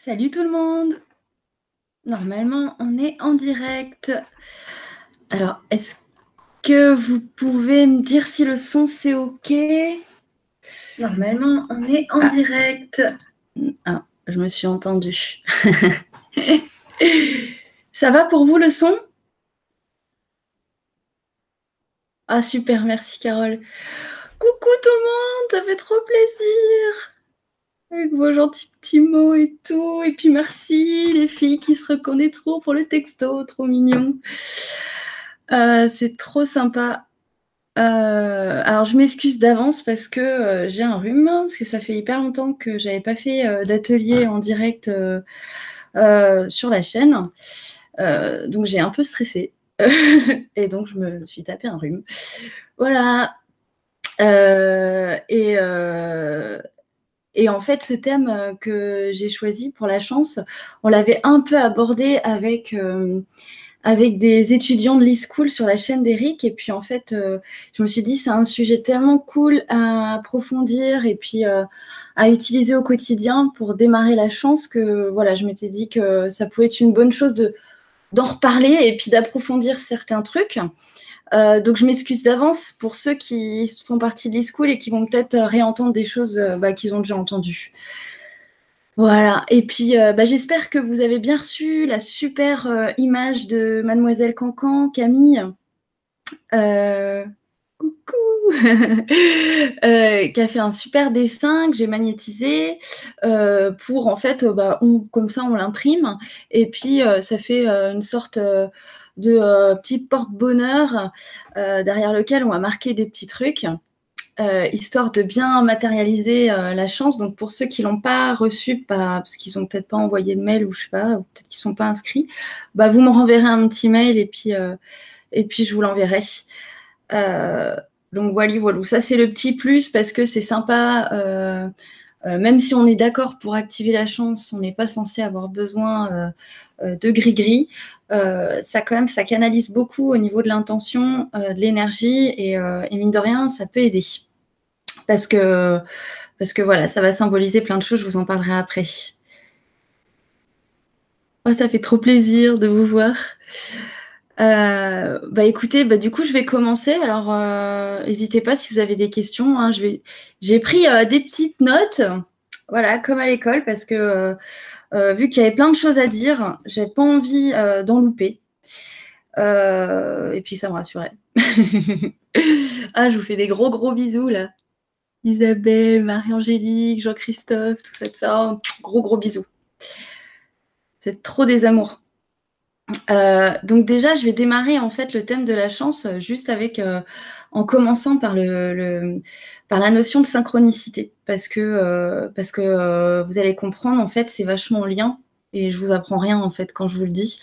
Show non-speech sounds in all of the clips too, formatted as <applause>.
Salut tout le monde Normalement, on est en direct. Alors, est-ce que vous pouvez me dire si le son c'est OK? Normalement, on est en direct. Ah, je me suis entendue. <laughs> Ça va pour vous le son? Ah super, merci Carole. Coucou tout le monde, ça fait trop plaisir avec vos gentils petits mots et tout. Et puis merci les filles qui se reconnaîtront pour le texto, trop mignon. Euh, c'est trop sympa. Euh, alors je m'excuse d'avance parce que euh, j'ai un rhume, parce que ça fait hyper longtemps que j'avais pas fait d'atelier en direct sur la chaîne. donc j'ai un peu stressé. <laughs> et donc je me suis tapé un rhume. Voilà. et, et en fait, ce thème euh, que j'ai choisi pour la chance, on l'avait un peu abordé avec, euh, avec des étudiants de l'e-school sur la chaîne d'Eric. Et puis en fait, euh, je me suis dit, c'est un sujet tellement cool à approfondir et puis à utiliser au quotidien pour démarrer la chance que voilà, je m'étais dit que ça pouvait être une bonne chose de d'en reparler et puis d'approfondir certains trucs. Euh, donc je m'excuse d'avance pour ceux qui font partie de l'e-school et qui vont peut-être euh, réentendre des choses euh, bah, qu'ils ont déjà entendues. Voilà, et puis bah, j'espère que vous avez bien reçu la super image de mademoiselle Cancan, Camille. coucou <laughs> qui a fait un super dessin que j'ai magnétisé pour en fait bah, comme ça on l'imprime et puis ça fait une sorte de euh, petits porte-bonheur euh, derrière lequel on a marqué des petits trucs. Euh, histoire de bien matérialiser la chance. Donc pour ceux qui l'ont pas reçu, parce qu'ils ont peut-être pas envoyé de mail ou je sais pas, ou peut-être qu'ils sont pas inscrits, bah vous me renverrez un petit mail et puis et puis je vous l'enverrai. donc voilà, voilà. Ça c'est le petit plus parce que c'est sympa. même si on est d'accord pour activer la chance, on n'est pas censé avoir besoin de gris-gris. Euh, ça quand même, ça canalise beaucoup au niveau de l'intention, euh, de l'énergie euh, et, mine de rien, ça peut aider. Parce que, parce que voilà, ça va symboliser plein de choses, je vous en parlerai après. Oh, ça fait trop plaisir de vous voir. bah écoutez, bah du coup je vais commencer. Alors n'hésitez pas si vous avez des questions. Hein, j'ai pris des petites notes, voilà, comme à l'école, parce que euh, vu qu'il y avait plein de choses à dire, j'avais pas envie euh, d'en louper. Euh, et puis ça me rassurait. <laughs> ah, je vous fais des gros gros bisous là. Isabelle, Marie-Angélique, Jean-Christophe, tout ça, tout ça. Gros gros bisous. C'est trop des amours. donc déjà, je vais démarrer en fait le thème de la chance juste avec, en commençant par le par la notion de synchronicité, parce que, euh, parce que euh, vous allez comprendre, en fait, c'est vachement en lien, et je vous apprends rien, en fait, quand je vous le dis.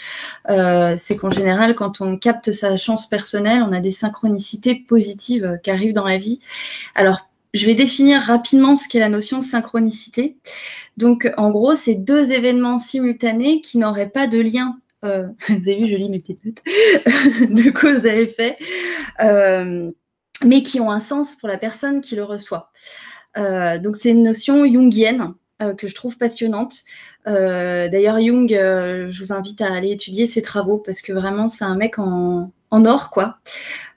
Euh, c'est qu'en général, quand on capte sa chance personnelle, on a des synchronicités positives qui arrivent dans la vie. Alors, je vais définir rapidement ce qu'est la notion de synchronicité. Donc, en gros, c'est deux événements simultanés qui n'auraient pas de lien <laughs> vous avez vu, je lis mes petites notes <laughs> de cause à effet mais qui ont un sens pour la personne qui le reçoit. Euh, donc c'est une notion jungienne euh, que je trouve passionnante. Euh, d'ailleurs, Jung, je vous invite à aller étudier ses travaux parce que vraiment c'est un mec en, or, quoi.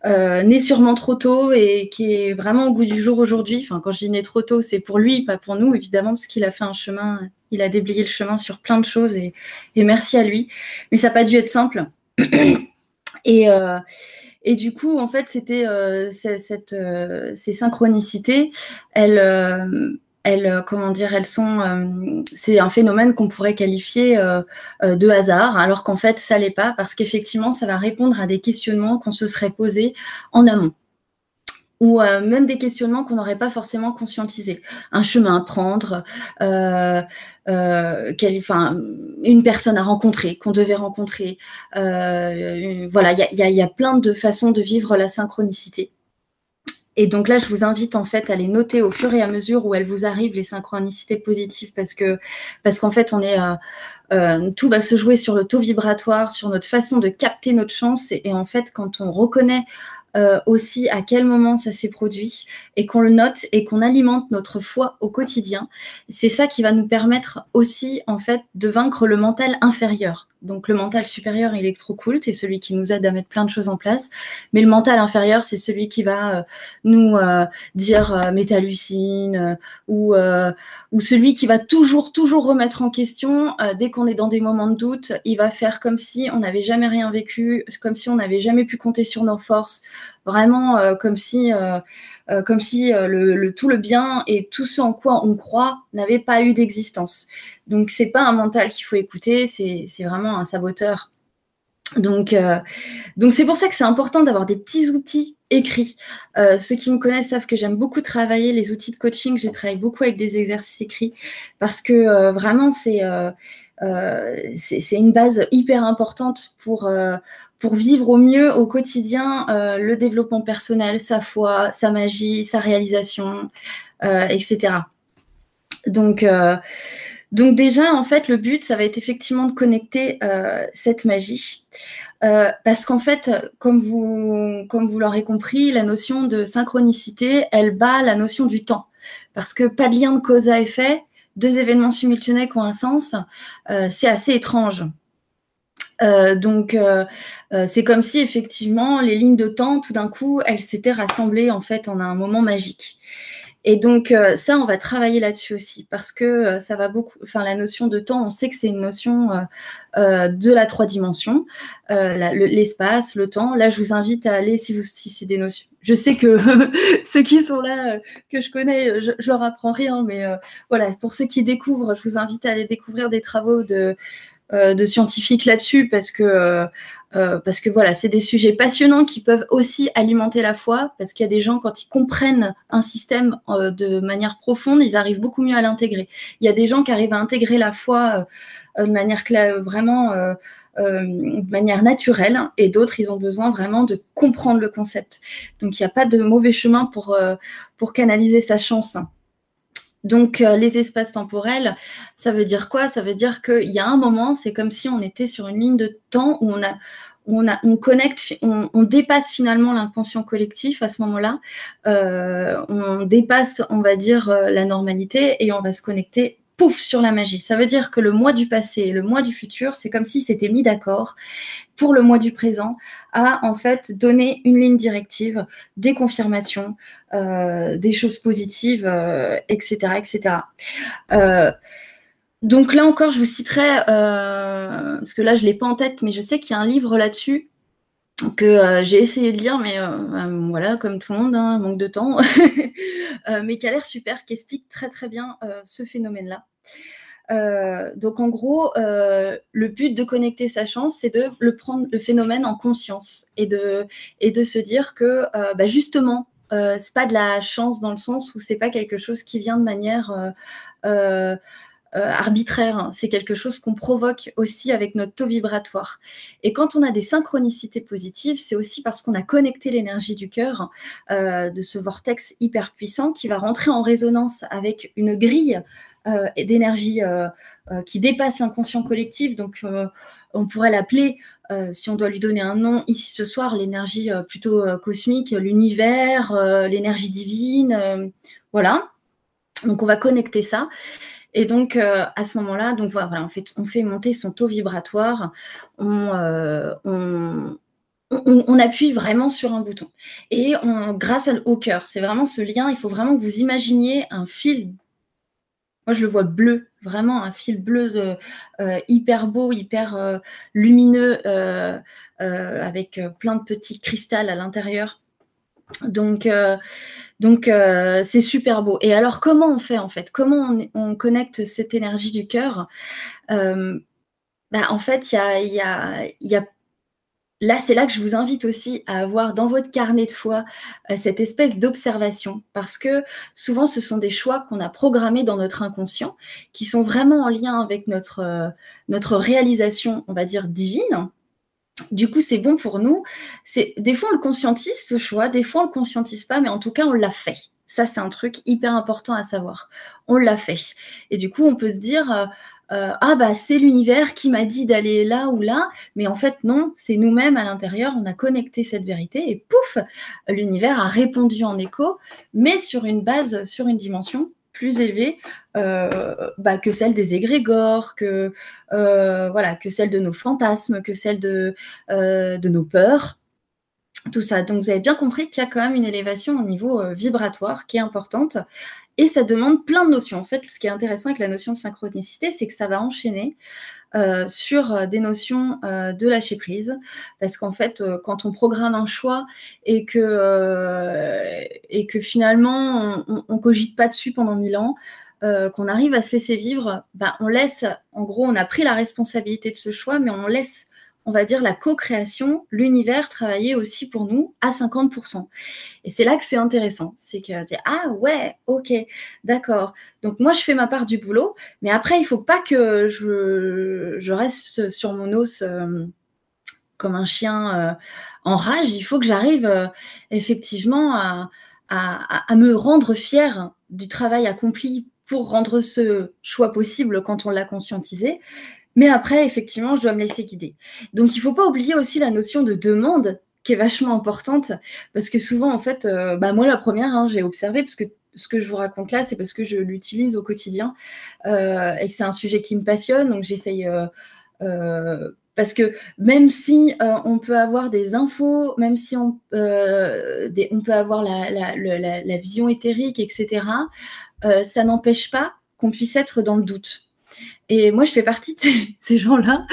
né sûrement trop tôt et qui est vraiment au goût du jour aujourd'hui. Enfin, quand je dis né trop tôt, c'est pour lui, pas pour nous, évidemment, parce qu'il a fait un chemin, il a déblayé le chemin sur plein de choses et, et merci à lui. Mais ça n'a pas dû être simple. <coughs> et, et du coup, en fait, c'était euh, euh, ces synchronicités, elles, euh, comment dire, elles sont, c'est un phénomène qu'on pourrait qualifier de hasard, alors qu'en fait, ça l'est pas, parce qu'effectivement, ça va répondre à des questionnements qu'on se serait posés en amont ou euh, même des questionnements qu'on n'aurait pas forcément conscientisés. Un chemin à prendre, euh, euh, une personne à rencontrer, qu'on devait rencontrer. Voilà, il y a, plein de façons de vivre la synchronicité. Et donc là, je vous invite en fait à les noter au fur et à mesure où elles vous arrivent, les synchronicités positives, parce que parce qu'en fait, on est tout va se jouer sur le taux vibratoire, sur notre façon de capter notre chance. Et, en fait, quand on reconnaît euh, aussi à quel moment ça s'est produit et qu'on le note et qu'on alimente notre foi au quotidien. C'est ça qui va nous permettre aussi en fait de vaincre le mental inférieur. Donc le mental supérieur, il est trop cool, c'est celui qui nous aide à mettre plein de choses en place. Mais le mental inférieur, c'est celui qui va euh, nous euh, dire euh, métallucine ou, ou celui qui va toujours, toujours remettre en question dès qu'on est dans des moments de doute. Il va faire comme si on n'avait jamais rien vécu, comme si on n'avait jamais pu compter sur nos forces, vraiment comme si, comme si le, tout le bien et tout ce en quoi on croit n'avait pas eu d'existence. Donc c'est pas un mental qu'il faut écouter, c'est vraiment un saboteur. Donc euh, donc c'est pour ça que c'est important d'avoir des petits outils écrits. Euh, ceux qui me connaissent savent que j'aime beaucoup travailler les outils de coaching. Je travaille beaucoup avec des exercices écrits parce que euh, vraiment c'est c'est une base hyper importante pour pour vivre au mieux au quotidien le développement personnel, sa foi, sa magie, sa réalisation, etc. Donc donc déjà, en fait, le but, ça va être effectivement de connecter euh, cette magie. Euh, parce qu'en fait, comme vous, comme vous l'aurez compris, la notion de synchronicité, elle bat la notion du temps. Parce que pas de lien de cause à effet, deux événements simultanés qui ont un sens, euh, c'est assez étrange. Donc, c'est comme si effectivement les lignes de temps, tout d'un coup, elles s'étaient rassemblées en fait en un moment magique. Et donc, euh, ça, on va travailler là-dessus aussi parce que euh, ça va beaucoup. Enfin, la notion de temps, on sait que c'est une notion euh, de la trois dimensions, l'espace, le, temps. Là, je vous invite à aller, si, si c'est des notions. Je sais que <laughs> ceux qui sont là, que je connais, je, je leur apprends rien, mais voilà, pour ceux qui découvrent, je vous invite à aller découvrir des travaux de, de scientifiques là-dessus parce que euh, parce que voilà, c'est des sujets passionnants qui peuvent aussi alimenter la foi, parce qu'il y a des gens, quand ils comprennent un système euh, de manière profonde, ils arrivent beaucoup mieux à l'intégrer. Il y a des gens qui arrivent à intégrer la foi euh, de manière vraiment de manière naturelle, et d'autres, ils ont besoin vraiment de comprendre le concept. Donc, il n'y a pas de mauvais chemin pour, pour canaliser sa chance. Donc, les espaces temporels, ça veut dire quoi? Ça veut dire qu'il y a un moment, c'est comme si on était sur une ligne de temps où on a, on, a, on connecte, on, dépasse finalement l'inconscient collectif à ce moment-là. Euh, on dépasse, on va dire, euh, la normalité et on va se connecter pouf sur la magie. Ça veut dire que le mois du passé et le mois du futur, c'est comme si c'était mis d'accord pour le mois du présent à en fait donner une ligne directive, des confirmations, euh, des choses positives, etc., euh, etc. Euh, donc là encore, je vous citerai, parce que là je l'ai pas en tête, mais je sais qu'il y a un livre là-dessus que j'ai essayé de lire, mais voilà, comme tout le monde, hein, manque de temps, <laughs> mais qui a l'air super, qui explique très très bien ce phénomène-là. Euh, donc en gros, euh, le but de connecter sa chance, c'est de le prendre le phénomène en conscience et de, et de se dire que euh, bah justement, c'est pas de la chance dans le sens où c'est pas quelque chose qui vient de manière arbitraire. Hein. C'est quelque chose qu'on provoque aussi avec notre taux vibratoire. Et quand on a des synchronicités positives, c'est aussi parce qu'on a connecté l'énergie du cœur de ce vortex hyper puissant qui va rentrer en résonance avec une grille euh, d'énergie euh, euh, qui dépasse l'inconscient collectif. Donc, on pourrait l'appeler, si on doit lui donner un nom ici ce soir, l'énergie plutôt cosmique, l'univers, l'énergie divine. voilà. Donc, on va connecter ça. Et donc, à ce moment-là, on fait, on fait monter son taux vibratoire. On, on, appuie vraiment sur un bouton. Et grâce au cœur, c'est vraiment ce lien, il faut vraiment que vous imaginiez un fil moi, je le vois bleu, vraiment un fil bleu euh, hyper beau, hyper euh, lumineux, euh, avec plein de petits cristals à l'intérieur. Donc, donc c'est super beau. Et alors, comment on fait en fait? Comment on, connecte cette énergie du cœur? Bah, En fait, il y a, là, c'est là que je vous invite aussi à avoir dans votre carnet de foi euh, cette espèce d'observation, parce que souvent, ce sont des choix qu'on a programmés dans notre inconscient, qui sont vraiment en lien avec euh, notre réalisation, on va dire, divine. Du coup, c'est bon pour nous. Des fois, on le conscientise, ce choix, des fois, on ne le conscientise pas, mais en tout cas, on l'a fait. Ça, c'est un truc hyper important à savoir. On l'a fait. Et du coup, on peut se dire, ah bah c'est l'univers qui m'a dit d'aller là ou là, mais en fait non, c'est nous-mêmes à l'intérieur, on a connecté cette vérité et pouf, l'univers a répondu en écho, mais sur une base, sur une dimension plus élevée bah, que celle des égrégores, que voilà, que celle de nos fantasmes, que celle de, de nos peurs tout ça. Donc vous avez bien compris qu'il y a quand même une élévation au niveau vibratoire qui est importante et ça demande plein de notions. En fait, ce qui est intéressant avec la notion de synchronicité, c'est que ça va enchaîner euh, sur euh, des notions euh, de lâcher prise. Parce qu'en fait, quand on programme un choix et que, et que finalement, on ne cogite pas dessus pendant mille ans, qu'on arrive à se laisser vivre, ben, on laisse, en gros, on a pris la responsabilité de ce choix, mais on laisse on va dire, la co-création, l'univers travailler aussi pour nous à 50%. Et c'est là que c'est intéressant. C'est que, ah ouais, ok, d'accord. Donc moi, je fais ma part du boulot, mais après, il ne faut pas que je, reste sur mon os euh, comme un chien euh, en rage. Il faut que j'arrive euh, effectivement à, à me rendre fière du travail accompli pour rendre ce choix possible quand on l'a conscientisé, mais après, effectivement, je dois me laisser guider. Donc, il ne faut pas oublier aussi la notion de demande qui est vachement importante parce que souvent, en fait, euh, bah, moi, la première, hein, j'ai observé parce que ce que je vous raconte là, c'est parce que je l'utilise au quotidien euh, et que c'est un sujet qui me passionne. Donc, j'essaye. Euh, parce que même si on peut avoir des infos, même si on, peut avoir la, vision éthérique, etc., ça n'empêche pas qu'on puisse être dans le doute. Et moi, je fais partie de <laughs> ces, gens-là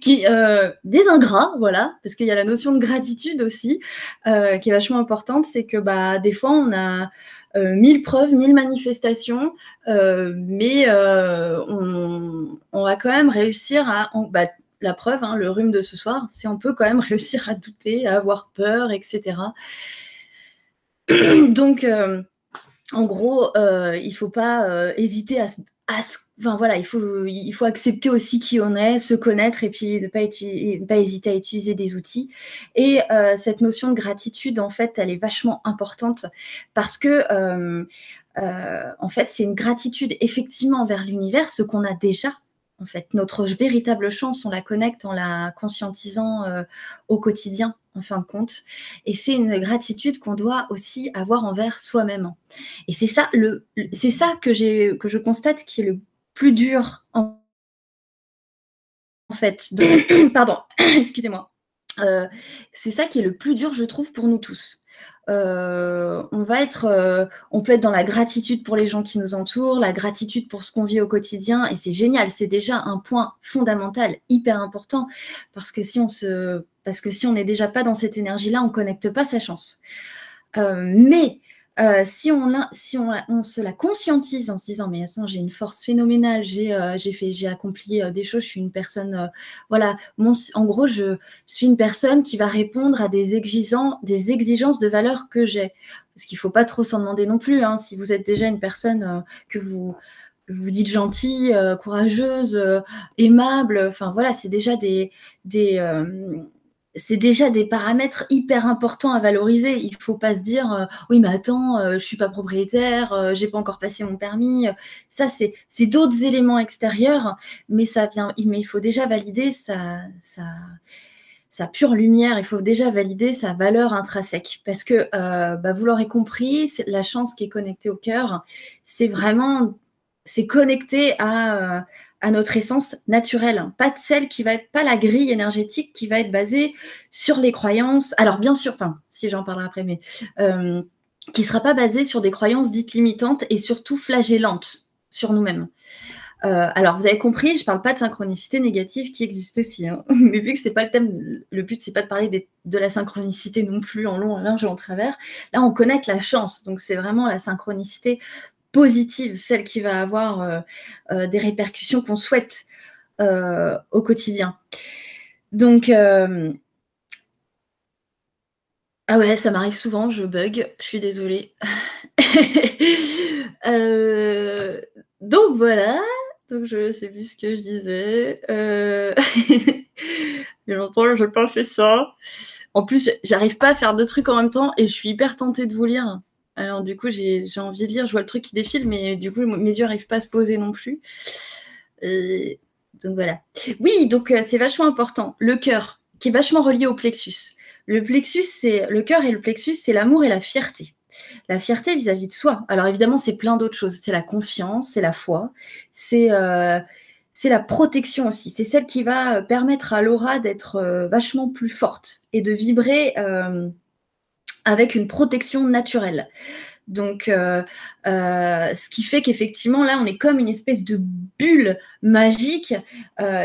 qui, euh, des ingrats, voilà, parce qu'il y a la notion de gratitude aussi, euh, qui est vachement importante. C'est que bah, des fois, on a euh, mille preuves, mille manifestations, mais on, va quand même réussir à. bah, la preuve, hein, le rhume de ce soir, c'est on peut quand même <laughs> réussir à douter, à avoir peur, etc. <clears throat> Donc, en gros, il ne faut pas hésiter à, enfin voilà, il faut, il faut accepter aussi qui on est, se connaître et puis ne pas, pas hésiter à utiliser des outils. Et euh, cette notion de gratitude, en fait, elle est vachement importante parce que, euh, euh, en fait, c'est une gratitude effectivement envers l'univers, ce qu'on a déjà. En fait, notre véritable chance, on la connecte en la conscientisant au quotidien, en fin de compte. Et c'est une gratitude qu'on doit aussi avoir envers soi-même. Et c'est ça, le, c'est ça que, j'ai, que je constate qui est le plus dur en, fait. <clears throat> Pardon, <clears throat> excusez-moi. Euh, c'est ça qui est le plus dur, je trouve, pour nous tous. Euh, on va être, euh, on peut être dans la gratitude pour les gens qui nous entourent, la gratitude pour ce qu'on vit au quotidien, et c'est génial. C'est déjà un point fondamental, hyper important, parce que si on n'est déjà pas dans cette énergie-là, on connecte pas sa chance. mais euh, si, on, si on, se la conscientise en se disant mais attends j'ai une force phénoménale j'ai euh, fait j'ai accompli euh, des choses je suis une personne voilà en gros je, suis une personne qui va répondre à des exigences des exigences de valeur que j'ai parce qu'il faut pas trop s'en demander non plus hein. si vous êtes déjà une personne que vous vous dites gentille courageuse aimable enfin voilà c'est déjà des des c'est déjà des paramètres hyper importants à valoriser. Il ne faut pas se dire euh, oui, mais attends, je euh, je suis pas propriétaire, euh, j'ai pas encore passé mon permis. Ça, c'est, d'autres éléments extérieurs, mais ça vient. Mais il faut déjà valider sa, sa, pure lumière. Il faut déjà valider sa valeur intrinsèque, parce que bah, vous l'aurez compris, la chance qui est connectée au cœur, c'est vraiment c'est connecté à notre essence naturelle, pas de celle qui va être, pas la grille énergétique qui va être basée sur les croyances. Alors bien sûr, enfin, si j'en parlerai après, mais euh, qui sera pas basée sur des croyances dites limitantes et surtout flagellantes sur nous-mêmes. Euh, alors, vous avez compris, je parle pas de synchronicité négative qui existe aussi, hein. <laughs> mais vu que c'est pas le thème, le but c'est pas de parler de la synchronicité non plus en long, en large et en travers. Là, on connecte la chance, donc c'est vraiment la synchronicité positive, celle qui va avoir euh, euh, des répercussions qu'on souhaite euh, au quotidien. Donc, ah ouais, ça m'arrive souvent, je bug, je suis désolée. <laughs> donc voilà, donc je sais plus ce que je disais. <laughs> Il y a longtemps je n'ai pas fait ça. En plus, j'arrive pas à faire deux trucs en même temps et je suis hyper tentée de vous lire. Alors du coup, j'ai envie de lire, je vois le truc qui défile, mais du coup, mes yeux n'arrivent pas à se poser non plus. donc voilà. Oui, donc c'est vachement important. Le cœur, qui est vachement relié au plexus. Le plexus, c'est le cœur et le plexus, c'est l'amour et la fierté. La fierté vis-à-vis de soi. Alors évidemment, c'est plein d'autres choses. C'est la confiance, c'est la foi, c'est euh, la protection aussi. C'est celle qui va permettre à l'aura d'être euh, vachement plus forte et de vibrer euh, avec une protection naturelle. Donc, ce qui fait qu'effectivement, là, on est comme une espèce de bulle magique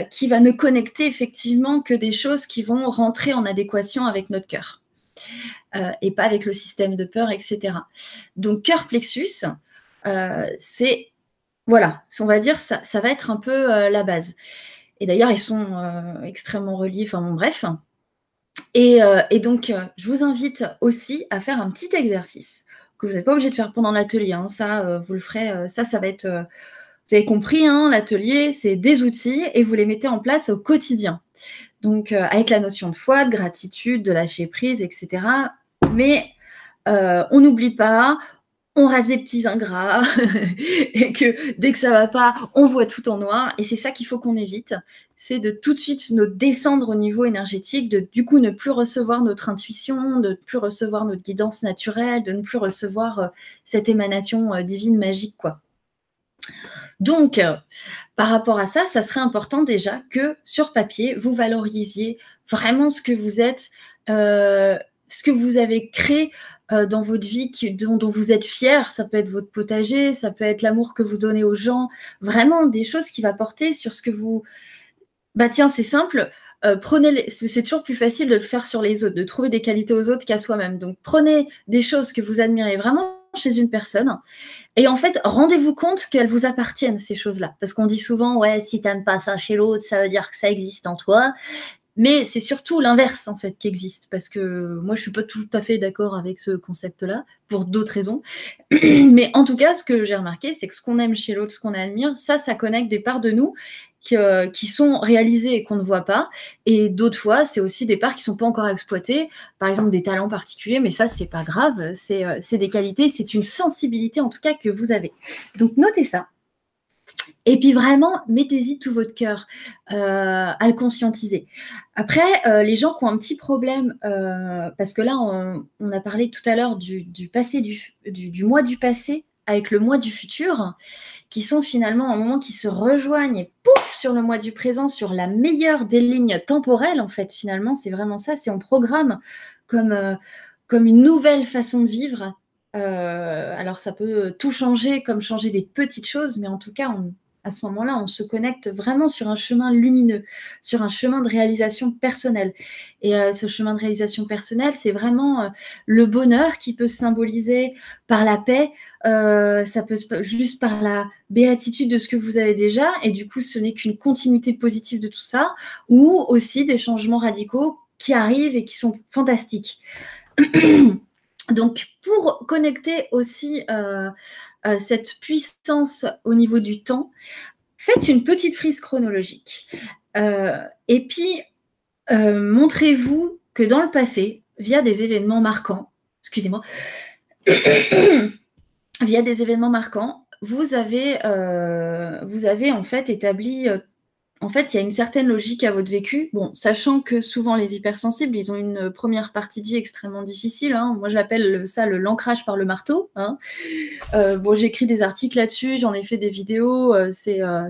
qui va ne connecter effectivement que des choses qui vont rentrer en adéquation avec notre cœur. Euh, et pas avec le système de peur, etc. Donc, cœur plexus, euh, c'est, voilà, on va dire, ça, va être un peu euh, la base. Et d'ailleurs, ils sont extrêmement reliés, enfin bon, bref. Et, et donc, je vous invite aussi à faire un petit exercice que vous n'êtes pas obligé de faire pendant l'atelier. Hein. Ça, vous le ferez, ça, ça va être... vous avez compris, hein, l'atelier, c'est des outils et vous les mettez en place au quotidien. Donc, euh, avec la notion de foi, de gratitude, de lâcher prise, etc. Mais euh, on n'oublie pas, on rase des petits ingrats <laughs> et que dès que ça va pas, on voit tout en noir. Et c'est ça qu'il faut qu'on évite, c'est de tout de suite nous descendre au niveau énergétique, de du coup ne plus recevoir notre intuition, de ne plus recevoir notre guidance naturelle, de ne plus recevoir euh, cette émanation divine magique, quoi. Donc, par rapport à ça, ça serait important déjà que sur papier, vous valorisiez vraiment ce que vous êtes, euh, ce que vous avez créé euh, dans votre vie, dont, vous êtes fier. Ça peut être votre potager, ça peut être l'amour que vous donnez aux gens. Vraiment des choses qui vont porter sur ce que vous. Bah tiens, c'est simple. Euh, prenez c'est toujours plus facile de le faire sur les autres, de trouver des qualités aux autres qu'à soi-même. Donc prenez des choses que vous admirez vraiment chez une personne. Et en fait, rendez-vous compte qu'elles vous appartiennent, ces choses-là. Parce qu'on dit souvent, ouais, si tu n'aimes pas ça chez l'autre, ça veut dire que ça existe en toi. Mais c'est surtout l'inverse, en fait, qui existe. Parce que moi, je suis pas tout à fait d'accord avec ce concept-là, pour d'autres raisons. <clears throat> Mais en tout cas, ce que j'ai remarqué, c'est que ce qu'on aime chez l'autre, ce qu'on admire, ça, ça connecte des parts de nous euh, qui, sont réalisées et qu'on ne voit pas. Et d'autres fois, c'est aussi des parts qui sont pas encore exploitées. Par exemple, des talents particuliers, mais ça, c'est pas grave. C'est euh, des qualités, c'est une sensibilité, en tout cas, que vous avez. Donc, notez ça. Et puis vraiment, mettez-y tout votre cœur euh, à le conscientiser. Après, euh, les gens qui ont un petit problème, euh, parce que là, on, a parlé tout à l'heure du, passé, du, mois du passé avec le mois du futur, qui sont finalement un moment qui se rejoignent et pouf sur le mois du présent, sur la meilleure des lignes temporelles, en fait, finalement, c'est vraiment ça. C'est on programme comme, comme une nouvelle façon de vivre. alors ça peut tout changer, comme changer des petites choses, mais en tout cas, on, à ce moment-là, on se connecte vraiment sur un chemin lumineux, sur un chemin de réalisation personnelle. Et euh, ce chemin de réalisation personnelle, c'est vraiment euh, le bonheur qui peut se symboliser par la paix, euh, ça peut juste par la béatitude de ce que vous avez déjà, et du coup, ce n'est qu'une continuité positive de tout ça, ou aussi des changements radicaux qui arrivent et qui sont fantastiques. <clears throat> Donc, pour connecter aussi cette puissance au niveau du temps, faites une petite frise chronologique. Euh, et puis, euh, montrez-vous que dans le passé, via des événements marquants, excusez-moi, <coughs> via des événements marquants, vous avez en fait établi en fait, il y a une certaine logique à votre vécu. Bon, sachant que souvent les hypersensibles, ils ont une première partie de vie extrêmement difficile. Hein. Moi, je l'appelle ça le l'ancrage par le marteau. Hein. Euh, bon, j'écris des articles là-dessus, j'en ai fait des vidéos. Euh, c'est, euh,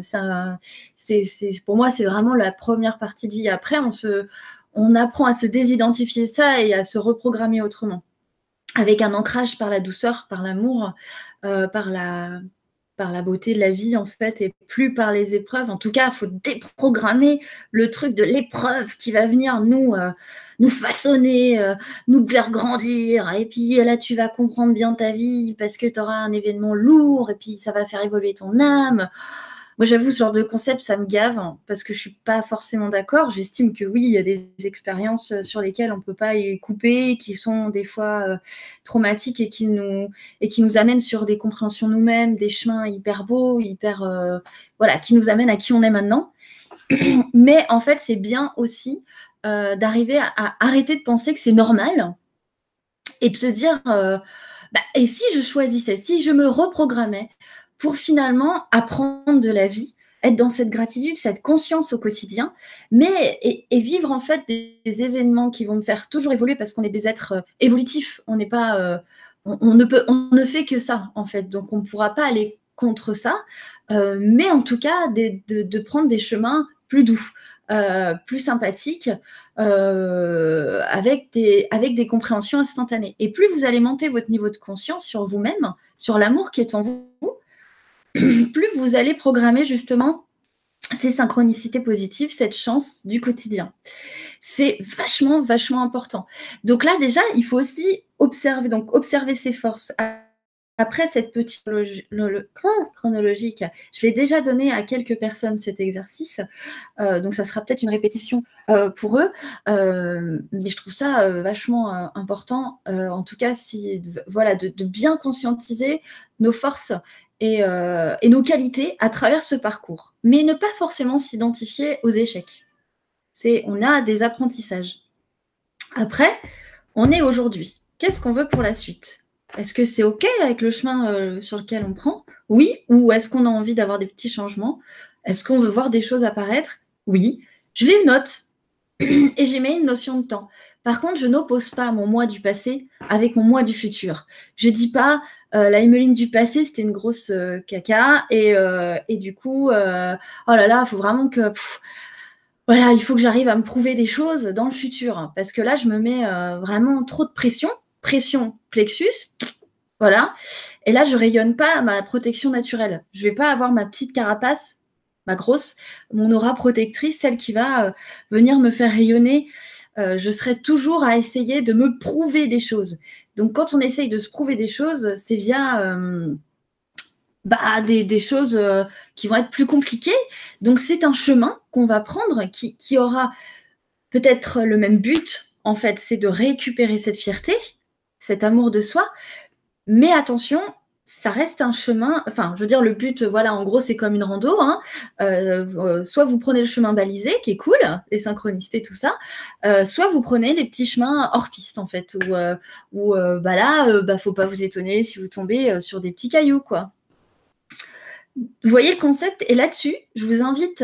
c'est, pour moi, c'est vraiment la première partie de vie. Après, on on apprend à se désidentifier ça et à se reprogrammer autrement, avec un ancrage par la douceur, par l'amour, par la par la beauté de la vie en fait et plus par les épreuves. En tout cas, il faut déprogrammer le truc de l'épreuve qui va venir nous euh, nous façonner, euh, nous faire grandir. Et puis là, tu vas comprendre bien ta vie parce que tu auras un événement lourd et puis ça va faire évoluer ton âme. Moi, j'avoue, ce genre de concept, ça me gave hein, parce que je suis pas forcément d'accord. J'estime que oui, il y a des expériences euh, sur lesquelles on peut pas y couper, qui sont des fois euh, traumatiques et qui nous et qui nous amènent sur des compréhensions nous-mêmes, des chemins hyper beaux, hyper euh, voilà, qui nous amènent à qui on est maintenant. <clears throat> Mais en fait, c'est bien aussi d'arriver à, arrêter de penser que c'est normal et de se dire bah, et si je choisissais, si je me reprogrammais pour finalement apprendre de la vie, être dans cette gratitude, cette conscience au quotidien, mais et, vivre en fait des, événements qui vont me faire toujours évoluer parce qu'on est des êtres euh, évolutifs. On n'est pas, euh, on, ne peut, on ne fait que ça en fait. Donc on ne pourra pas aller contre ça, euh, mais en tout cas de, prendre des chemins plus doux. plus sympathiques, avec, des, avec des compréhensions instantanées. Et plus vous allez monter votre niveau de conscience sur vous-même, sur l'amour qui est en vous, <clears throat> plus vous allez programmer justement ces synchronicités positives, cette chance du quotidien. C'est vachement, vachement important. Donc là, déjà, il faut aussi observer, donc observer ses forces. Après cette petite chronologique, je l'ai déjà donné à quelques personnes cet exercice, euh, donc ça sera peut-être une répétition euh, pour eux, euh, mais je trouve ça vachement important, en tout cas, si, voilà, de, bien conscientiser nos forces euh, et, nos qualités à travers ce parcours, mais ne pas forcément s'identifier aux échecs. C'est on a des apprentissages. Après, on est aujourd'hui. Qu'est-ce qu'on veut pour la suite? Est-ce que c'est OK avec le chemin euh, sur lequel on prend? Oui. Ou est-ce qu'on a envie d'avoir des petits changements? Est-ce qu'on veut voir des choses apparaître? Oui. Je les note <clears throat> et j'y mets une notion de temps. Par contre, je n'oppose pas mon moi du passé avec mon moi du futur. Je dis pas euh, la Emeline du passé, c'était une grosse euh, caca et, euh, et, du coup, oh là là, il faut vraiment que voilà, il faut que j'arrive à me prouver des choses dans le futur parce que là, je me mets vraiment trop de pression, pression plexus. Voilà. Et là, je rayonne pas ma protection naturelle. Je vais pas avoir ma petite carapace, ma grosse, mon aura protectrice, celle qui va venir me faire rayonner je serai toujours à essayer de me prouver des choses. Donc quand on essaye de se prouver des choses, c'est via euh, bah, des, choses euh, qui vont être plus compliquées. Donc c'est un chemin qu'on va prendre qui, qui aura peut-être le même but, en fait, c'est de récupérer cette fierté, cet amour de soi. Mais attention, ça reste un chemin. Enfin, je veux dire, le but, voilà, en gros, c'est comme une rando. Hein. Euh, euh, soit vous prenez le chemin balisé, qui est cool, les synchronicités, tout ça. Euh, soit vous prenez les petits chemins hors piste, en fait, où, où bah là, bah, faut pas vous étonner si vous tombez sur des petits cailloux, quoi. Vous voyez le concept Et là-dessus, je vous invite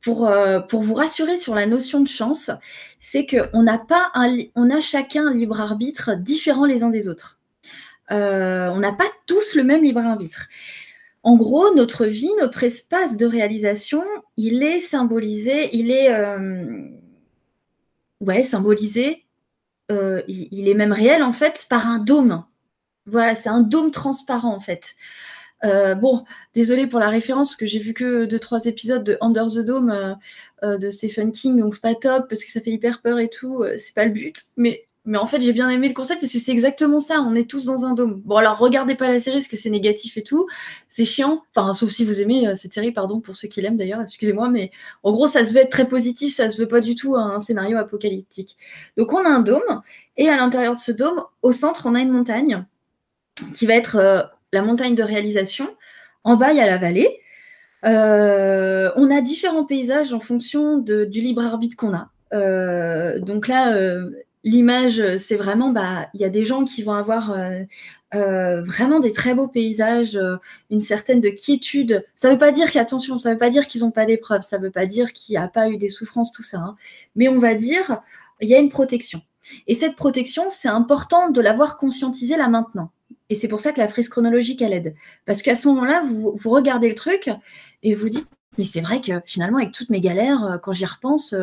pour, vous rassurer sur la notion de chance, c'est qu'on n'a on a chacun un libre arbitre différent les uns des autres. Euh, on n'a pas tous le même libre arbitre. En gros, notre vie, notre espace de réalisation, il est symbolisé, il est euh, ouais, symbolisé, euh, il, est même réel en fait par un dôme. Voilà, c'est un dôme transparent en fait. bon, désolé pour la référence, que j'ai vu que deux trois épisodes de Under the Dome de Stephen King, donc c'est pas top parce que ça fait hyper peur et tout. c'est pas le but, mais mais en fait, j'ai bien aimé le concept parce que c'est exactement ça. On est tous dans un dôme. Bon, alors regardez pas la série parce que c'est négatif et tout. C'est chiant. Enfin, sauf si vous aimez euh, cette série, pardon pour ceux qui l'aiment d'ailleurs, excusez-moi. Mais en gros, ça se veut être très positif. Ça se veut pas du tout un scénario apocalyptique. Donc, on a un dôme. Et à l'intérieur de ce dôme, au centre, on a une montagne qui va être euh, la montagne de réalisation. En bas, il y a la vallée. Euh, on a différents paysages en fonction du libre arbitre qu'on a. donc là, l'image, c'est vraiment, bah, il y a des gens qui vont avoir euh, euh, vraiment des très beaux paysages, euh, une certaine de quiétude. Ça ne veut pas dire qu'attention, ça ne veut pas dire qu'ils n'ont pas d'épreuves, ça ne veut pas dire qu'il n'y a pas eu des souffrances, tout ça. Hein. Mais on va dire, il y a une protection. Et cette protection, c'est important de l'avoir conscientisée là maintenant. Et c'est pour ça que la frise chronologique, elle aide. Parce qu'à ce moment-là, vous, regardez le truc et vous dites, mais c'est vrai que finalement, avec toutes mes galères, quand j'y repense,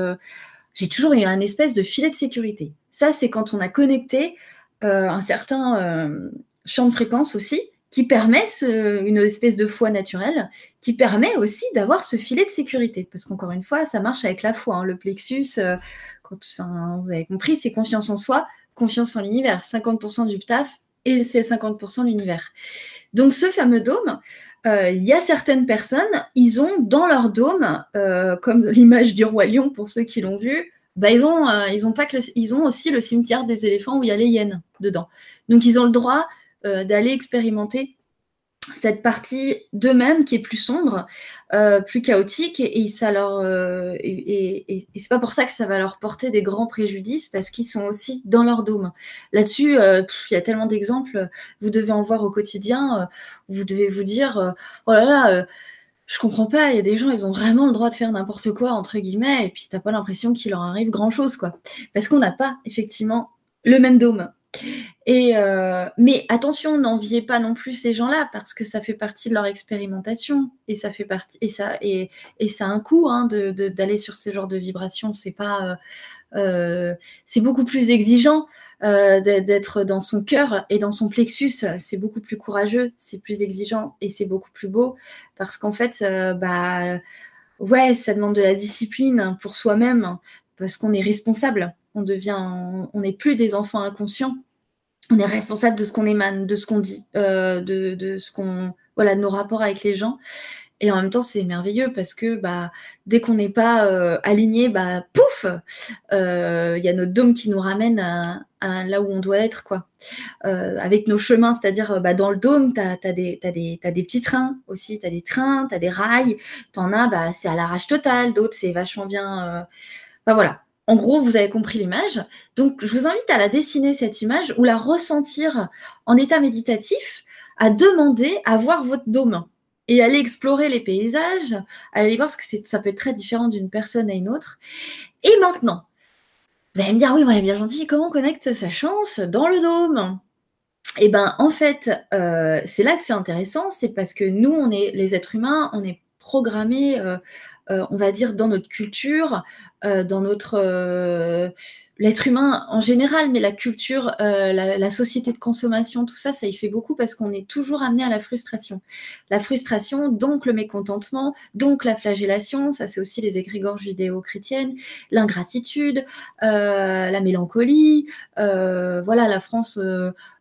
j'ai toujours eu un espèce de filet de sécurité. Ça, c'est quand on a connecté euh, un certain euh, champ de fréquence aussi, qui permet une espèce de foi naturelle, qui permet aussi d'avoir ce filet de sécurité. Parce qu'encore une fois, ça marche avec la foi. Hein. Le plexus, euh, vous avez compris, c'est confiance en soi, confiance en l'univers. 50% du taf et c'est 50% l'univers. Donc ce fameux dôme, il y a certaines personnes, ils ont dans leur dôme, comme l'image du roi lion pour ceux qui l'ont vu, bah, ils, ont, euh, ils, ont pas que ils ont aussi le cimetière des éléphants où il y a les hyènes dedans. Donc ils ont le droit euh, d'aller expérimenter cette partie d'eux-mêmes qui est plus sombre, euh, plus chaotique, et, ça leur et, c'est pas pour ça que ça va leur porter des grands préjudices parce qu'ils sont aussi dans leur dôme. Là-dessus, il y a tellement d'exemples. Vous devez en voir au quotidien. vous devez vous dire, oh là là je comprends pas, il y a des gens, ils ont vraiment le droit de faire n'importe quoi, entre guillemets, et puis t'as pas l'impression qu'il leur arrive grand chose, quoi. Parce qu'on n'a pas, effectivement, le même dôme. Et euh, mais attention, n'enviez pas non plus ces gens-là parce que ça fait partie de leur expérimentation et ça fait partie et ça et, ça a un coût hein, d'aller sur ce genre de vibrations. C'est pas euh, c'est beaucoup plus exigeant d'être dans son cœur et dans son plexus. C'est beaucoup plus courageux, c'est plus exigeant et c'est beaucoup plus beau parce qu'en fait, bah ouais, ça demande de la discipline pour soi-même parce qu'on est responsable on devient, on n'est plus des enfants inconscients. On est responsable de ce qu'on émane, de ce qu'on dit, euh, de, ce qu'on, voilà, nos rapports avec les gens. Et en même temps, c'est merveilleux parce que bah, dès qu'on n'est pas euh, aligné, bah, pouf, euh, il y a notre dôme qui nous ramène à, là où on doit être, quoi. avec nos chemins, c'est-à-dire bah, dans le dôme, tu as, des petits trains aussi, tu as des trains, tu as des rails, tu en as, bah, c'est à l'arrache totale, d'autres, c'est vachement bien. Bah, voilà, en gros, vous avez compris l'image. Donc, je vous invite à la dessiner, cette image, ou la ressentir en état méditatif, à demander à voir votre dôme et aller explorer les paysages, aller voir, parce que ça peut être très différent d'une personne à une autre. Et maintenant, vous allez me dire, oui, est bien gentil, comment on connecte sa chance dans le dôme? Eh bien, en fait, euh, c'est là que c'est intéressant, c'est parce que nous, on est les êtres humains, on est programmés euh, euh, on va dire, dans notre culture, dans notre l'être humain en général, mais la culture, la, société de consommation, tout ça, ça y fait beaucoup parce qu'on est toujours amené à la frustration. La frustration, donc le mécontentement, donc la flagellation, ça c'est aussi les égrégores judéo-chrétiennes, l'ingratitude, la mélancolie, voilà, la France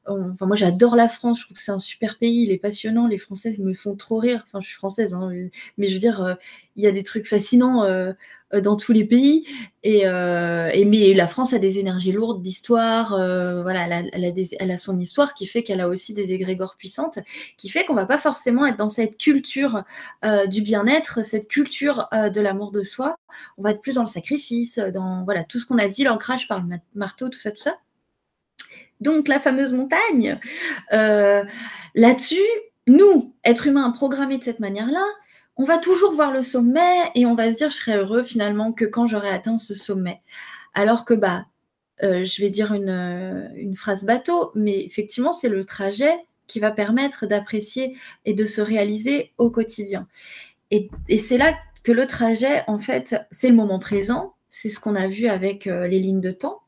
Enfin, moi, j'adore la France. Je trouve que c'est un super pays. Il est passionnant. Les Français me font trop rire. Enfin, je suis française, hein, mais je veux dire, euh, il y a des trucs fascinants euh, euh, dans tous les pays. Et, mais la France a des énergies lourdes d'histoire. voilà, elle a, son histoire qui fait qu'elle a aussi des égrégores puissantes, qui fait qu'on va pas forcément être dans cette culture du bien-être, cette culture de l'amour de soi. On va être plus dans le sacrifice, dans voilà tout ce qu'on a dit, l'ancrage par le marteau, tout ça, tout ça donc la fameuse montagne. Euh, là-dessus, nous, êtres humains programmés de cette manière-là, on va toujours voir le sommet et on va se dire je serai heureux finalement que quand j'aurai atteint ce sommet. Alors que bah, euh, je vais dire une, phrase bateau, mais effectivement c'est le trajet qui va permettre d'apprécier et de se réaliser au quotidien. Et, c'est là que le trajet, en fait, c'est le moment présent. C'est ce qu'on a vu avec euh, les lignes de temps.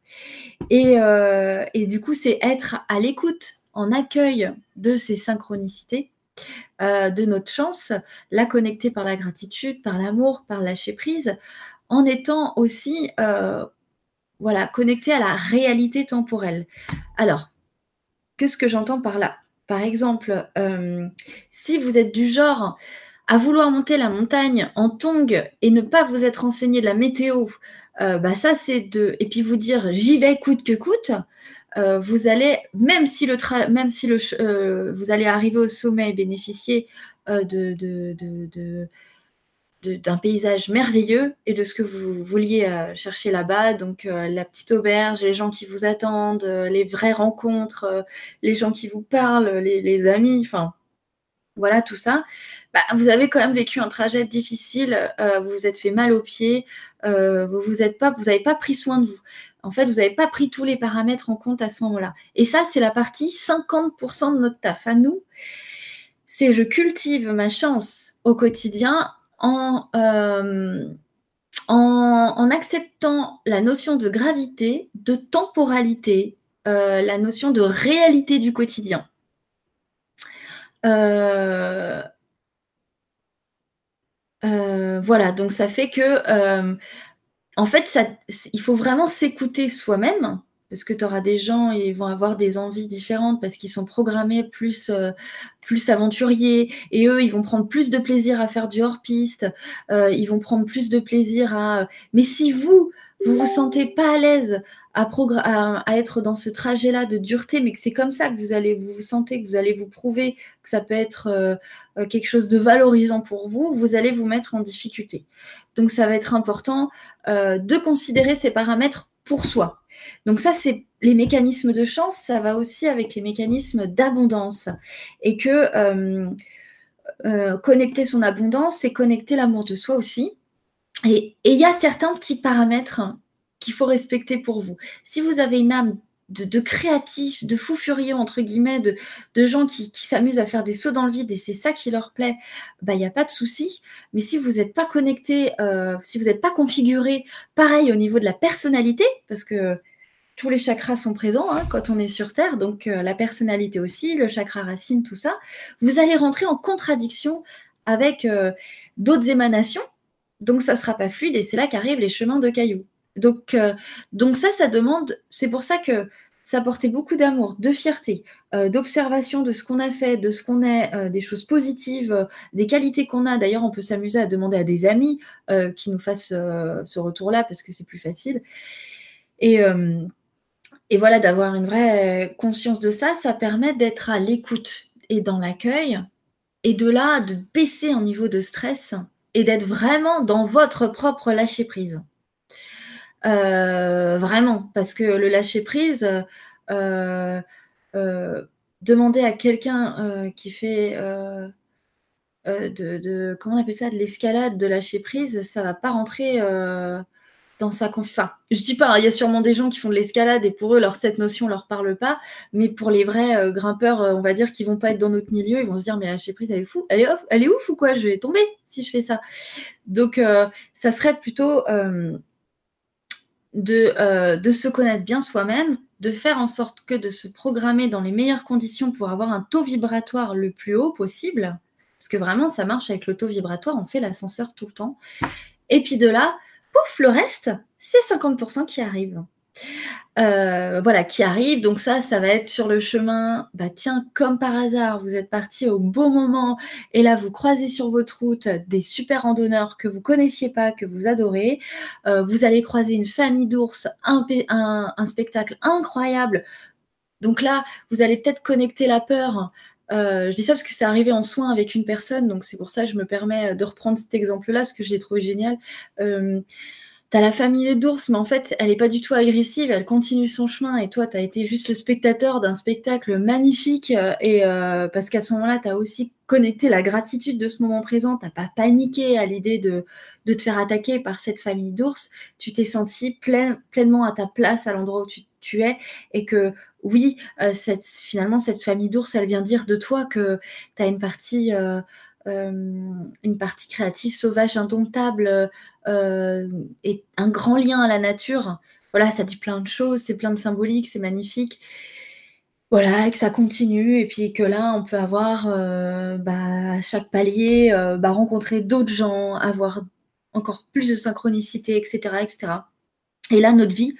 Euh, et, du coup, c'est être à l'écoute, en accueil de ces synchronicités, euh, de notre chance, la connecter par la gratitude, par l'amour, par lâcher prise, en étant aussi euh, voilà, connecté à la réalité temporelle. Alors, qu'est-ce que j'entends par là? Par exemple, si vous êtes du genre à vouloir monter la montagne en tong et ne pas vous être renseigné de la météo, euh, bah c'est de et puis vous dire j'y vais coûte que coûte. Euh, vous allez même si le même si le euh, vous allez arriver au sommet et bénéficier de, d'un paysage merveilleux et de ce que vous vouliez chercher là-bas. Donc la petite auberge, les gens qui vous attendent, les vraies rencontres, les gens qui vous parlent, les, amis, enfin voilà tout ça. Bah, vous avez quand même vécu un trajet difficile, euh, vous vous êtes fait mal aux pieds, euh, vous vous pas, vous n'avez pas pris soin de vous. En fait, vous n'avez pas pris tous les paramètres en compte à ce moment-là. Et ça, c'est la partie 50% de notre taf. À nous, c'est je cultive ma chance au quotidien en, euh, acceptant la notion de gravité, de temporalité, la notion de réalité du quotidien. Euh, euh, voilà, donc ça fait que, euh, en fait, il faut vraiment s'écouter soi-même, parce que tu auras des gens, ils vont avoir des envies différentes parce qu'ils sont programmés plus, euh, plus aventuriers, et eux, ils vont prendre plus de plaisir à faire du hors-piste, ils vont prendre plus de plaisir à... Mais si vous, vous vous sentez pas à l'aise à, être dans ce trajet-là de dureté, mais que c'est comme ça que vous allez vous, sentez, que vous allez vous prouver que ça peut être euh, euh, quelque chose de valorisant pour vous, vous allez vous mettre en difficulté. Donc ça va être important euh, de considérer ces paramètres pour soi. Donc ça, c'est les mécanismes de chance, ça va aussi avec les mécanismes d'abondance. Et que connecter son abondance, c'est connecter l'amour de soi aussi. Et il y a certains petits paramètres qu'il faut respecter pour vous. Si vous avez une âme de, créatifs, de fous furieux, entre guillemets, de, gens qui, s'amusent à faire des sauts dans le vide et c'est ça qui leur plaît, bah, il n'y a pas de souci. Mais si vous n'êtes pas connecté, euh, si vous n'êtes pas configuré, pareil au niveau de la personnalité, parce que tous les chakras sont présents hein, quand on est sur Terre, donc euh, la personnalité aussi, le chakra racine, tout ça, vous allez rentrer en contradiction avec euh, d'autres émanations, donc ça ne sera pas fluide et c'est là qu'arrivent les chemins de cailloux. Donc, euh, donc ça, ça demande, c'est pour ça que ça portait beaucoup d'amour, de fierté, euh, d'observation de ce qu'on a fait, de ce qu'on est, euh, des choses positives, des qualités qu'on a. D'ailleurs, on peut s'amuser à demander à des amis qui nous fassent ce retour-là parce que c'est plus facile. Et, et voilà, d'avoir une vraie conscience de ça, ça permet d'être à l'écoute et dans l'accueil. Et de là, de baisser en niveau de stress et d'être vraiment dans votre propre lâcher-prise. Euh, vraiment, parce que le lâcher prise, euh, euh, demander à quelqu'un qui fait de, comment on appelle ça, de l'escalade, de lâcher prise, ça va pas rentrer dans sa confiance. je dis pas, hein, il y a sûrement des gens qui font de l'escalade et pour eux, leur, cette notion leur parle pas, mais pour les vrais grimpeurs, on va dire, qui vont pas être dans notre milieu, ils vont se dire, mais lâcher prise, elle est fou, elle est off, elle est ouf ou quoi Je vais tomber si je fais ça. Donc, ça serait plutôt euh, de, se connaître bien soi-même, de faire en sorte que de se programmer dans les meilleures conditions pour avoir un taux vibratoire le plus haut possible, parce que vraiment ça marche avec le taux vibratoire, on fait l'ascenseur tout le temps. Et puis de là, pouf, le reste, c'est 50% qui arrive. Euh, voilà, qui arrive. Donc ça, ça va être sur le chemin. Bah tiens, comme par hasard, vous êtes parti au bon moment et là, vous croisez sur votre route des super randonneurs que vous connaissiez pas, que vous adorez. Euh, vous allez croiser une famille d'ours, un, spectacle incroyable. Donc là, vous allez peut-être connecter la peur. Euh, je dis ça parce que c'est arrivé en soin avec une personne, donc c'est pour ça que je me permets de reprendre cet exemple-là, parce que je l'ai trouvé génial t'as la famille d'ours, mais en fait, elle n'est pas du tout agressive, elle continue son chemin, et toi, tu as été juste le spectateur d'un spectacle magnifique, euh, et euh, parce qu'à ce moment-là, tu as aussi connecté la gratitude de ce moment présent, t'as pas paniqué à l'idée de, te faire attaquer par cette famille d'ours, tu t'es senti pleinement à ta place à l'endroit où tu, es, et que oui, euh, finalement, cette famille d'ours, elle vient dire de toi que tu as une partie... une partie créative, sauvage, indomptable, euh, et un grand lien à la nature. Voilà, ça dit plein de choses, c'est plein de symboliques, c'est magnifique. Voilà, et que ça continue, et puis que là, on peut avoir euh, bah, à chaque palier, euh, bah, rencontrer d'autres gens, avoir encore plus de synchronicité, etc., etc. Et là, notre vie,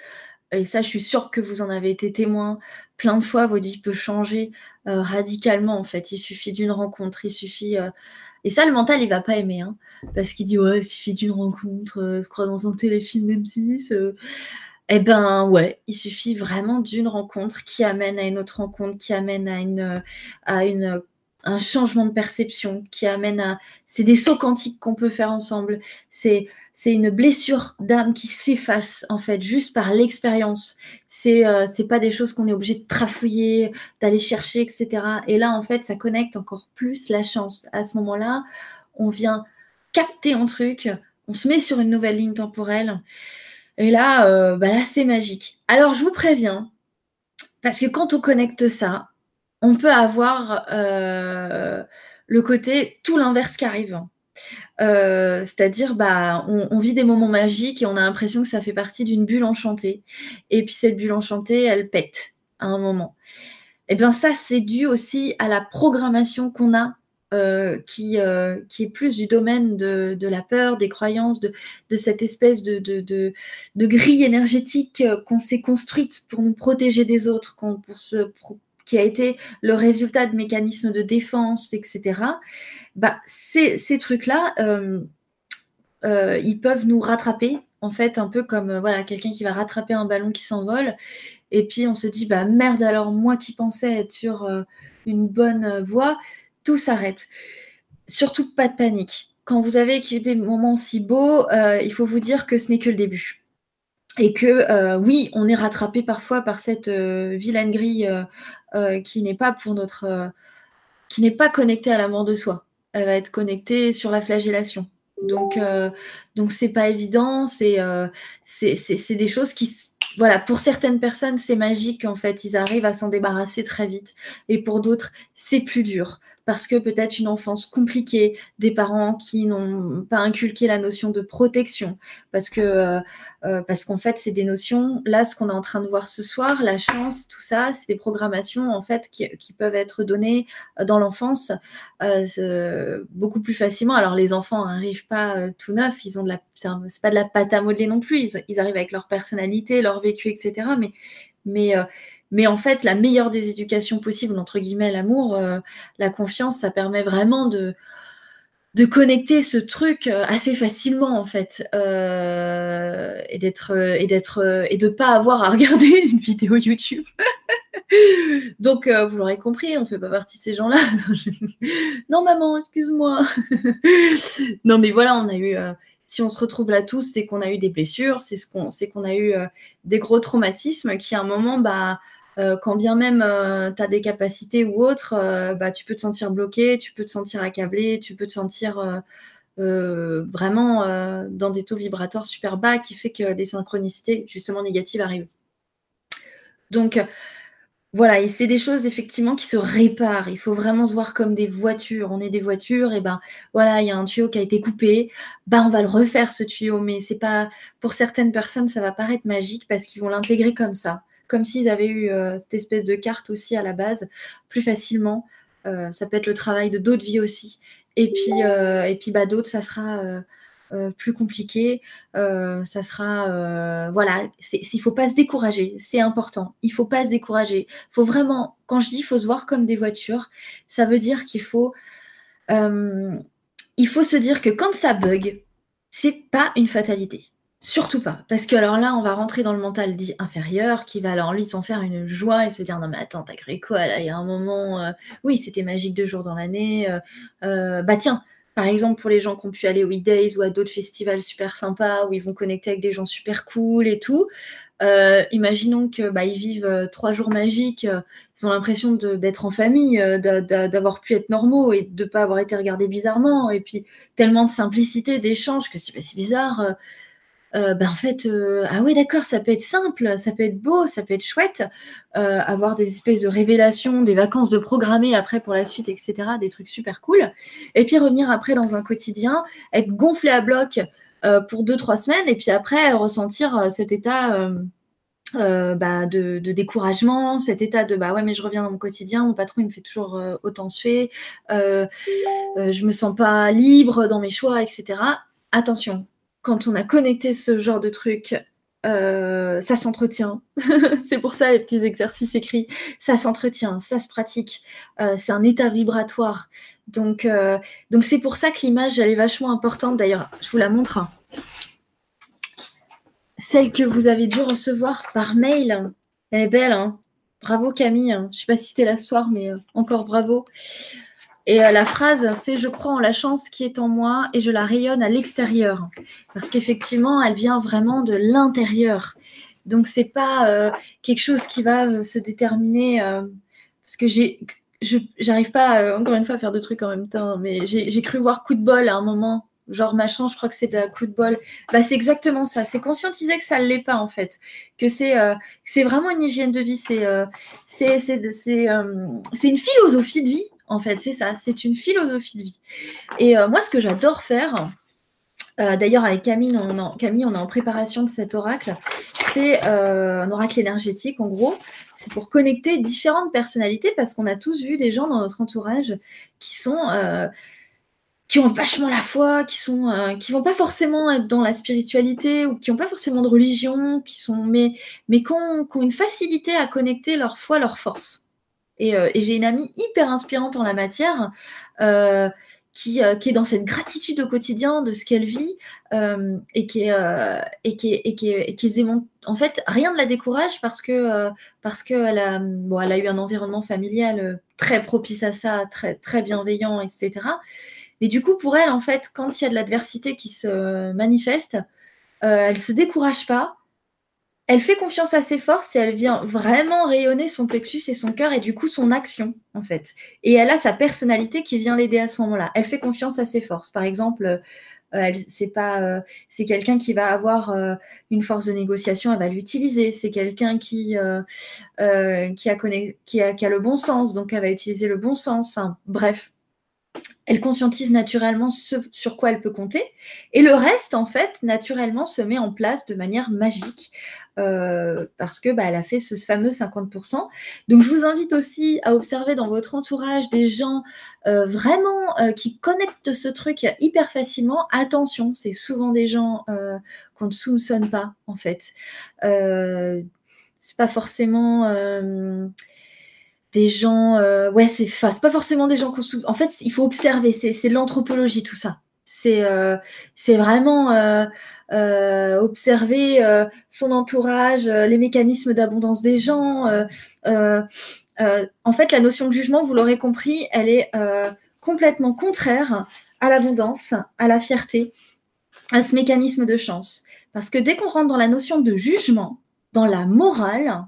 et ça, je suis sûre que vous en avez été témoin plein de fois, votre vie peut changer radicalement, en fait. Il suffit d'une rencontre, il suffit et ça, le mental, il va pas aimer, hein, parce qu'il dit ouais, il suffit d'une rencontre, euh, se croit dans un téléfilm M6. Euh. Eh ben ouais, il suffit vraiment d'une rencontre qui amène à une autre rencontre, qui amène à une à une un changement de perception, qui amène à c'est des sauts quantiques qu'on peut faire ensemble. C'est c'est une blessure d'âme qui s'efface en fait juste par l'expérience. C'est euh, c'est pas des choses qu'on est obligé de trafouiller, d'aller chercher, etc. Et là en fait ça connecte encore plus la chance. À ce moment-là, on vient capter un truc, on se met sur une nouvelle ligne temporelle. Et là, euh, bah c'est magique. Alors je vous préviens, parce que quand on connecte ça, on peut avoir euh, le côté tout l'inverse qui arrive. Euh, c'est-à-dire, bah, on, vit des moments magiques et on a l'impression que ça fait partie d'une bulle enchantée. Et puis cette bulle enchantée, elle pète à un moment. Et eh bien ça, c'est dû aussi à la programmation qu'on a, euh, qui, euh, qui est plus du domaine de, la peur, des croyances, de, cette espèce de, grille énergétique qu'on s'est construite pour nous protéger des autres, pour se, qui a été le résultat de mécanismes de défense, etc., bah, ces, trucs-là, euh, euh, ils peuvent nous rattraper, en fait, un peu comme euh, voilà, quelqu'un qui va rattraper un ballon qui s'envole. Et puis on se dit, bah merde, alors moi qui pensais être sur une bonne voie, tout s'arrête. Surtout pas de panique. Quand vous avez des moments si beaux, il faut vous dire que ce n'est que le début et que oui, on est rattrapé parfois par cette vilaine grille qui n'est pas pour notre, qui n'est pas connectée à l'amour de soi. elle va être connectée sur la flagellation. Donc, euh, donc c'est pas évident. C'est, euh, c'est, c'est, des choses qui, voilà, pour certaines personnes, c'est magique. En fait, ils arrivent à s'en débarrasser très vite. Et pour d'autres, c'est plus dur parce que peut-être une enfance compliquée, des parents qui n'ont pas inculqué la notion de protection, parce que euh, euh, parce qu'en fait c'est des notions. Là, ce qu'on est en train de voir ce soir, la chance, tout ça, c'est des programmations en fait qui, peuvent être données euh, dans l'enfance beaucoup plus facilement. Alors les enfants n'arrivent pas tout neuf, ils ont de la, c'est pas de la pâte à modeler non plus. Ils, arrivent avec leur personnalité, leur vécu, etc. Mais mais en fait, la meilleure des éducations possibles, entre guillemets, l'amour, euh, la confiance, ça permet vraiment de, de connecter ce truc euh, assez facilement en fait euh, et d'être et d'être et de pas avoir à <laughs> regarder une vidéo YouTube. <laughs> Donc vous l'aurez compris, on fait pas partie de ces gens-là. <laughs> non maman, excuse-moi. non mais voilà, on a eu si on se retrouve là tous, c'est qu'on a eu des blessures, c'est ce qu'on c'est qu'on a eu des gros traumatismes qui à un moment bah euh, quand bien même euh, tu as des capacités ou autres, euh, bah, tu peux te sentir bloqué, tu peux te sentir accablé, tu peux te sentir vraiment dans des taux vibratoires super bas qui fait que des synchronicités justement négatives arrivent. Donc voilà, et c'est des choses effectivement qui se réparent. Il faut vraiment se voir comme des voitures. On est des voitures, et ben voilà, il y a un tuyau qui a été coupé, ben on va le refaire ce tuyau, mais c'est pas pour certaines personnes ça va paraître magique parce qu'ils vont l'intégrer comme ça comme s'ils avaient eu euh, cette espèce de carte aussi à la base, plus facilement. Euh, ça peut être le travail de d'autres vies aussi. Et puis, euh, et bah, d'autres, ça sera plus compliqué. ça sera. voilà, il ne faut pas se décourager. C'est important. Il ne faut pas se décourager. faut vraiment, quand je dis il faut se voir comme des voitures, ça veut dire qu'il faut. il faut se dire que quand ça bug, c'est pas une fatalité. Surtout pas. Parce que alors là, on va rentrer dans le mental dit inférieur qui va alors lui s'en faire une joie et se dire non mais attends, t'as créé quoi Il y a un moment, euh, oui, c'était magique deux jours dans l'année. Euh, euh, bah tiens, par exemple pour les gens qui ont pu aller au E-Days ou à d'autres festivals super sympas où ils vont connecter avec des gens super cool et tout. imaginons que bah, ils vivent trois jours magiques, ils ont l'impression d'être en famille, d'avoir pu être normaux et de ne pas avoir été regardés bizarrement. Et puis tellement de simplicité, d'échange que c'est bizarre euh, ben, en fait, euh, ah oui, d'accord, ça peut être simple, ça peut être beau, ça peut être chouette, euh, avoir des espèces de révélations, des vacances de programmer après pour la suite, etc., des trucs super cool. Et puis revenir après dans un quotidien, être gonflé à bloc pour deux, trois semaines, et puis après ressentir cet état. Bah, de, découragement, cet état de bah ouais mais je reviens dans mon quotidien, mon patron il me fait toujours autant suer, je me sens pas libre dans mes choix, etc. Attention, quand on a connecté ce genre de truc, euh, ça s'entretient. <laughs> c'est pour ça les petits exercices écrits. Ça s'entretient, ça se pratique. Euh, c'est un état vibratoire. Donc, euh, donc c'est pour ça que l'image elle est vachement importante. D'ailleurs, je vous la montre. Celle que vous avez dû recevoir par mail, elle est belle. Hein bravo Camille. Je ne sais pas si la soir, mais encore bravo. Et euh, la phrase, c'est Je crois en la chance qui est en moi et je la rayonne à l'extérieur. Parce qu'effectivement, elle vient vraiment de l'intérieur. Donc, c'est pas euh, quelque chose qui va euh, se déterminer. parce que j'ai. J'arrive pas, encore une fois, à faire deux trucs en même temps, mais j'ai cru voir coup de bol à un moment genre ma chance, je crois que c'est de la coup de bol. Bah, c'est exactement ça. C'est conscientiser que ça ne l'est pas en fait. Que c'est c'est vraiment une hygiène de vie. C'est c'est c'est une philosophie de vie en fait, c'est ça, c'est une philosophie de vie. Et euh, moi, ce que j'adore faire, euh, d'ailleurs avec Camille on, est en préparation de cet oracle, c'est euh, un oracle énergétique, en gros, c'est pour connecter différentes personnalités, parce qu'on a tous vu des gens dans notre entourage qui sont... qui ont vachement la foi, qui sont, qui vont pas forcément être dans la spiritualité ou qui n'ont pas forcément de religion, qui sont, mais, mais qui ont une facilité à connecter leur foi, leur force. Euh, et, j'ai une amie hyper inspirante en la matière euh, qui, euh, qui, est dans cette gratitude au quotidien de ce qu'elle vit et qui est, en fait rien ne la décourage parce que parce qu'elle a bon elle a eu un environnement familial très propice à ça très très bienveillant etc mais du coup pour elle en fait quand il y a de l'adversité qui se manifeste elle se décourage pas elle fait confiance à ses forces et elle vient vraiment rayonner son plexus et son cœur et du coup son action en fait. Et elle a sa personnalité qui vient l'aider à ce moment-là. Elle fait confiance à ses forces. Par exemple, euh, c'est pas, euh, c'est quelqu'un qui va avoir euh, une force de négociation, elle va l'utiliser. C'est quelqu'un qui qui a, qui, a, qui a le bon sens, donc elle va utiliser le bon sens. Enfin, bref, elle conscientise naturellement ce sur quoi elle peut compter. Et le reste, en fait, naturellement, se met en place de manière magique euh, parce que bah, a fait ce fameux 50%. Donc, je vous invite aussi à observer dans votre entourage des gens euh, vraiment euh, qui connectent ce truc hyper facilement. Attention, c'est souvent des gens qu'on ne soupçonne pas, en fait. c'est pas forcément des gens. Euh, ouais, c'est pas forcément des gens qu'on En fait, il faut observer. C'est de l'anthropologie, tout ça. C'est euh, vraiment euh, observer son entourage, les mécanismes d'abondance des gens. en fait, la notion de jugement, vous l'aurez compris, elle est complètement contraire à l'abondance, à la fierté, à ce mécanisme de chance. Parce que dès qu'on rentre dans la notion de jugement, dans la morale,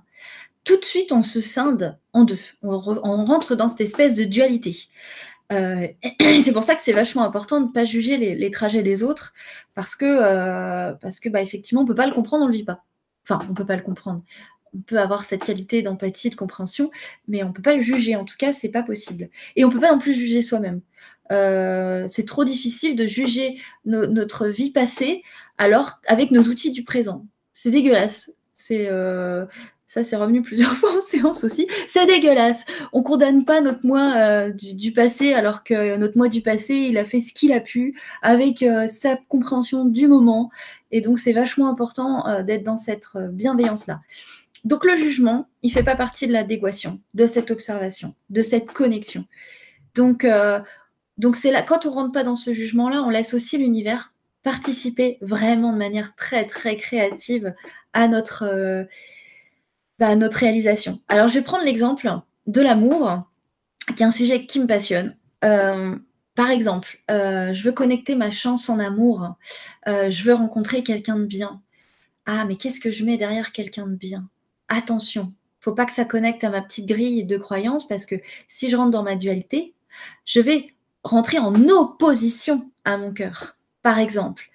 tout de suite, on se scinde en deux. On, rentre dans cette espèce de dualité. Euh, <clears throat> c'est pour ça que c'est vachement important de ne pas juger les, trajets des autres, parce que, euh, parce que bah, effectivement, on ne peut pas le comprendre, on ne le vit pas. Enfin, on ne peut pas le comprendre. On peut avoir cette qualité d'empathie, de compréhension, mais on ne peut pas le juger. En tout cas, c'est pas possible. Et on ne peut pas non plus juger soi-même. Euh, c'est trop difficile de juger notre vie passée alors avec nos outils du présent. C'est dégueulasse. C'est ça, c'est revenu plusieurs <laughs> fois en séance aussi. C'est dégueulasse. On condamne pas notre moi euh, du, passé alors que notre moi du passé, il a fait ce qu'il a pu avec euh, sa compréhension du moment. Et donc, c'est vachement important euh, d'être dans cette bienveillance-là. Donc, le jugement, il fait pas partie de l'adéquation, de cette observation, de cette connexion. Donc, donc c'est là, quand on rentre pas dans ce jugement-là, on laisse aussi l'univers participer vraiment de manière très, très créative à notre bah, notre réalisation. Alors, je vais prendre l'exemple de l'amour, qui est un sujet qui me passionne. Euh, par exemple, euh, je veux connecter ma chance en amour. Euh, je veux rencontrer quelqu'un de bien. Ah, mais qu'est-ce que je mets derrière quelqu'un de bien? Attention, faut pas que ça connecte à ma petite grille de croyances parce que si je rentre dans ma dualité, je vais rentrer en opposition à mon cœur. Par exemple,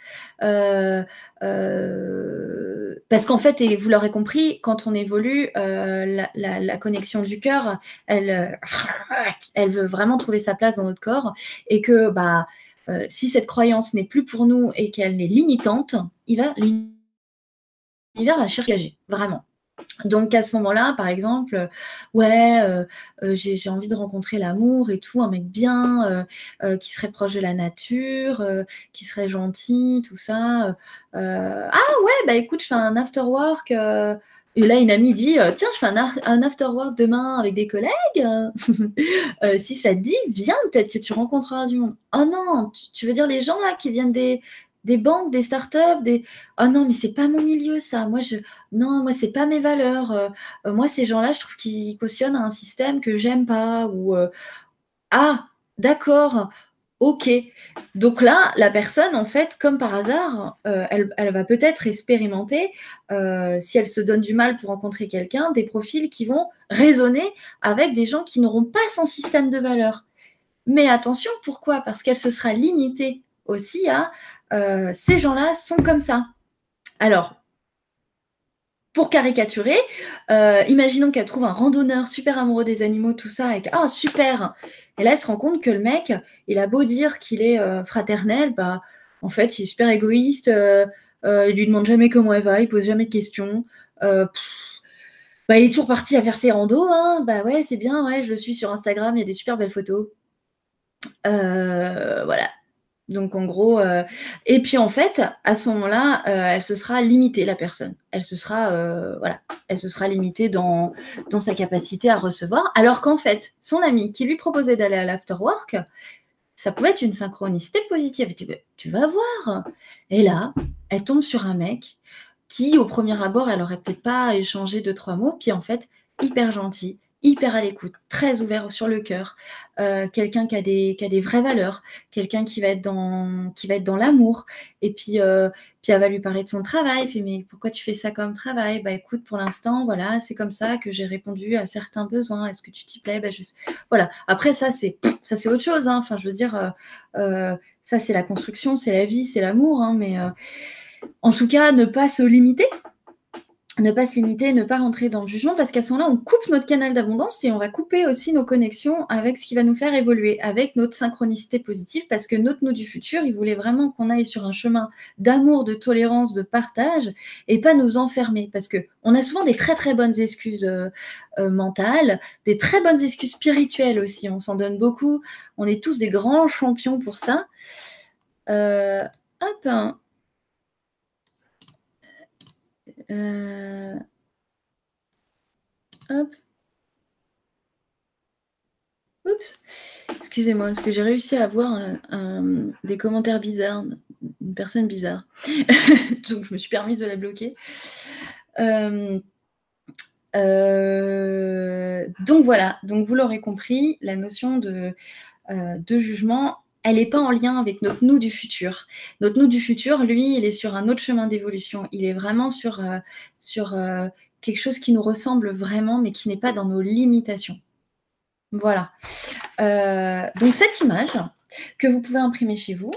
parce qu'en fait, et vous l'aurez compris, quand on évolue, euh, la, connexion du cœur, elle, euh, <laughs> elle veut vraiment trouver sa place dans notre corps. Et que bah, euh, si cette croyance n'est plus pour nous et qu'elle est limitante, il va, l'univers va chercher, vraiment. Donc à ce moment-là, par exemple, ouais, euh, euh, j'ai envie de rencontrer l'amour et tout, un mec bien, euh, qui serait proche de la nature, qui serait gentil, tout ça. ah ouais, bah écoute, je fais un after work. et là, une amie dit, tiens, je fais un, after work demain avec des collègues. <laughs> si ça te dit, viens, peut-être que tu rencontreras du monde. Oh non, tu veux dire les gens là qui viennent des, des banques, des startups, des oh non mais c'est pas mon milieu ça. Moi je non moi c'est pas mes valeurs. Euh, euh, moi ces gens-là je trouve qu'ils cautionnent un système que j'aime pas ou euh, ah d'accord ok. Donc là la personne en fait comme par hasard elle, elle, va peut-être expérimenter si elle se donne du mal pour rencontrer quelqu'un des profils qui vont résonner avec des gens qui n'auront pas son système de valeurs. Mais attention pourquoi? Parce qu'elle se sera limitée aussi à euh, ces gens-là sont comme ça. Alors, pour caricaturer, euh, imaginons qu'elle trouve un randonneur super amoureux des animaux, tout ça, et ah super Et là, elle se rend compte que le mec, il a beau dire qu'il est euh, fraternel, bah en fait, il est super égoïste, il lui demande jamais comment elle va, il pose jamais de questions. bah, il est toujours parti à faire ses randos, hein. bah ouais, c'est bien, ouais, je le suis sur Instagram, il y a des super belles photos. voilà, donc en gros, euh, et puis en fait, à ce moment-là, euh, elle se sera limitée la personne. Elle se sera, euh, voilà, elle se sera limitée dans, sa capacité à recevoir. Alors qu'en fait, son ami qui lui proposait d'aller à l'afterwork, ça pouvait être une synchronicité positive. Tu, tu vas voir. Et là, elle tombe sur un mec qui, au premier abord, elle aurait peut-être pas échangé deux trois mots, puis en fait, hyper gentil, hyper à l'écoute, très ouvert sur le cœur, euh, quelqu'un qui a des qui a des vraies valeurs, quelqu'un qui va être dans qui va être dans l'amour. Et puis euh, puis elle va lui parler de son travail. Fait mais pourquoi tu fais ça comme travail? Bah écoute, pour l'instant, voilà, c'est comme ça que j'ai répondu à certains besoins. Est-ce que tu t'y plais? Bah, voilà. Après ça c'est ça c'est autre chose. Hein. Enfin je veux dire, euh, ça c'est la construction, c'est la vie, c'est l'amour. Hein. mais en tout cas, ne pas se limiter ne pas se limiter, ne pas rentrer dans le jugement, parce qu'à ce moment-là, on coupe notre canal d'abondance et on va couper aussi nos connexions avec ce qui va nous faire évoluer, avec notre synchronicité positive, parce que notre nous du futur, il voulait vraiment qu'on aille sur un chemin d'amour, de tolérance, de partage, et pas nous enfermer, parce que on a souvent des très très bonnes excuses euh, euh, mentales, des très bonnes excuses spirituelles aussi, on s'en donne beaucoup, on est tous des grands champions pour ça. Euh, hop, hein. Euh. Oups. Excusez-moi, parce que j'ai réussi à avoir des commentaires bizarres, une personne bizarre. <laughs> Donc je me suis permise de la bloquer. Euh, euh, donc voilà, donc vous l'aurez compris, la notion de, de jugement elle n'est pas en lien avec notre nous du futur. Notre nous du futur, lui, il est sur un autre chemin d'évolution. Il est vraiment sur, euh, euh, quelque chose qui nous ressemble vraiment, mais qui n'est pas dans nos limitations. Voilà. Euh, donc cette image que vous pouvez imprimer chez vous,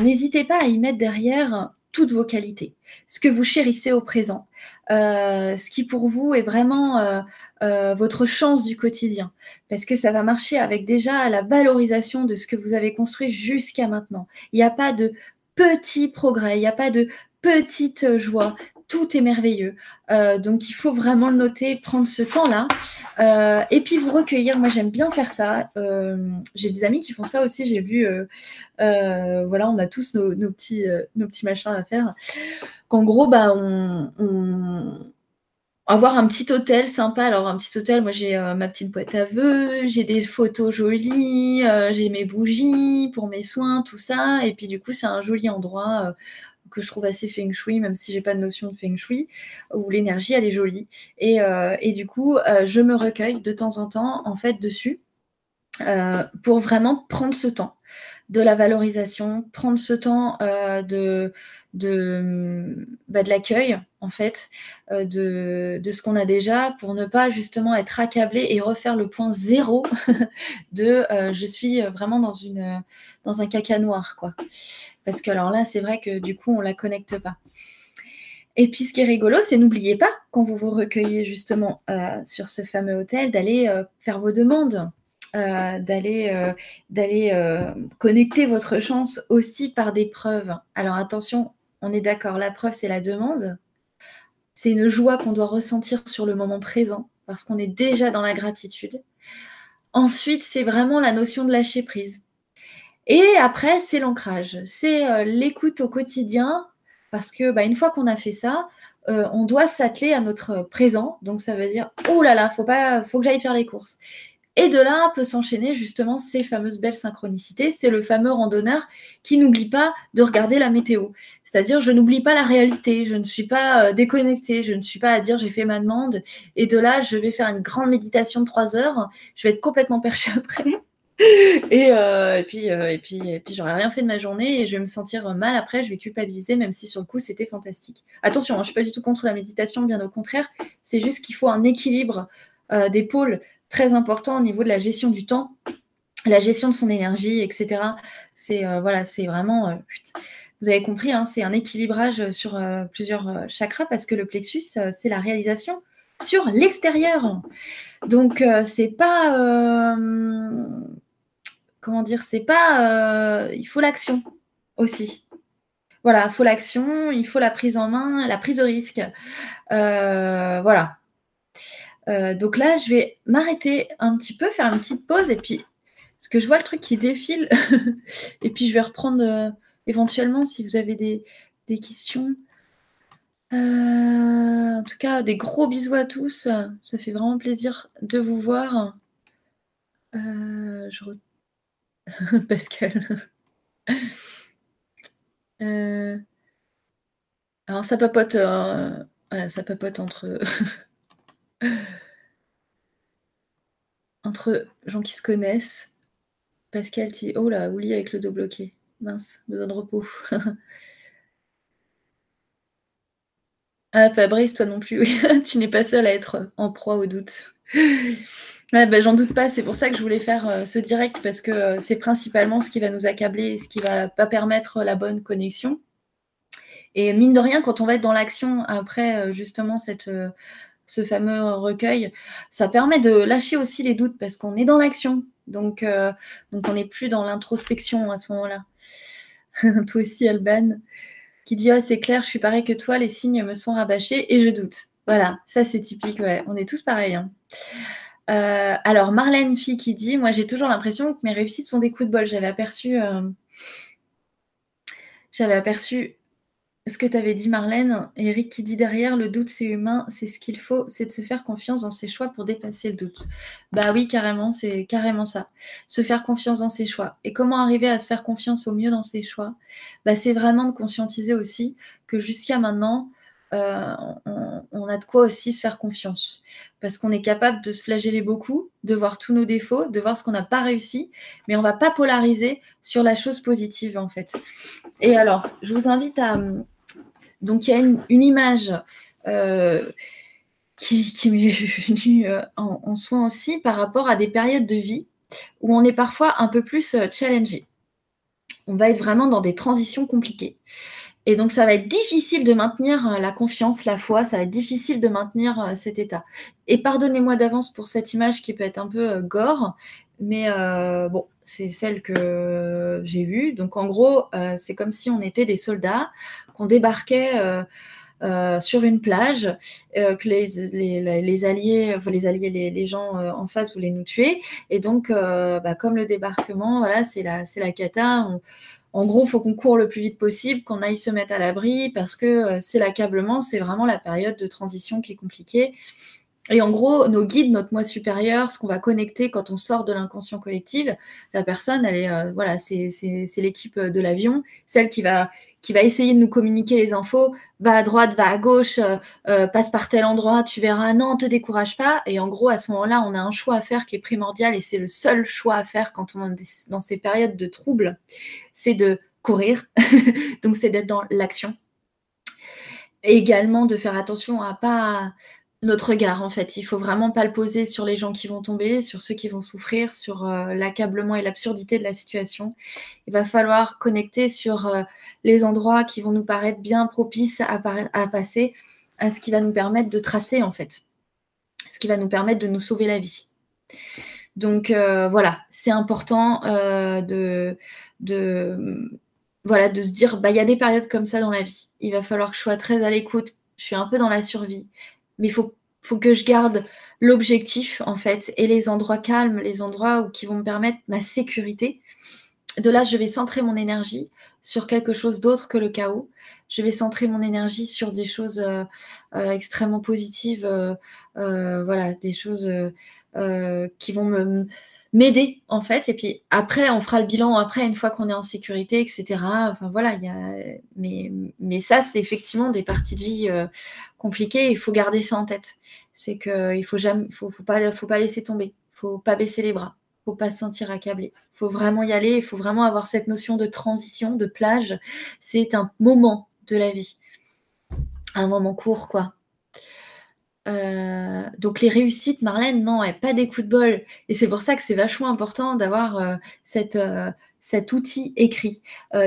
n'hésitez pas à y mettre derrière toutes vos qualités, ce que vous chérissez au présent, ce qui pour vous est vraiment euh, votre chance du quotidien. Parce que ça va marcher avec déjà la valorisation de ce que vous avez construit jusqu'à maintenant. Il n'y a pas de petits progrès, il n'y a pas de petite joie. Tout est merveilleux. Euh, donc il faut vraiment le noter, prendre ce temps-là. Euh, et puis vous recueillir. Moi j'aime bien faire ça. j'ai des amis qui font ça aussi. J'ai vu, voilà, on a tous nos, petits, nos machins à faire. Qu'en gros, bah, on avoir un petit hôtel sympa. Alors, un petit hôtel, moi, j'ai euh, ma petite boîte à vœux, j'ai des photos jolies, euh, j'ai mes bougies pour mes soins, tout ça. Et puis, du coup, c'est un joli endroit euh, que je trouve assez feng shui, même si j'ai pas de notion de feng shui, où l'énergie, elle est jolie. Et, et du coup, je me recueille de temps en temps, en fait, dessus, pour vraiment prendre ce temps de la valorisation, prendre ce temps de de, bah, de l'accueil, en fait, euh, de, de, ce qu'on a déjà, pour ne pas justement être accablé et refaire le point zéro <laughs> de euh, je suis vraiment dans, une, dans un caca noir, quoi. Parce que alors là, c'est vrai que du coup, on ne la connecte pas. Et puis, ce qui est rigolo, c'est n'oubliez pas, quand vous vous recueillez justement euh, sur ce fameux hôtel, d'aller faire vos demandes. d'aller d'aller connecter votre chance aussi par des preuves. Alors attention, on est d'accord, la preuve, c'est la demande. C'est une joie qu'on doit ressentir sur le moment présent, parce qu'on est déjà dans la gratitude. Ensuite, c'est vraiment la notion de lâcher prise. Et après, c'est l'ancrage, c'est euh, l'écoute au quotidien, parce que bah, une fois qu'on a fait ça, euh, on doit s'atteler à notre présent. Donc ça veut dire, oh là là, faut pas, faut que j'aille faire les courses. Et de là peut s'enchaîner justement ces fameuses belles synchronicités. C'est le fameux randonneur qui n'oublie pas de regarder la météo. C'est-à-dire, je n'oublie pas la réalité, je ne suis pas euh, déconnectée, je ne suis pas à dire j'ai fait ma demande et de là, je vais faire une grande méditation de trois heures, je vais être complètement perchée <laughs> après. Et, euh, puis, euh, et puis, et puis j'aurais rien fait de ma journée et je vais me sentir mal après, je vais culpabiliser, même si sur le coup c'était fantastique. Attention, hein, je ne suis pas du tout contre la méditation, bien au contraire, c'est juste qu'il faut un équilibre des pôles très important au niveau de la gestion du temps, la gestion de son énergie, etc. C'est euh, voilà, c'est vraiment, euh, vous avez compris, hein, c'est un équilibrage sur euh, plusieurs chakras parce que le plexus, c'est la réalisation sur l'extérieur. Donc c'est pas, comment dire, c'est pas, il faut l'action aussi. Voilà, il faut l'action, il faut la prise en main, la prise de risque. voilà. Euh, donc là, je vais m'arrêter un petit peu, faire une petite pause et puis, parce que je vois le truc qui défile, <laughs> et puis je vais reprendre euh, éventuellement si vous avez des, questions. Euh, en tout cas, des gros bisous à tous. Ça fait vraiment plaisir de vous voir. je <laughs> Pascal. <laughs> Alors ça papote, ça papote entre entre gens qui se connaissent. Pascal dit Oh là, Ouli avec le dos bloqué. Mince, besoin de repos. <laughs> ah, Fabrice, toi non plus, <laughs> tu n'es pas seul à être en proie au doute. <laughs> Ben, j'en doute pas, c'est pour ça que je voulais faire euh, ce direct parce que euh, c'est principalement ce qui va nous accabler et ce qui va pas permettre la bonne connexion. Et mine de rien, quand on va être dans l'action après euh, justement cette, ce fameux recueil, ça permet de lâcher aussi les doutes parce qu'on est dans l'action. Donc, donc on n'est plus dans l'introspection à ce moment-là. <laughs> toi aussi, Alban, qui dit oh, c'est clair, je suis pareil que toi, les signes me sont rabâchés et je doute. Voilà, ça c'est typique, ouais. On est tous pareils. Hein. Euh, alors, Marlène Fille qui dit Moi, j'ai toujours l'impression que mes réussites sont des coups de bol. J'avais aperçu. Euh, j'avais aperçu ce que tu avais dit, Marlène. Eric qui dit derrière Le doute, c'est humain. C'est ce qu'il faut. C'est de se faire confiance dans ses choix pour dépasser le doute. Bah oui, carrément. C'est carrément ça. Se faire confiance dans ses choix. Et comment arriver à se faire confiance au mieux dans ses choix? Bah, C'est vraiment de conscientiser aussi que jusqu'à maintenant, euh, on, a de quoi aussi se faire confiance. Parce qu'on est capable de se flageller beaucoup, de voir tous nos défauts, de voir ce qu'on n'a pas réussi, mais on ne va pas polariser sur la chose positive en fait. Et alors, je vous invite à... Donc il y a une, image euh, qui, m'est venue euh, en, en soin aussi par rapport à des périodes de vie où on est parfois un peu plus challengé. On va être vraiment dans des transitions compliquées. Et donc, ça va être difficile de maintenir euh, la confiance, la foi, ça va être difficile de maintenir euh, cet état. Et pardonnez-moi d'avance pour cette image qui peut être un peu euh, gore, mais bon, c'est celle que j'ai vue. Donc, en gros, c'est comme si on était des soldats, qu'on débarquait sur une plage, que les, alliés, les alliés, gens en face voulaient nous tuer. Et donc, bah, comme le débarquement, voilà, c'est la, la cata. En gros, faut qu'on court le plus vite possible, qu'on aille se mettre à l'abri parce que euh, c'est l'accablement, c'est vraiment la période de transition qui est compliquée. Et en gros, nos guides, notre moi supérieur, ce qu'on va connecter quand on sort de l'inconscient collectif, la personne, elle est, euh, voilà, c'est l'équipe de l'avion, celle qui va, qui va essayer de nous communiquer les infos, va à droite, va à gauche, euh, euh, passe par tel endroit, tu verras, non, te décourage pas. Et en gros, à ce moment-là, on a un choix à faire qui est primordial et c'est le seul choix à faire quand on est dans ces périodes de troubles, c'est de courir. <laughs> Donc, c'est d'être dans l'action. également de faire attention à pas notre regard en fait. Il faut vraiment pas le poser sur les gens qui vont tomber, sur ceux qui vont souffrir, sur euh, l'accablement et l'absurdité de la situation. Il va falloir connecter sur euh, les endroits qui vont nous paraître bien propices à, passer, à ce qui va nous permettre de tracer en fait, ce qui va nous permettre de nous sauver la vie. Donc euh, voilà, c'est important de, voilà, de se dire, bah, il y a des périodes comme ça dans la vie. Il va falloir que je sois très à l'écoute. Je suis un peu dans la survie mais il faut, faut que je garde l'objectif, en fait, et les endroits calmes, les endroits où, qui vont me permettre ma sécurité. De là, je vais centrer mon énergie sur quelque chose d'autre que le chaos. Je vais centrer mon énergie sur des choses euh, euh, extrêmement positives, euh, voilà, des choses qui vont me, m'aider en fait. Et puis après, on fera le bilan après, une fois qu'on est en sécurité, etc. Enfin voilà, il y a... mais, ça, c'est effectivement des parties de vie euh, compliquées. Il faut garder ça en tête. C'est qu'il faut jamais, faut, faut pas, faut pas laisser tomber. Faut pas baisser les bras. Faut pas se sentir accablé. Faut vraiment y aller. Il faut vraiment avoir cette notion de transition, de plage. C'est un moment de la vie, un moment court, quoi. Euh, donc les réussites, Marlène, non, pas des coups de bol. Et c'est pour ça que c'est vachement important d'avoir euh, euh, cet outil écrit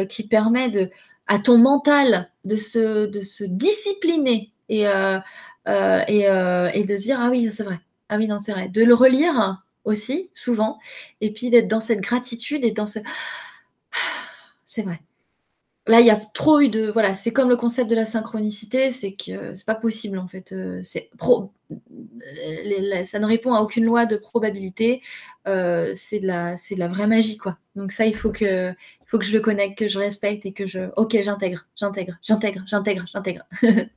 qui permet de, à ton mental de se, de se discipliner et, et, et, de se dire ah oui, c'est vrai, ah oui, non, c'est vrai. De le relire aussi, souvent, et puis d'être dans cette gratitude et dans ce... C'est vrai. Là, il y a trop eu de. Voilà, c'est comme le concept de la synchronicité, c'est que c'est pas possible en fait. Euh, c'est euh, ça ne répond à aucune loi de probabilité. Euh, c'est de la, vraie magie quoi. Donc ça, il faut que, il faut que je le connecte, que je respecte et que je. Ok, j'intègre, j'intègre, j'intègre, j'intègre, j'intègre. <laughs>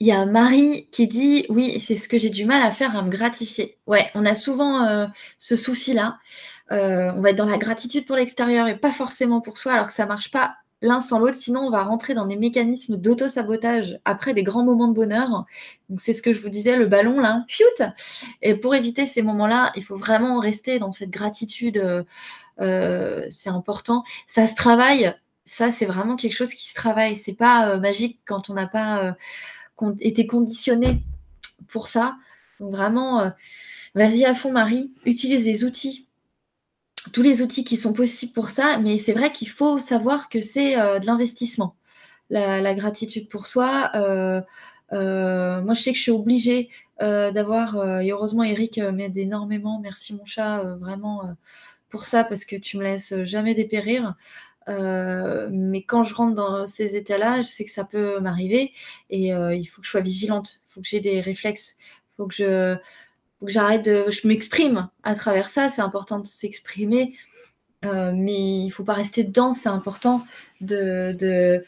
Il y a Marie qui dit oui, c'est ce que j'ai du mal à faire, à me gratifier. Ouais, on a souvent ce souci-là. Euh, on va être dans la gratitude pour l'extérieur et pas forcément pour soi, alors que ça marche pas l'un sans l'autre, sinon on va rentrer dans des mécanismes d'auto-sabotage après des grands moments de bonheur. Donc c'est ce que je vous disais, le ballon là, Et pour éviter ces moments-là, il faut vraiment rester dans cette gratitude. Euh, euh, c'est important. Ça se travaille. Ça, c'est vraiment quelque chose qui se travaille. C'est pas magique quand on n'a pas été conditionné pour ça. Donc vraiment, vas-y à fond, Marie. Utilise les outils tous les outils qui sont possibles pour ça, mais c'est vrai qu'il faut savoir que c'est euh, de l'investissement. La, gratitude pour soi. Euh, euh, moi, je sais que je suis obligée d'avoir, et heureusement, Eric m'aide énormément. Merci, mon chat, vraiment pour ça, parce que tu me laisses jamais dépérir. mais quand je rentre dans ces états-là, je sais que ça peut m'arriver et il faut que je sois vigilante, il faut que j'ai des réflexes, il faut que je, que j'arrête de. Je m'exprime à travers ça, c'est important de s'exprimer, euh, mais il faut pas rester dedans, c'est important de. de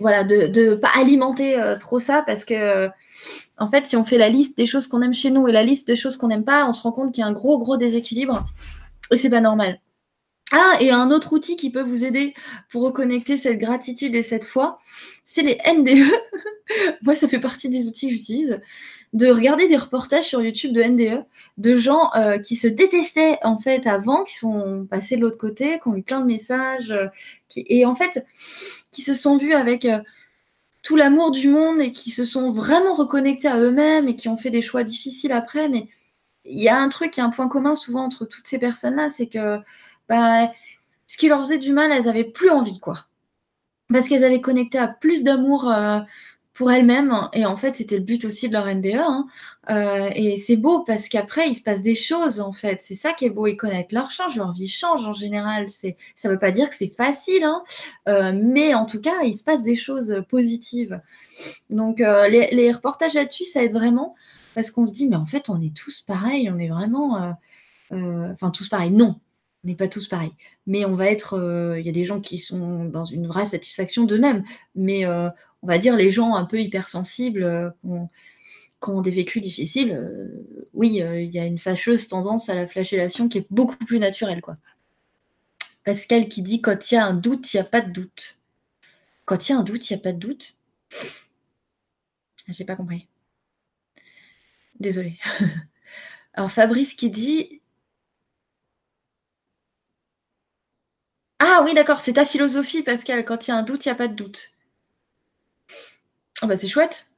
voilà, de ne pas alimenter euh, trop ça parce que, en fait, si on fait la liste des choses qu'on aime chez nous et la liste des choses qu'on n'aime pas, on se rend compte qu'il y a un gros, gros déséquilibre et c'est pas normal. Ah, et un autre outil qui peut vous aider pour reconnecter cette gratitude et cette foi, c'est les NDE. <laughs> Moi, ça fait partie des outils que j'utilise de regarder des reportages sur YouTube de NDE de gens euh, qui se détestaient en fait avant, qui sont passés de l'autre côté, qui ont eu plein de messages, euh, et en fait qui se sont vus avec euh, tout l'amour du monde et qui se sont vraiment reconnectés à eux-mêmes et qui ont fait des choix difficiles après. Mais il y a un truc, il y a un point commun souvent entre toutes ces personnes-là, c'est que bah, ce qui leur faisait du mal, elles avaient plus envie, quoi. Parce qu'elles avaient connecté à plus d'amour pour elles-mêmes. Et en fait, c'était le but aussi de leur NDE. Hein. Euh, et c'est beau parce qu'après, il se passe des choses, en fait. C'est ça qui est beau. Ils connaissent leur change, leur vie change en général. C'est, ça veut pas dire que c'est facile, hein. euh, mais en tout cas, il se passe des choses positives. Donc, euh, les, reportages là-dessus, ça aide vraiment parce qu'on se dit, mais en fait, on est tous pareils. On est vraiment. Enfin, tous pareils. Non, on n'est pas tous pareils. Mais on va être. Il y a des gens qui sont dans une vraie satisfaction d'eux-mêmes. Mais on va dire, les gens un peu hypersensibles euh, qui ont, des vécus difficiles, euh, oui, euh, il y a une fâcheuse tendance à la flagellation qui est beaucoup plus naturelle. Quoi. Pascal qui dit quand il y a un doute, il n'y a pas de doute. Quand il y a un doute, il n'y a pas de doute. J'ai pas compris. Désolée. <laughs> Alors Fabrice qui dit Ah oui, d'accord, c'est ta philosophie, Pascal. Quand il y a un doute, il n'y a pas de doute. Ah bah c'est chouette.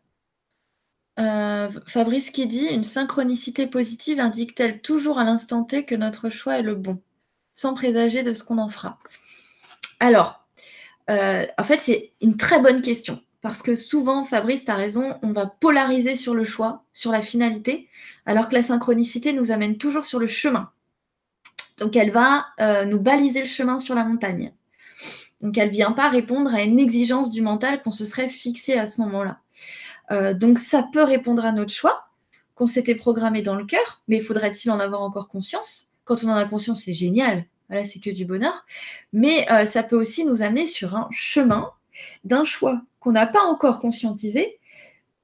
Euh, Fabrice qui dit Une synchronicité positive indique-t-elle toujours à l'instant T que notre choix est le bon, sans présager de ce qu'on en fera? Alors, euh, en fait, c'est une très bonne question. Parce que souvent, Fabrice, tu as raison, on va polariser sur le choix, sur la finalité, alors que la synchronicité nous amène toujours sur le chemin. Donc, elle va euh, nous baliser le chemin sur la montagne. Donc elle ne vient pas répondre à une exigence du mental qu'on se serait fixé à ce moment-là. Euh, donc ça peut répondre à notre choix, qu'on s'était programmé dans le cœur, mais faudrait-il en avoir encore conscience? Quand on en a conscience, c'est génial. Voilà, c'est que du bonheur. Mais euh, ça peut aussi nous amener sur un chemin d'un choix qu'on n'a pas encore conscientisé.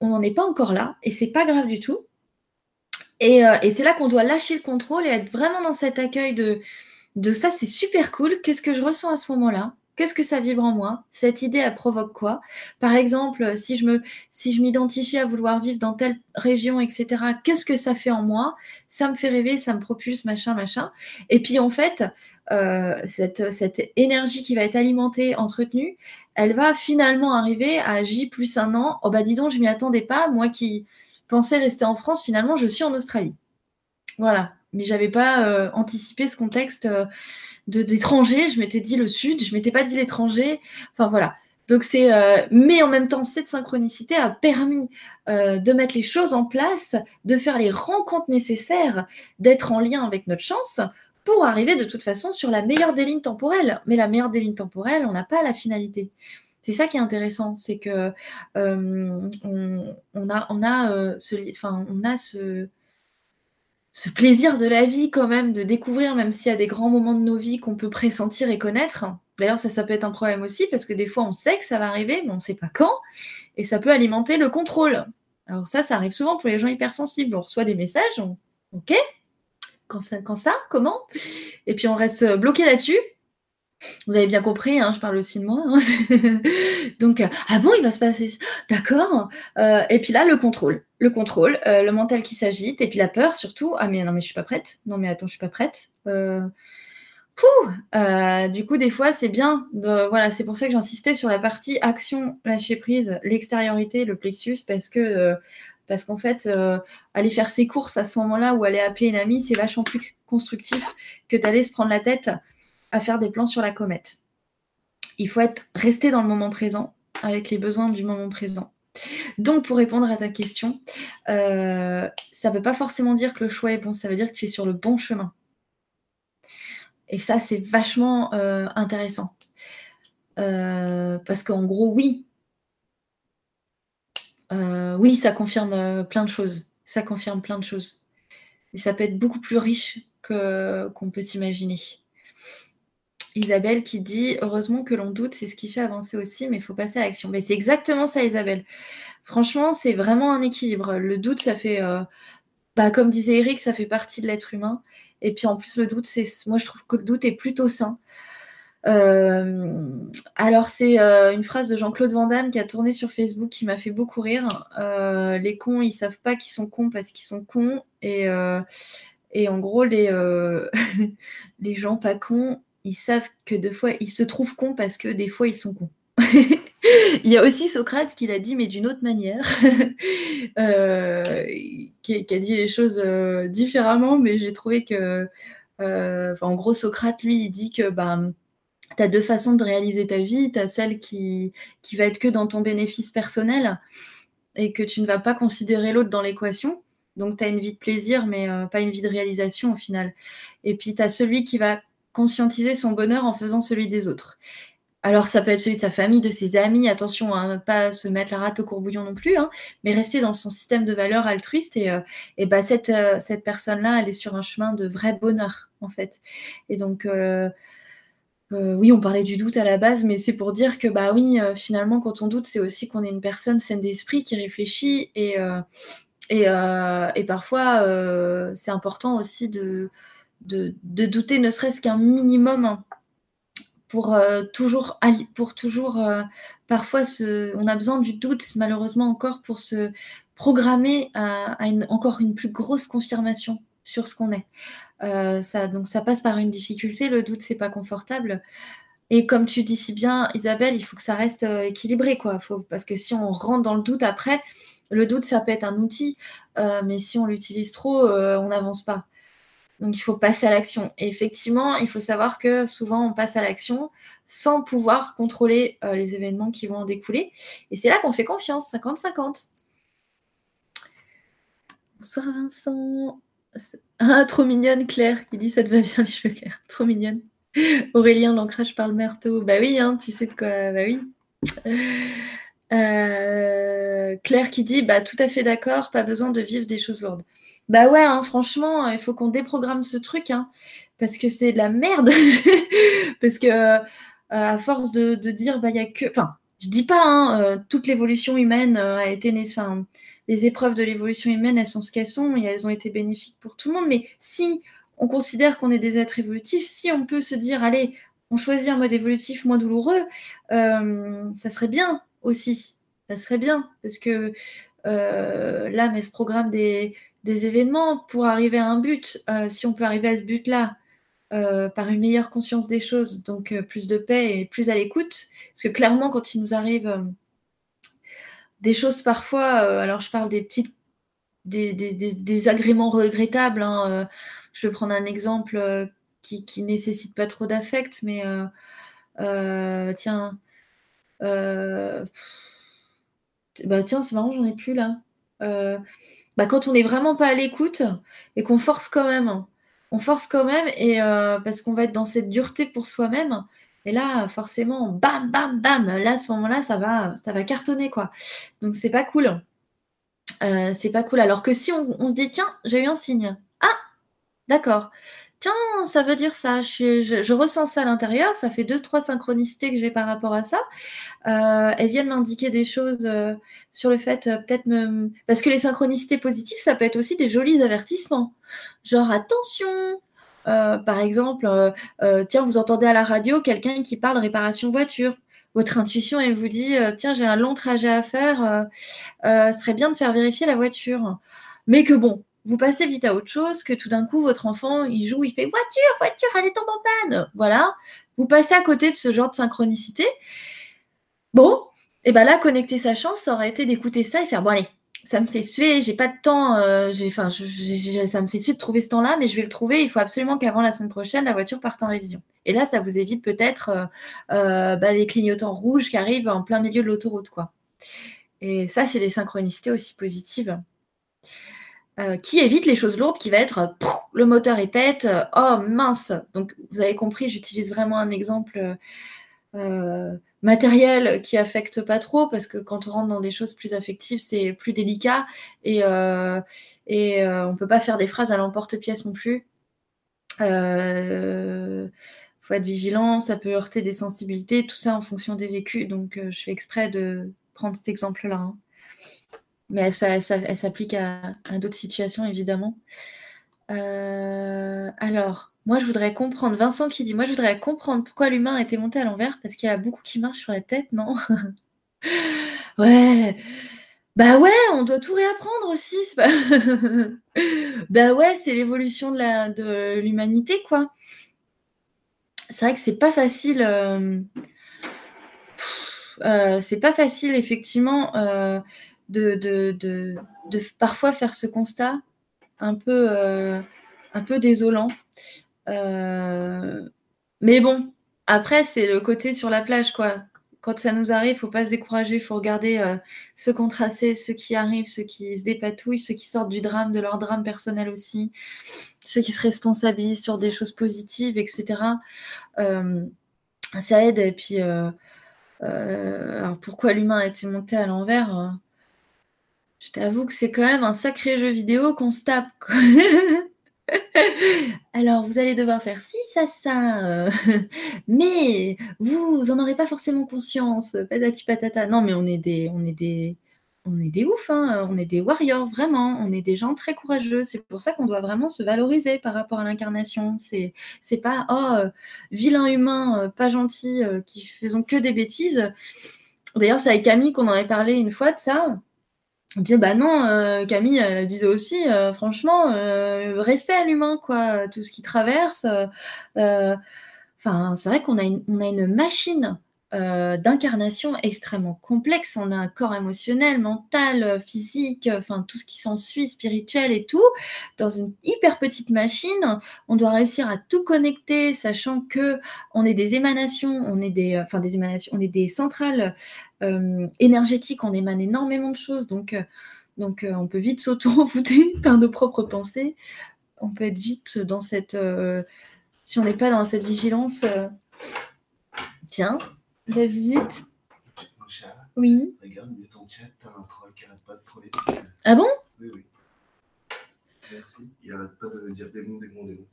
On n'en est pas encore là, et c'est pas grave du tout. Et, euh, c'est là qu'on doit lâcher le contrôle et être vraiment dans cet accueil de ça, c'est super cool. Qu'est-ce que je ressens à ce moment-là? Qu'est-ce que ça vibre en moi? Cette idée, elle provoque quoi? Par exemple, si je me, si je m'identifie à vouloir vivre dans telle région, etc., qu'est-ce que ça fait en moi? Ça me fait rêver, ça me propulse, machin, machin. Et puis en fait, euh, cette, énergie qui va être alimentée, entretenue, elle va finalement arriver à J plus un an. Oh bah dis donc, je m'y attendais pas. Moi qui pensais rester en France, finalement, je suis en Australie. Voilà. Mais j'avais pas euh, anticipé ce contexte. Euh, d'étrangers. Je m'étais dit le Sud, je m'étais pas dit l'étranger. Enfin voilà. Donc c'est, euh, mais en même temps, cette synchronicité a permis euh, de mettre les choses en place, de faire les rencontres nécessaires, d'être en lien avec notre chance pour arriver de toute façon sur la meilleure des lignes temporelles. Mais la meilleure des lignes temporelles, on n'a pas la finalité. C'est ça qui est intéressant, c'est que euh, on, a, enfin, on a ce, ce plaisir de la vie quand même, de découvrir, même s'il y a des grands moments de nos vies qu'on peut pressentir et connaître. D'ailleurs, ça, ça peut être un problème aussi, parce que des fois, on sait que ça va arriver, mais on ne sait pas quand, et ça peut alimenter le contrôle. Alors ça, ça arrive souvent pour les gens hypersensibles. On reçoit des messages, on... ok, quand ça, quand ça, comment? Et puis on reste bloqué là-dessus. Vous avez bien compris, hein, je parle aussi de moi. Hein. <laughs> Donc, euh, ah bon, il va se passer D'accord. Euh, et puis là, le contrôle. Le contrôle, euh, le mental qui s'agite, et puis la peur surtout. Ah mais non, mais je suis pas prête. Non, mais attends, je suis pas prête. du coup, des fois, c'est bien. Voilà, c'est pour ça que j'insistais sur la partie action, lâcher prise, l'extériorité, le plexus, parce que parce qu'en fait, aller faire ses courses à ce moment-là ou aller appeler une amie, c'est vachement plus constructif que d'aller se prendre la tête à faire des plans sur la comète. Il faut être resté dans le moment présent avec les besoins du moment présent. Donc, pour répondre à ta question, euh, ça ne veut pas forcément dire que le choix est bon, ça veut dire que tu es sur le bon chemin. Et ça, c'est vachement euh, intéressant. Euh, parce qu'en gros, oui. oui, ça confirme plein de choses. Ça confirme plein de choses. Et ça peut être beaucoup plus riche qu'on peut s'imaginer. Isabelle qui dit Heureusement que l'on doute, c'est ce qui fait avancer aussi, mais il faut passer à l'action. Mais c'est exactement ça, Isabelle. Franchement, c'est vraiment un équilibre. Le doute, ça fait, euh, bah, comme disait Eric, ça fait partie de l'être humain. Et puis en plus, le doute, c'est, moi, je trouve que le doute est plutôt sain. Euh, alors, c'est euh, une phrase de Jean-Claude Van Damme qui a tourné sur Facebook qui m'a fait beaucoup rire. les cons, ils savent pas qu'ils sont cons parce qu'ils sont cons. Et, et en gros, les, <laughs> les gens pas cons, ils savent que des fois, ils se trouvent cons parce que des fois, ils sont cons. <laughs> Il y a aussi Socrate qui l'a dit, mais d'une autre manière, <laughs> euh, qui, a dit les choses euh, différemment, mais j'ai trouvé que, euh, en gros, Socrate, lui, il dit que bah, tu as deux façons de réaliser ta vie. Tu as celle qui, qui va être que dans ton bénéfice personnel et que tu ne vas pas considérer l'autre dans l'équation. Donc, tu as une vie de plaisir, mais pas une vie de réalisation au final. Et puis, tu as celui qui va conscientiser son bonheur en faisant celui des autres. Alors, ça peut être celui de sa famille, de ses amis, attention à ne pas se mettre la rate au courbouillon non plus, hein, mais rester dans son système de valeurs altruiste. Et, euh, bah, cette, euh, cette personne-là, elle est sur un chemin de vrai bonheur, en fait. Et donc, euh, oui, on parlait du doute à la base, mais c'est pour dire que, bah oui, finalement, quand on doute, c'est aussi qu'on est une personne saine d'esprit qui réfléchit. Et, et, et parfois, c'est important aussi de de, douter ne serait-ce qu'un minimum pour euh, toujours, pour toujours euh, parfois on a besoin du doute malheureusement encore pour se programmer à, encore une plus grosse confirmation sur ce qu'on est. Euh, ça, donc ça passe par une difficulté, le doute c'est pas confortable. Et comme tu dis si bien, Isabelle, il faut que ça reste équilibré, quoi. parce que si on rentre dans le doute après, le doute ça peut être un outil, mais si on l'utilise trop, on n'avance pas. Donc il faut passer à l'action. Et effectivement, il faut savoir que souvent on passe à l'action sans pouvoir contrôler euh, les événements qui vont en découler. Et c'est là qu'on fait confiance, 50-50. Bonsoir Vincent. Ah, trop mignonne Claire qui dit ça te va bien les cheveux clairs. Trop mignonne. Aurélien, l'ancrage par le merteau. Bah oui, hein, tu sais de quoi. Bah oui. Euh, Claire qui dit bah tout à fait d'accord, pas besoin de vivre des choses lourdes. Bah ouais, hein, franchement, il faut qu'on déprogramme ce truc, hein, parce que c'est de la merde. <laughs> parce que euh, à force de, dire, bah il y a que, enfin, je dis pas, hein, euh, toute l'évolution humaine euh, a été, enfin, les épreuves de l'évolution humaine, elles sont ce qu'elles sont et elles ont été bénéfiques pour tout le monde. Mais si on considère qu'on est des êtres évolutifs, si on peut se dire, allez, on choisit un mode évolutif moins douloureux, ça serait bien aussi. Ça serait bien parce que là, mais ce programme des des événements pour arriver à un but. Euh, si on peut arriver à ce but-là euh, par une meilleure conscience des choses, donc euh, plus de paix et plus à l'écoute, parce que clairement, quand il nous arrive des choses parfois, alors je parle des petites, des, agréments regrettables. Hein, je vais prendre un exemple qui, qui nécessite pas trop d'affect, mais tiens. bah tiens, c'est marrant, j'en ai plus là. Bah, quand on n'est vraiment pas à l'écoute et qu'on force quand même, on force quand même et euh, parce qu'on va être dans cette dureté pour soi-même. Et là, forcément, bam, bam, bam, là, à ce moment-là, ça va, ça va cartonner, quoi. Donc, c'est pas cool. Euh, c'est pas cool. Alors que si on, se dit, tiens, j'ai eu un signe. Ah, d'accord. Tiens, ça veut dire ça. Je, ressens ça à l'intérieur. Ça fait deux, trois synchronicités que j'ai par rapport à ça. Euh, elles viennent m'indiquer des choses euh, sur le fait, euh, peut-être me. Parce que les synchronicités positives, ça peut être aussi des jolis avertissements. Genre, attention, par exemple, tiens, vous entendez à la radio quelqu'un qui parle réparation voiture votre intuition, elle vous dit tiens, j'ai un long trajet à faire, ce serait bien de faire vérifier la voiture. Mais que bon, vous passez vite à autre chose, que tout d'un coup, votre enfant, il joue, il fait voiture, voiture, elle est en panne. Voilà. Vous passez à côté de ce genre de synchronicité. Bon, et bien là, connecter sa chance, ça aurait été d'écouter ça et faire bon, allez, ça me fait suer, j'ai pas de temps, euh, enfin, ça me fait suer de trouver ce temps-là, mais je vais le trouver. Il faut absolument qu'avant la semaine prochaine, la voiture parte en révision. Et là, ça vous évite peut-être euh, euh, bah, les clignotants rouges qui arrivent en plein milieu de l'autoroute, quoi. Et ça, c'est des synchronicités aussi positives. Qui évitent les choses lourdes, qui va être le moteur est pète, oh mince. Donc vous avez compris, j'utilise vraiment un exemple matériel qui affecte pas trop parce que quand on rentre dans des choses plus affectives, c'est plus délicat et, euh, et euh, on peut pas faire des phrases à l'emporte-pièce non plus. Euh, faut être vigilant, ça peut heurter des sensibilités, tout ça en fonction des vécus. Donc je fais exprès de prendre cet exemple-là. Hein. Mais elle s'applique à, d'autres situations évidemment. alors, moi, je voudrais comprendre. Vincent qui dit Moi, je voudrais comprendre pourquoi l'humain a été monté à l'envers, parce qu'il y a beaucoup qui marchent sur la tête, non? <laughs> Ouais. Bah ouais, on doit tout réapprendre aussi. <laughs> bah ouais, c'est l'évolution de l'humanité, quoi. C'est vrai que c'est pas facile. Euh, euh, c'est pas facile, effectivement, euh, de, parfois faire ce constat un peu, peu désolant. Euh, mais bon, après, c'est le côté sur la plage, quoi. Quand ça nous arrive, il faut pas se décourager, il faut regarder euh, ceux qu'on tracé, ceux qui arrivent, ceux qui se dépatouillent, ceux qui sortent du drame, de leur drame personnel aussi, ceux qui se responsabilisent sur des choses positives, etc. Euh, ça aide. Et puis, alors pourquoi l'humain a été monté à l'envers Je t'avoue que c'est quand même un sacré jeu vidéo qu'on se tape. <laughs> Alors, vous allez devoir faire ci, ça, ça, euh, <laughs> mais vous en aurez pas forcément conscience, patati patata. Non, mais on est des, on est des, on est des hein, on est des warriors, vraiment. On est des gens très courageux. C'est pour ça qu'on doit vraiment se valoriser par rapport à l'incarnation. C'est, c'est pas, oh, euh, vilain humain, euh, pas gentil, qui faisons que des bêtises. D'ailleurs, c'est avec Camille qu'on en avait parlé une fois de ça. On disait bah non, euh, Camille disait aussi, euh, franchement, euh, respect à l'humain, quoi, tout ce qui traverse. Enfin, c'est vrai qu'on a a une machine euh, d'incarnation extrêmement complexe. On a un corps émotionnel, mental, physique, enfin tout ce qui s'ensuit, spirituel et tout. Dans une hyper petite machine, on doit réussir à tout connecter, sachant que on est des émanations, on est des, enfin des émanations, on est des centrales euh, énergétiques, on émane énormément de choses, donc euh, donc on peut vite s'auto-envoûter <laughs> par nos propres pensées. On peut être vite dans cette, si on n'est pas dans cette vigilance. Tiens, la visite Oui. Regarde, mais ton chat, t'as un troll qui arrête pas de troller. Ah bon? Oui, oui. Merci. Il arrête pas de dire démon, démon, démon.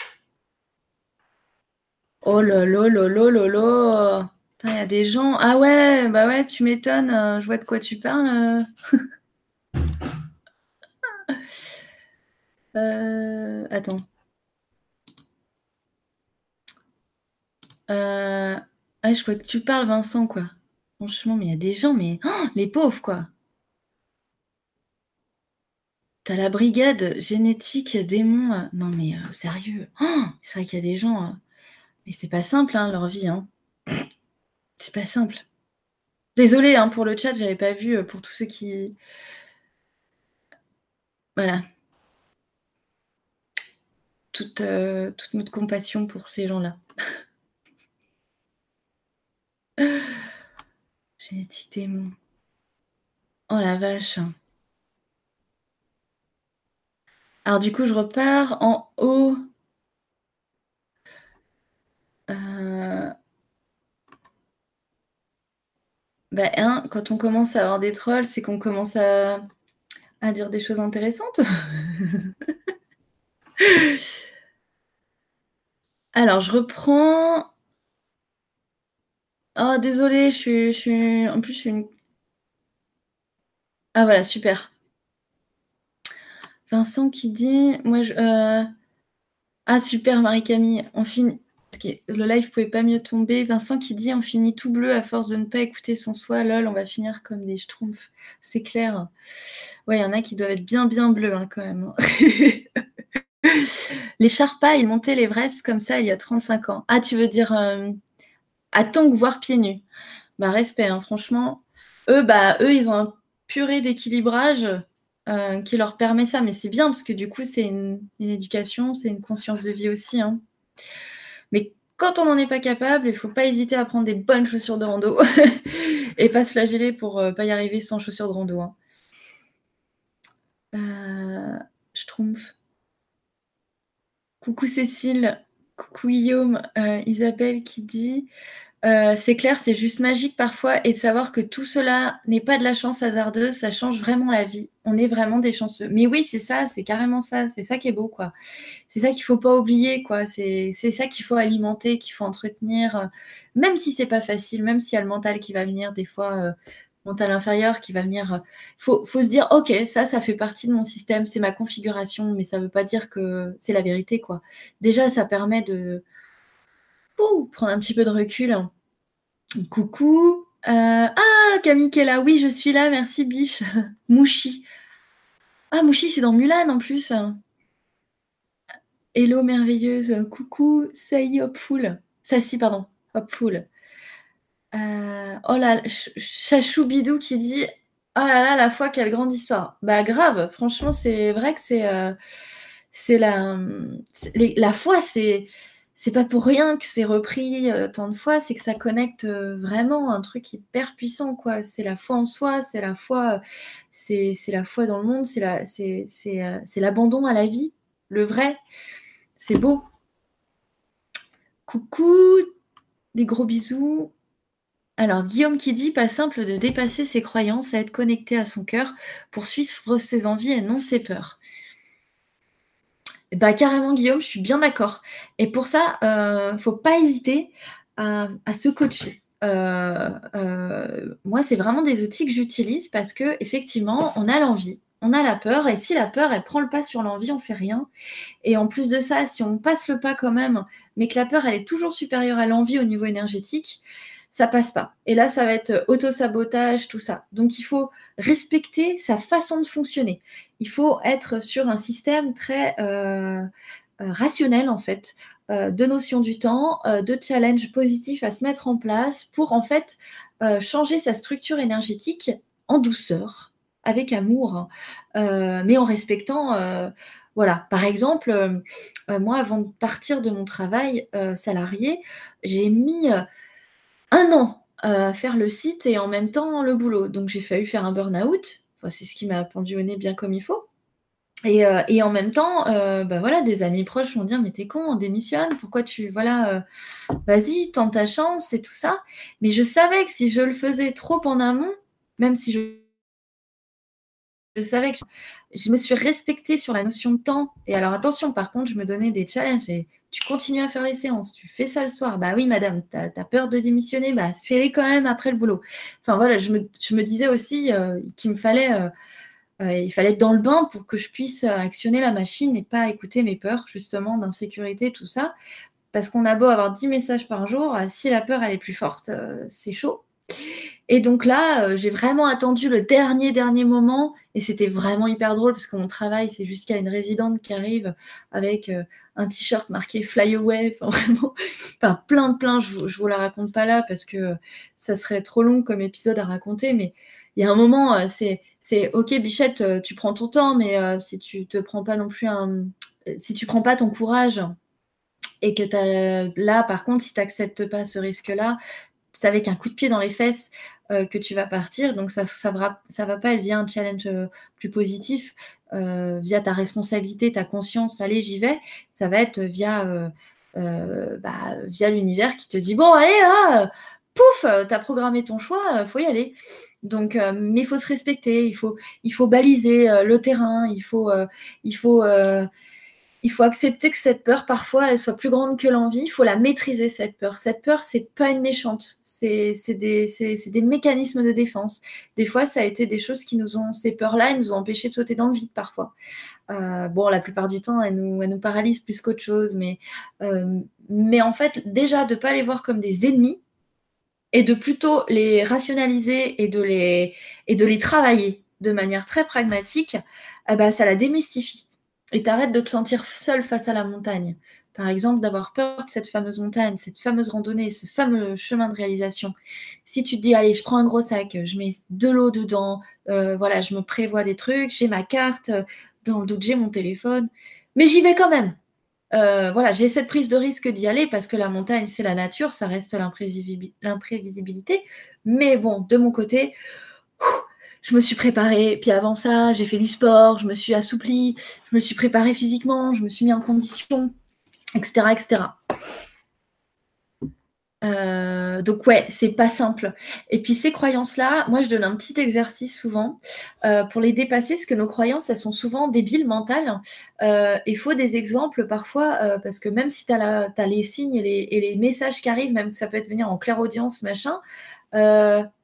Oh là là là là là là Il y a des gens. Ah ouais, bah ouais, tu m'étonnes. Euh, je vois de quoi tu parles. euh... <laughs> Attends. Euh... Ah, je crois que tu parles, Vincent, quoi. Franchement, mais il y a des gens, mais oh, les pauvres, quoi. T'as la brigade génétique démon. Euh, non, mais euh, sérieux. Oh, c'est vrai qu'il y a des gens. Euh, mais c'est pas simple, hein, leur vie. Hein. <coughs> C'est pas simple. Désolée hein, pour le chat, j'avais pas vu pour tous ceux qui. Voilà. toute notre compassion pour ces gens-là. <laughs> Génétique démon. Oh la vache. Alors du coup, je repars en haut. Euh... Bah, quand on commence à avoir des trolls, c'est qu'on commence à... à dire des choses intéressantes. <laughs> Alors, je reprends Oh, désolé, je suis. En plus, je suis une. Ah, voilà, super. Vincent qui dit Moi, je. Euh, Ah super Marie-Camille, on finit. Le live pouvait pas mieux tomber. Vincent qui dit on finit tout bleu à force de ne pas écouter son soi. Lol, on va finir comme des schtroumpfs. C'est clair. Ouais, il y en a qui doivent être bien bien bleus hein, quand même. <laughs> les Sharpas, ils montaient l'Everest comme ça il y a 35 ans. Ah, tu veux dire euh, à tongs, voire pieds nus. Bah respect, hein, franchement. Eux, bah eux, ils ont un purée d'équilibrage euh, qui leur permet ça. Mais c'est bien parce que du coup, c'est une, éducation, c'est une conscience de vie aussi. Hein. Mais quand on n'en est pas capable, il ne faut pas hésiter à prendre des bonnes chaussures de rando <laughs> et pas se flageller pour euh, pas y arriver sans chaussures de rando. Hein. Euh. Coucou Cécile, coucou Guillaume, Isabelle qui dit euh, c'est clair, c'est juste magique parfois et de savoir que tout cela n'est pas de la chance hasardeuse, ça change vraiment la vie. On est vraiment des chanceux. Mais oui, c'est ça, c'est carrément ça, c'est ça qui est beau, quoi. C'est ça qu'il faut pas oublier, quoi. C'est ça qu'il faut alimenter, qu'il faut entretenir, même si c'est pas facile, même s'il y a le mental qui va venir des fois. Euh, mental inférieur qui va venir. Faut, faut se dire, ok, ça, ça fait partie de mon système, c'est ma configuration, mais ça veut pas dire que c'est la vérité, quoi. Déjà, ça permet de, prendre un petit peu de recul. Coucou. Euh, ah, Camille qui. Oui, je suis là. Merci, biche. <laughs> Mouchi. Ah, Mouchi, c'est dans Mulan en plus. Hello, merveilleuse. Coucou, Say Hopful. Sassy, pardon. Hopful. Euh, oh là, Chachou Bidou qui dit Oh là là, la foi, quelle grande histoire. Bah, grave. Franchement, c'est vrai que c'est. Euh, c'est la. La foi, c'est c'est pas pour rien que c'est repris euh, tant de fois, c'est que ça connecte euh, vraiment un truc hyper puissant, quoi. C'est la foi en soi, c'est la foi, c'est, la foi dans le monde, c'est, la, c'est, euh, c'est, l'abandon à la vie, le vrai. C'est beau. Coucou, des gros bisous. Alors, Guillaume qui dit pas simple de dépasser ses croyances, à être connecté à son cœur pour suivre ses envies et non ses peurs. Bah, carrément, Guillaume, je suis bien d'accord. Et pour ça, il euh, ne faut pas hésiter à, se coacher. Euh, euh, moi, c'est vraiment des outils que j'utilise parce que effectivement, on a l'envie, on a la peur, et si la peur, elle prend le pas sur l'envie, on fait rien. Et en plus de ça, si on passe le pas quand même, mais que la peur, elle est toujours supérieure à l'envie au niveau énergétique, ça passe pas. Et là, ça va être euh, auto-sabotage, tout ça. Donc, il faut respecter sa façon de fonctionner. Il faut être sur un système très euh, euh, rationnel, en fait, de notion du temps, de challenge positif à se mettre en place pour, en fait, changer sa structure énergétique en douceur, avec amour, mais en respectant voilà, par exemple, moi, avant de partir de mon travail salarié, j'ai mis un an à faire le site et en même temps le boulot. Donc j'ai failli faire un burn-out. c'est ce qui m'a pendu au nez bien comme il faut. Et, euh, en même temps, euh, bah voilà, des amis proches vont dire mais t'es con, on démissionne, pourquoi tu voilà, euh, vas-y, tente ta chance et tout ça. Mais je savais que si je le faisais trop en amont, même si je je savais que je, me suis respectée sur la notion de temps. Et alors attention, par contre, je me donnais des challenges. Et tu continues à faire les séances, tu fais ça le soir. Bah oui, madame, tu as, peur de démissionner, bah fais-les quand même après le boulot. Enfin voilà, je me, disais aussi euh, qu'il me fallait, euh, euh, il fallait être dans le bain pour que je puisse actionner la machine et pas écouter mes peurs, justement, d'insécurité, tout ça. Parce qu'on a beau avoir 10 messages par jour, si la peur elle est plus forte, c'est chaud. Et donc là, euh, j'ai vraiment attendu le dernier, dernier moment. Et c'était vraiment hyper drôle parce que mon travail, c'est jusqu'à une résidente qui arrive avec euh, un t-shirt marqué Fly Away. Enfin, <laughs> vraiment, enfin, plein de plein. Je, je vous la raconte pas là parce que ça serait trop long comme épisode à raconter. Mais il y a un moment, euh, c'est, OK, Bichette, tu prends ton temps, mais si tu te prends pas non plus un. Si tu prends pas ton courage et que là, par contre, si tu n'acceptes pas ce risque-là, c'est avec un coup de pied dans les fesses euh, que tu vas partir. Donc ça ça va, pas être via un challenge euh, plus positif, euh, via ta responsabilité, ta conscience, allez, j'y vais. Ça va être via, bah, via l'univers qui te dit, bon, allez, là, pouf, tu as programmé ton choix, faut y aller. Donc, mais il faut se respecter, il faut, il faut baliser le terrain, il faut, il faut il faut accepter que cette peur, parfois, elle soit plus grande que l'envie. Il faut la maîtriser, cette peur. Cette peur, c'est pas une méchante. C'est des, des, mécanismes de défense. Des fois, ça a été des choses qui nous ont, ces peurs-là, elles nous ont empêché de sauter dans le vide, parfois. bon, la plupart du temps, elles nous, nous paralysent plus qu'autre chose, mais, mais en fait, déjà, de ne pas les voir comme des ennemis et de plutôt les rationaliser et de les, et de les travailler de manière très pragmatique, eh ben, ça la démystifie. Et t'arrêtes de te sentir seul face à la montagne. Par exemple, d'avoir peur de cette fameuse montagne, cette fameuse randonnée, ce fameux chemin de réalisation. Si tu te dis, allez, je prends un gros sac, je mets de l'eau dedans, euh, voilà, je me prévois des trucs, j'ai ma carte, dans le doute, j'ai mon téléphone, mais j'y vais quand même. Euh, voilà, j'ai cette prise de risque d'y aller parce que la montagne, c'est la nature, ça reste l'imprévisibilité. Mais bon, de mon côté, je me suis préparée. Puis avant ça, j'ai fait du sport, je me suis assouplie, je me suis préparée physiquement, je me suis mis en condition, etc. etc. Euh, donc ouais, c'est pas simple. Et puis ces croyances-là, moi je donne un petit exercice souvent euh, pour les dépasser, parce que nos croyances, elles sont souvent débiles mentales. Euh, il faut des exemples parfois, parce que même si tu as, les signes et les, messages qui arrivent, même que ça peut être venir en clair audience, machin,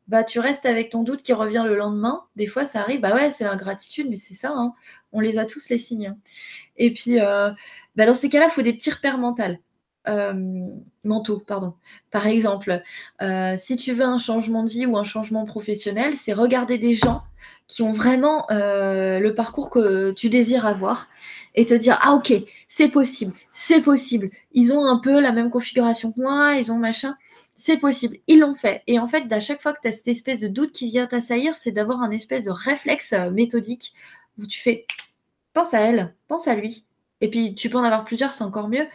bah tu restes avec ton doute qui revient le lendemain. Des fois ça arrive, bah ouais, c'est l'ingratitude, mais c'est ça, hein. on les a tous les signes. Et puis bah, dans ces cas-là, il faut des petits repères mentaux. Euh, mentaux, pardon. Par exemple, euh, si tu veux un changement de vie ou un changement professionnel, c'est regarder des gens qui ont vraiment euh, le parcours que tu désires avoir et te dire ah ok c'est possible, c'est possible. Ils ont un peu la même configuration que moi, ils ont machin. C'est possible, ils l'ont fait. Et en fait, à chaque fois que tu as cette espèce de doute qui vient t'assaillir, c'est d'avoir un espèce de réflexe méthodique où tu fais pense à elle, pense à lui. Et puis tu peux en avoir plusieurs, c'est encore mieux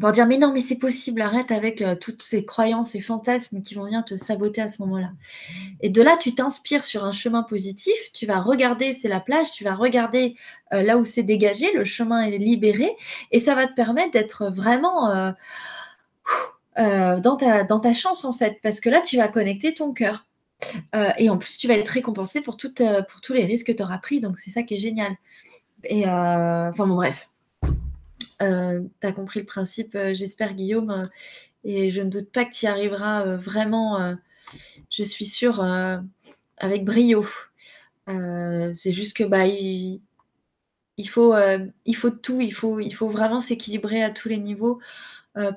pour dire mais non mais c'est possible, arrête avec euh, toutes ces croyances et fantasmes qui vont venir te saboter à ce moment-là. Et de là, tu t'inspires sur un chemin positif, tu vas regarder, c'est la plage, tu vas regarder euh, là où c'est dégagé, le chemin est libéré, et ça va te permettre d'être vraiment euh, dans, ta, dans ta chance en fait, parce que là, tu vas connecter ton cœur. et en plus, tu vas être récompensé pour, pour tous les risques que tu auras pris, donc c'est ça qui est génial. Et enfin bon, bref. Euh, tu as compris le principe, euh, j'espère, Guillaume. Euh, et je ne doute pas que tu y arriveras vraiment, je suis sûre, avec brio. c'est juste que bah, il, faut, il faut tout, il faut, il faut vraiment s'équilibrer à tous les niveaux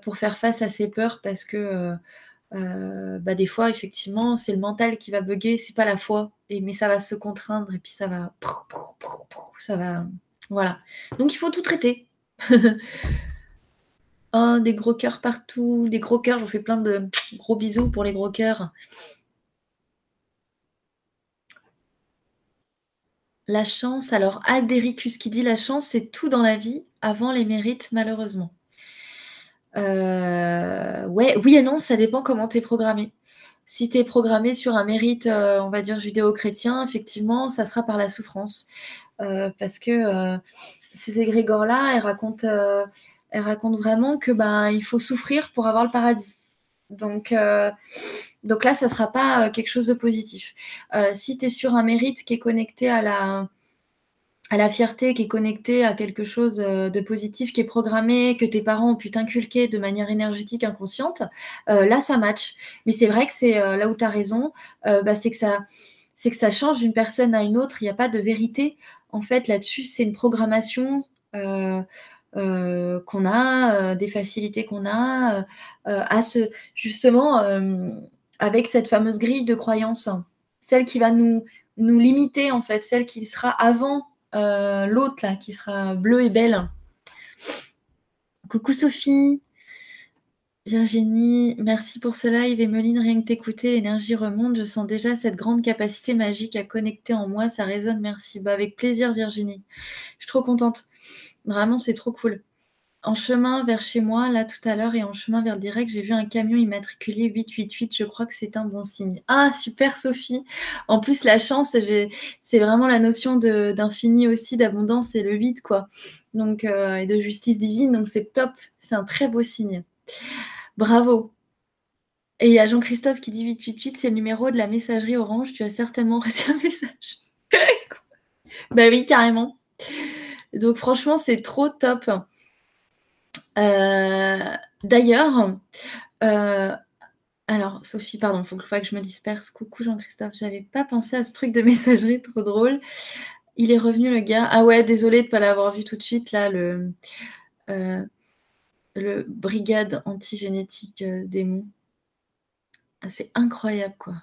pour faire face à ces peurs parce que bah, des fois, effectivement, c'est le mental qui va bugger, c'est pas la foi. Et, mais ça va se contraindre et puis ça va. Ça va. Voilà. Donc il faut tout traiter. <laughs> des gros cœurs partout, des gros cœurs. Je vous fais plein de gros bisous pour les gros cœurs. La chance, alors Aldericus qui dit la chance, c'est tout dans la vie avant les mérites, malheureusement. Euh, oui et non, ça dépend comment tu es programmé. Si tu es programmé sur un mérite, euh, on va dire judéo-chrétien, effectivement, ça sera par la souffrance. Euh, parce que ces égrégores-là, elles racontent, vraiment que ben, il faut souffrir pour avoir le paradis. Donc, donc là, ça ne sera pas quelque chose de positif. si tu es sur un mérite qui est connecté à la, à la fierté, qui est connecté à quelque chose de positif, qui est programmé, que tes parents ont pu t'inculquer de manière énergétique, inconsciente, là, ça match. Mais c'est vrai que c'est là où tu as raison, bah, c'est que ça c'est que ça change d'une personne à une autre. Il n'y a pas de vérité en fait, là-dessus, c'est une programmation euh, euh, qu'on a, euh, des facilités qu'on a, à ce, justement, avec cette fameuse grille de croyance, celle qui va nous, nous limiter, en fait, celle qui sera avant l'autre, là, qui sera bleue et belle. Coucou Sophie. Virginie, merci pour ce live. Emeline, rien que t'écouter, l'énergie remonte. Je sens déjà cette grande capacité magique à connecter en moi. Ça résonne, merci. Bah, avec plaisir, Virginie. Je suis trop contente. Vraiment, c'est trop cool. En chemin vers chez moi, là tout à l'heure, et en chemin vers le direct, j'ai vu un camion immatriculé 888. Je crois que c'est un bon signe. Ah, super, Sophie. En plus, la chance, c'est vraiment la notion d'infini aussi, d'abondance et le vide, quoi. Donc, euh, et de justice divine. Donc, c'est top. C'est un très beau signe. Bravo. Et il y a Jean-Christophe qui dit 888, c'est le numéro de la messagerie Orange. Tu as certainement <laughs> reçu un message. bah oui, carrément. Donc franchement, c'est trop top. Euh, d'ailleurs, euh, alors Sophie, pardon, il faut pas que je me disperse. Coucou Jean-Christophe, j'avais pas pensé à ce truc de <laughs> messagerie, trop drôle. Il est revenu le gars. Ah ouais, désolé de ne pas l'avoir vu tout de suite là, le, euh, brigade antigénétique euh, démon. Ah, c'est incroyable quoi,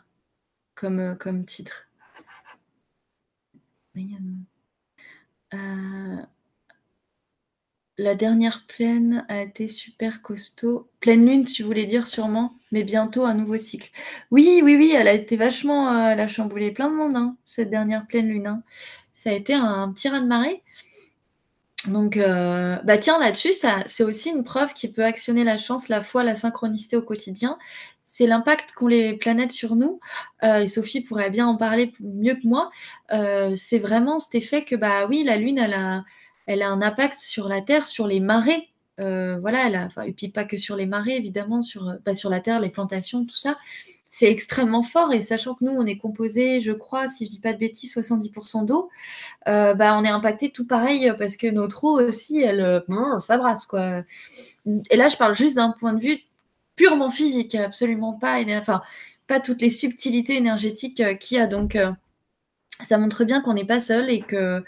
comme, comme titre. La dernière pleine a été super costaud. Pleine lune, tu voulais dire sûrement, mais bientôt un nouveau cycle. Oui, oui, oui, elle a été vachement. elle a chamboulé plein de monde, hein, cette dernière pleine lune. Hein ça a été un petit raz-de-marée. Donc, euh, bah tiens, là-dessus, c'est aussi une preuve qui peut actionner la chance, la foi, la synchronicité au quotidien. C'est l'impact qu'ont les planètes sur nous. Euh, et Sophie pourrait bien en parler mieux que moi. Euh, c'est vraiment cet effet que, bah oui, la Lune, elle a, elle a un impact sur la Terre, sur les marées. voilà, elle a, et puis pas que sur les marées, évidemment, sur, bah, sur la Terre, les plantations, tout ça c'est extrêmement fort. Et sachant que nous, on est composé, je crois, si je dis pas de bêtises, 70% d'eau, euh, bah, on est impacté tout pareil parce que notre eau aussi, elle, euh, ça brasse quoi. Et là, je parle juste d'un point de vue purement physique, absolument pas, enfin, pas toutes les subtilités énergétiques euh, qu'il y a. Donc, ça montre bien qu'on n'est pas seul et que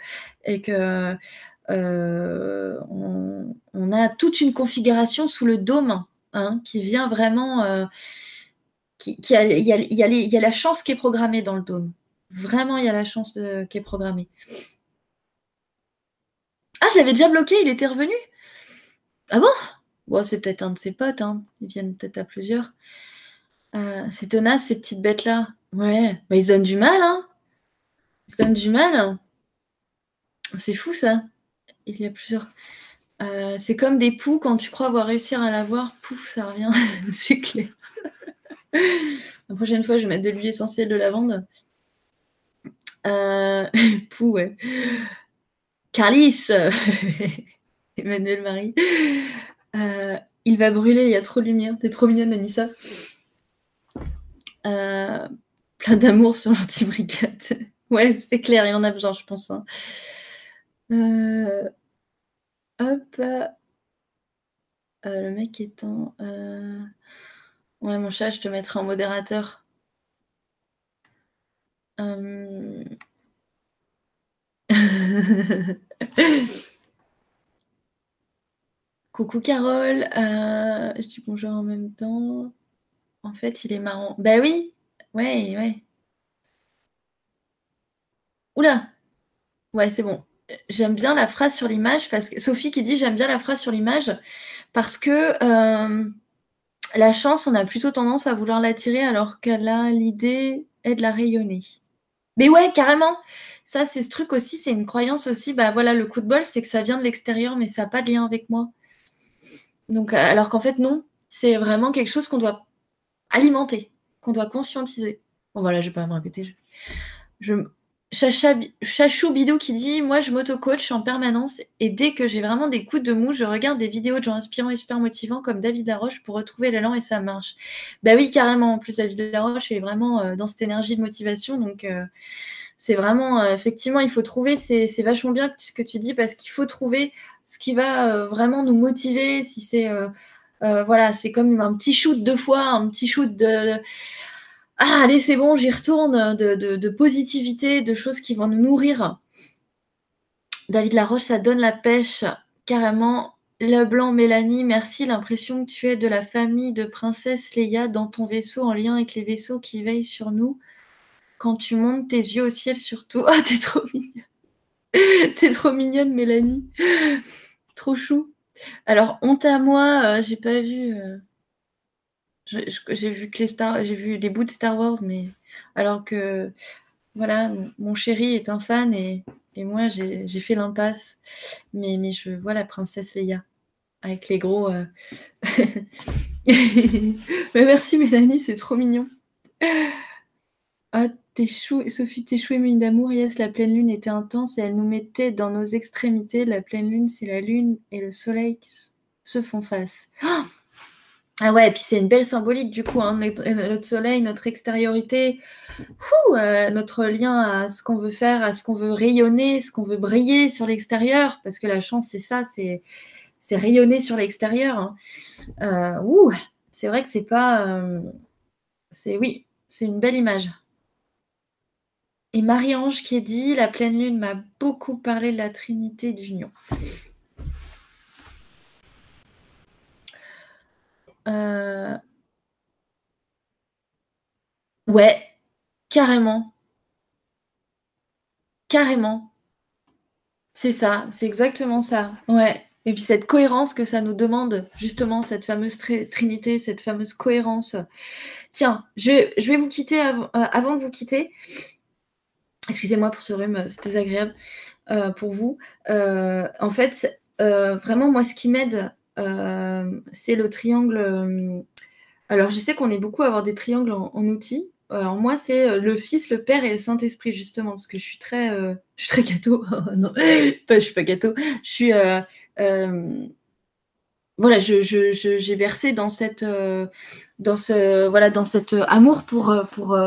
on, a toute une configuration sous le dôme hein, qui vient vraiment il, y a, la chance qui est programmée dans le dôme. Vraiment, il y a la chance qui est programmée. Ah, je l'avais déjà bloqué, il était revenu Ah bon? Bon, c'est peut-être un de ses potes, hein. ils viennent peut-être à plusieurs. Euh, c'est tenace, ces petites bêtes-là. Ouais, bah, ils se donnent du mal, hein Ils se donnent du mal. C'est fou, ça. Il y a plusieurs... Euh, c'est comme des poux, quand tu crois avoir réussi à l'avoir, pouf, ça revient. <laughs> c'est clair. La prochaine fois, je vais mettre de l'huile essentielle de lavande. Euh... <laughs> Pou, ouais. Carlis <laughs> Emmanuel Marie. Euh, il va brûler, il y a trop de lumière. T'es trop mignonne, Anissa. Euh, plein d'amour sur l'antibrigade. ouais, c'est clair, il en a besoin, je pense. Hein. Euh, hop. le mec est en. Ouais, mon chat, je te mettrai en modérateur. Euh. <laughs> Coucou Carole, euh, je dis bonjour en même temps. En fait, il est marrant. Bah oui, ouais, ouais. Oula, ouais, c'est bon. J'aime bien la phrase sur l'image parce que Sophie qui dit j'aime bien la phrase sur l'image parce que euh, la chance, on a plutôt tendance à vouloir l'attirer alors qu'elle a l'idée est de la rayonner. Mais ouais, carrément. Ça, c'est ce truc aussi, c'est une croyance aussi. Bah voilà, le coup de bol, c'est que ça vient de l'extérieur, mais ça n'a pas de lien avec moi. Donc, euh, alors qu'en fait, non. C'est vraiment quelque chose qu'on doit alimenter, qu'on doit conscientiser. Bon, voilà, je vais pas me répéter. je, Chachou Bidou qui dit Moi, je m'auto-coach en permanence et dès que j'ai vraiment des coups de mou, je regarde des vidéos de gens inspirants et super motivants comme David Laroche pour retrouver l'élan et ça marche. Bah oui, carrément. En plus, David Laroche est vraiment euh, dans cette énergie de motivation. Donc, euh, c'est vraiment, euh, effectivement, il faut trouver, c'est vachement bien ce que tu dis parce qu'il faut trouver ce qui va vraiment nous motiver. Si c'est, voilà, c'est comme un petit shoot de foi, un petit shoot de ah, allez, c'est bon, j'y retourne, de, positivité, de choses qui vont nous nourrir. David Laroche, ça donne la pêche, carrément. Leblanc, Mélanie, merci. L'impression que tu es de la famille de Princesse Leia dans ton vaisseau, en lien avec les vaisseaux qui veillent sur nous. Quand tu montes tes yeux au ciel, surtout. <laughs> Ah, t'es trop mignonne. t'es trop mignonne, Mélanie. trop chou. Alors, honte à moi, euh, j'ai pas vu. Euh, j'ai vu des bouts de Star Wars, mais alors que voilà, mon chéri est un fan et, moi j'ai fait l'impasse. Mais, je vois la princesse Leia avec les gros. Euh, <laughs> mais merci Mélanie, c'est trop mignon. Ah, t'es chou, Sophie, t'es chou et d'amour. Yes, la pleine lune était intense et elle nous mettait dans nos extrémités. La pleine lune, c'est la lune et le soleil qui se font face. Oh ah ouais, et puis c'est une belle symbolique du coup, hein, notre soleil, notre extériorité, euh, notre lien à ce qu'on veut faire, à ce qu'on veut rayonner, ce qu'on veut briller sur l'extérieur, parce que la chance c'est ça, c'est rayonner sur l'extérieur. Hein. Euh, c'est vrai que c'est pas, euh, c'est oui, c'est une belle image. Et Marie-Ange qui dit La pleine lune m'a beaucoup parlé de la Trinité d'union. Euh, ouais, carrément. Carrément. C'est ça, c'est exactement ça. Ouais. Et puis cette cohérence que ça nous demande, justement, cette fameuse trinité, cette fameuse cohérence. Tiens, je, vais vous quitter euh, avant de vous quitter. Excusez-moi pour ce rhume, c'est désagréable euh, pour vous. en fait, vraiment, moi, ce qui m'aide euh, c'est le triangle. Euh, alors, je sais qu'on est beaucoup à avoir des triangles en, outils. Alors moi, c'est euh, le Fils, le Père et le Saint-Esprit, justement, parce que je suis très, je suis très gâteau. <laughs> non, pas, je suis pas gâteau. Je suis, voilà, je, j'ai versé dans cette, dans ce, voilà, dans cet amour pour, pour,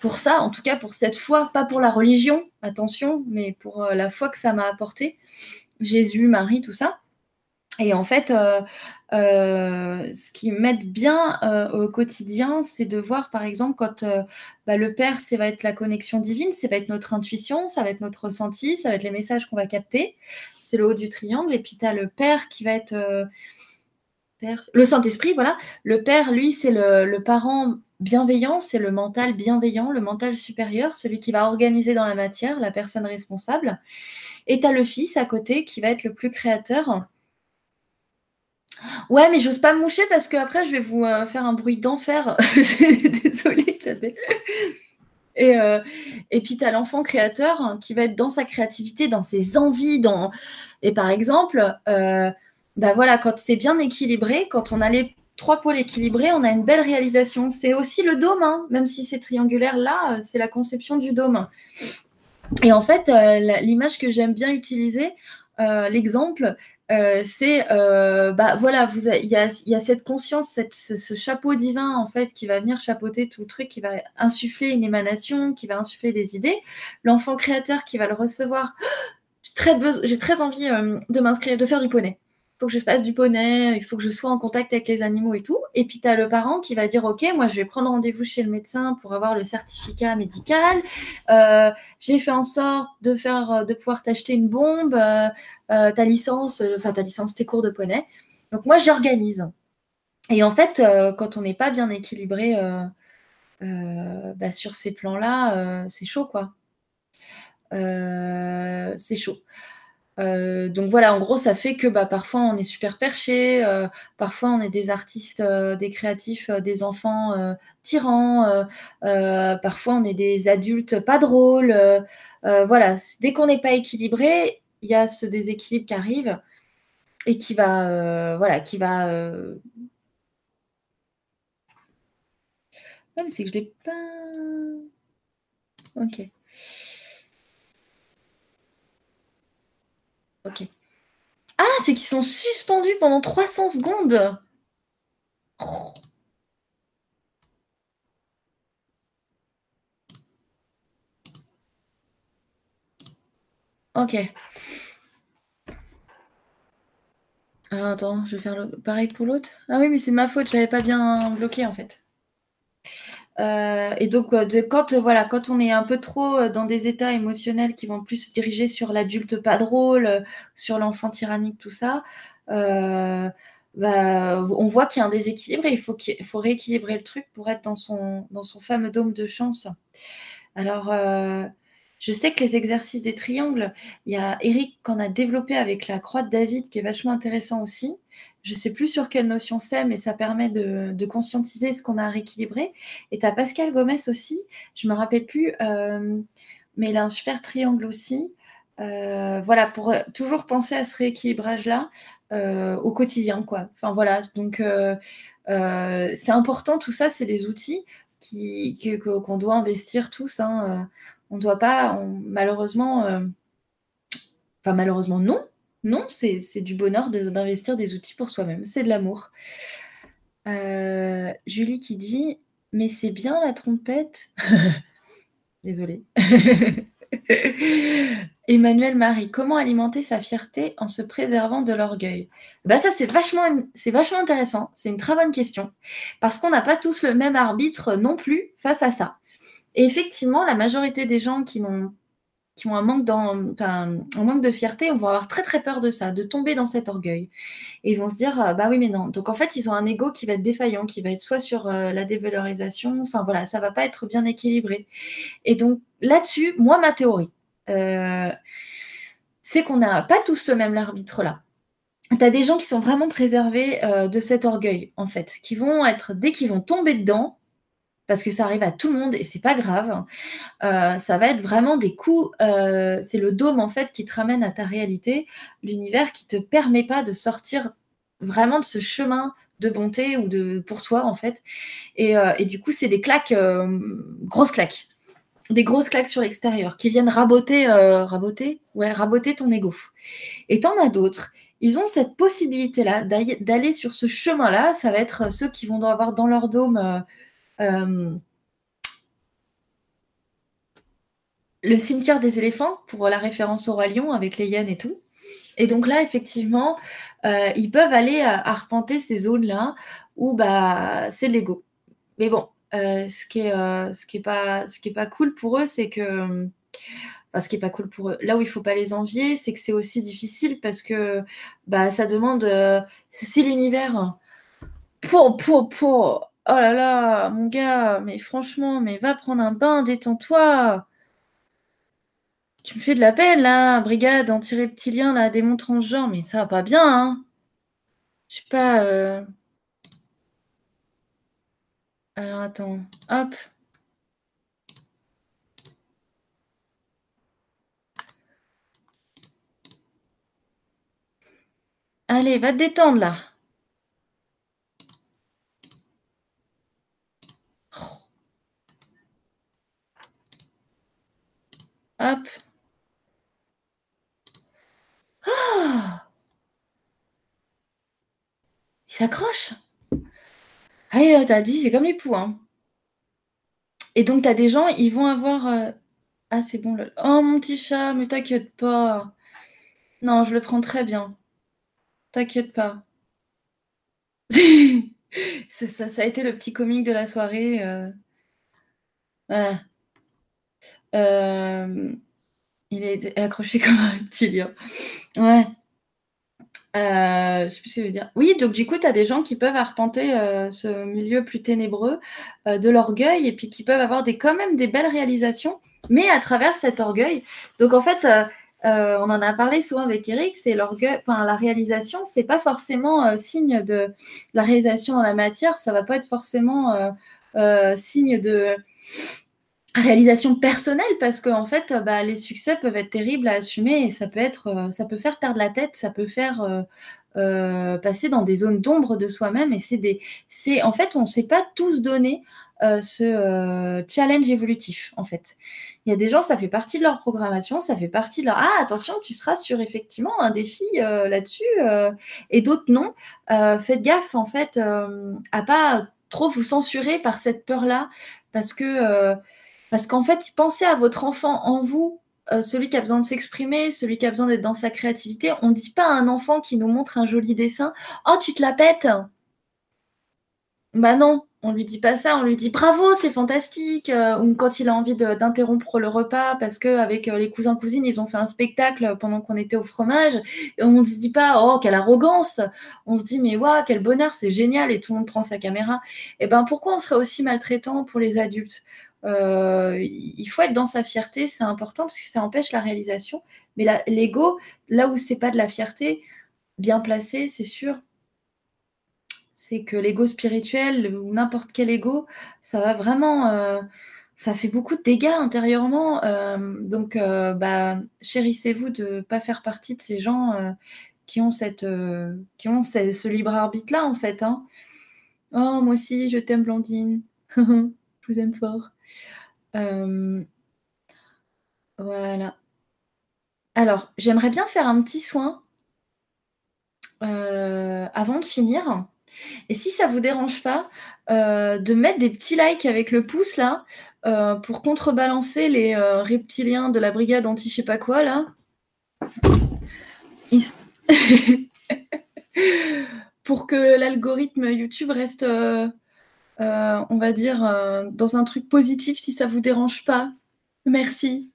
pour ça, en tout cas pour cette foi, pas pour la religion, attention, mais pour la foi que ça m'a apporté. Jésus, Marie, tout ça. Et en fait, euh, euh, ce qui m'aide bien euh, au quotidien, c'est de voir, par exemple, quand bah, le Père, ça va être la connexion divine, ça va être notre intuition, ça va être notre ressenti, ça va être les messages qu'on va capter. C'est le haut du triangle. Et puis, tu as le Père qui va être... Le Saint-Esprit, voilà. Le Père, lui, c'est le, le parent bienveillant, c'est le mental bienveillant, le mental supérieur, celui qui va organiser dans la matière, la personne responsable. Et tu as le Fils à côté qui va être le plus créateur Ouais, mais j'ose pas me moucher parce qu'après, je vais vous euh, faire un bruit d'enfer. Désolée, ça fait. Et, euh, et puis, tu as l'enfant créateur qui va être dans sa créativité, dans ses envies. Dans... Et par exemple, euh, bah voilà, quand c'est bien équilibré, quand on a les trois pôles équilibrés, on a une belle réalisation. C'est aussi le dôme, hein, même si c'est triangulaire là, c'est la conception du dôme. Et en fait, l'image que j'aime bien utiliser, l'exemple, euh, c'est euh, bah voilà, vous il y a, cette conscience, cette, ce, chapeau divin en fait qui va venir chapeauter tout le truc, qui va insuffler une émanation, qui va insuffler des idées. L'enfant créateur qui va le recevoir. <gasps> J'ai très, j'ai très envie euh, de m'inscrire, de faire du poney faut que je fasse du poney, il faut que je sois en contact avec les animaux et tout. Et puis tu as le parent qui va dire Ok, moi je vais prendre rendez-vous chez le médecin pour avoir le certificat médical. Euh, j'ai fait en sorte de, de pouvoir t'acheter une bombe, euh, euh, ta licence, enfin ta licence, tes cours de poney. Donc moi j'organise. Et en fait, quand on n'est pas bien équilibré bah, sur ces plans-là, c'est chaud quoi. c'est chaud. Euh, donc voilà, en gros, ça fait que bah, parfois on est super perché, euh, parfois on est des artistes, euh, des créatifs, des enfants tyrans, parfois on est des adultes pas drôles. voilà, dès qu'on n'est pas équilibré, il y a ce déséquilibre qui arrive et qui va, voilà, qui va. Ah, mais c'est que je l'ai pas. Ok. Ok. Ah, c'est qu'ils sont suspendus pendant 300 secondes. Ok. Alors, attends, je vais faire pareil pour l'autre. Ah oui, mais c'est ma faute, je l'avais pas bien bloqué en fait. Euh, et donc, euh, de, quand, euh, voilà, quand on est un peu trop dans des états émotionnels qui vont plus se diriger sur l'adulte pas drôle, sur l'enfant tyrannique, tout ça, bah, on voit qu'il y a un déséquilibre et il faut, qu'il faut rééquilibrer le truc pour être dans son, dans son fameux dôme de chance. Alors, je sais que les exercices des triangles, il y a Eric qu'on a développé avec la croix de David qui est vachement intéressant aussi. Je ne sais plus sur quelle notion c'est, mais ça permet de, conscientiser ce qu'on a à rééquilibrer. Et tu as Pascal Gomez aussi, je ne me rappelle plus, euh, mais il a un super triangle aussi. Euh, voilà, pour toujours penser à ce rééquilibrage-là euh, au quotidien, quoi. Enfin voilà, donc c'est important, tout ça, c'est des outils qu'on doit investir tous. Hein, on ne doit pas, malheureusement, enfin malheureusement non, non, c'est du bonheur d'investir des outils pour soi-même, c'est de l'amour. Euh, Julie qui dit, mais c'est bien la trompette. <laughs> Désolée. <laughs> Emmanuel Marie, comment alimenter sa fierté en se préservant de l'orgueil? Bah Ça, c'est vachement, intéressant. C'est une très bonne question. Parce qu'on n'a pas tous le même arbitre non plus face à ça. Et effectivement, la majorité des gens qui n'ont qui ont un manque, de fierté, vont avoir très très peur de ça, de tomber dans cet orgueil. Et ils vont se dire, bah oui, mais non. Donc en fait, ils ont un ego qui va être défaillant, qui va être soit sur euh, la dévalorisation, enfin voilà, ça va pas être bien équilibré. Et donc là-dessus, moi, ma théorie, euh, c'est qu'on n'a pas tous ce même arbitre-là. Tu as des gens qui sont vraiment préservés euh, de cet orgueil, en fait, qui vont être, dès qu'ils vont tomber dedans, parce que ça arrive à tout le monde et c'est pas grave. Euh, ça va être vraiment des coups. Euh, c'est le dôme en fait qui te ramène à ta réalité, l'univers qui te permet pas de sortir vraiment de ce chemin de bonté ou de pour toi en fait. Et, euh, du coup, c'est des claques, grosses claques, des grosses claques sur l'extérieur qui viennent raboter, raboter, ouais, raboter ton ego. Et t'en as d'autres. Ils ont cette possibilité-là d'aller sur ce chemin-là. Ça va être ceux qui vont avoir dans leur dôme euh, le cimetière des éléphants pour la référence au roi lion avec les hyènes et tout. Et donc là, effectivement, euh, ils peuvent aller arpenter ces zones-là où bah, c'est l'ego. Mais bon, euh, ce qui est, pas, cool pour eux, c'est que, ce qui est pas cool pour eux, là où il faut pas les envier, c'est que c'est aussi difficile parce que bah, ça demande, si l'univers, pour, pour, pour Oh là là, mon gars, mais franchement, mais va prendre un bain, détends-toi. Tu me fais de la peine, là, brigade anti-reptilien, là, démontrant ce genre, mais ça va pas bien, hein. Je sais pas. Euh. Alors attends, hop. Allez, va te détendre là. Hop. Ah Il s'accroche. Ah, t'as dit, c'est comme les poux. Hein. Et donc, t'as des gens, ils vont avoir. Euh, ah, c'est bon. Oh, mon petit chat, mais t'inquiète pas. Non, je le prends très bien. T'inquiète pas. <laughs> ça, ça, a été le petit comique de la soirée. Euh... Voilà. Euh, il est accroché <laughs> comme un reptilien. Ouais. Euh, je sais plus ce que je veux dire. Oui, donc du coup, tu as des gens qui peuvent arpenter euh, ce milieu plus ténébreux de l'orgueil et puis qui peuvent avoir des, quand même des belles réalisations, mais à travers cet orgueil. Donc en fait, on en a parlé souvent avec Eric, c'est l'orgueil, enfin la réalisation, c'est pas forcément signe de la réalisation dans la matière, ça va pas être forcément signe de réalisation personnelle parce qu'en en fait bah, les succès peuvent être terribles à assumer et ça peut être euh, ça peut faire perdre la tête ça peut faire euh, euh, passer dans des zones d'ombre de soi-même et c'est des en fait on ne s'est pas tous donné ce challenge évolutif en fait. Il y a des gens ça fait partie de leur programmation ça fait partie de leur ah attention tu seras sur effectivement un défi là-dessus et d'autres non. Faites gaffe en fait à pas trop vous censurer par cette peur là parce que parce qu'en fait, pensez à votre enfant en vous, euh, celui qui a besoin de s'exprimer, celui qui a besoin d'être dans sa créativité. On ne dit pas à un enfant qui nous montre un joli dessin Oh, tu te la pètes Bah non, on lui dit pas ça, on lui dit bravo, c'est fantastique. Ou quand il a envie d'interrompre le repas parce qu'avec euh, les cousins cousines, ils ont fait un spectacle pendant qu'on était au fromage. Et on ne se dit pas oh quelle arrogance. On se dit mais waouh quel bonheur, c'est génial et tout le monde prend sa caméra. Et eh ben pourquoi on serait aussi maltraitant pour les adultes? Euh, il faut être dans sa fierté, c'est important parce que ça empêche la réalisation. Mais l'ego, là où c'est pas de la fierté, bien placé, c'est sûr, c'est que l'ego spirituel ou n'importe quel ego, ça va vraiment, euh, ça fait beaucoup de dégâts intérieurement. Euh, donc, bah, chérissez-vous de pas faire partie de ces gens qui ont cette, qui ont ce, libre arbitre là en fait. Hein. Oh, moi aussi, je t'aime, Blandine. <laughs> je vous aime fort. Euh, voilà. Alors, j'aimerais bien faire un petit soin euh, avant de finir. Et si ça vous dérange pas, euh, de mettre des petits likes avec le pouce là pour contrebalancer les reptiliens de la brigade anti je sais pas quoi là. <laughs> pour que l'algorithme YouTube reste euh, on va dire, euh, dans un truc positif si ça vous dérange pas. Merci.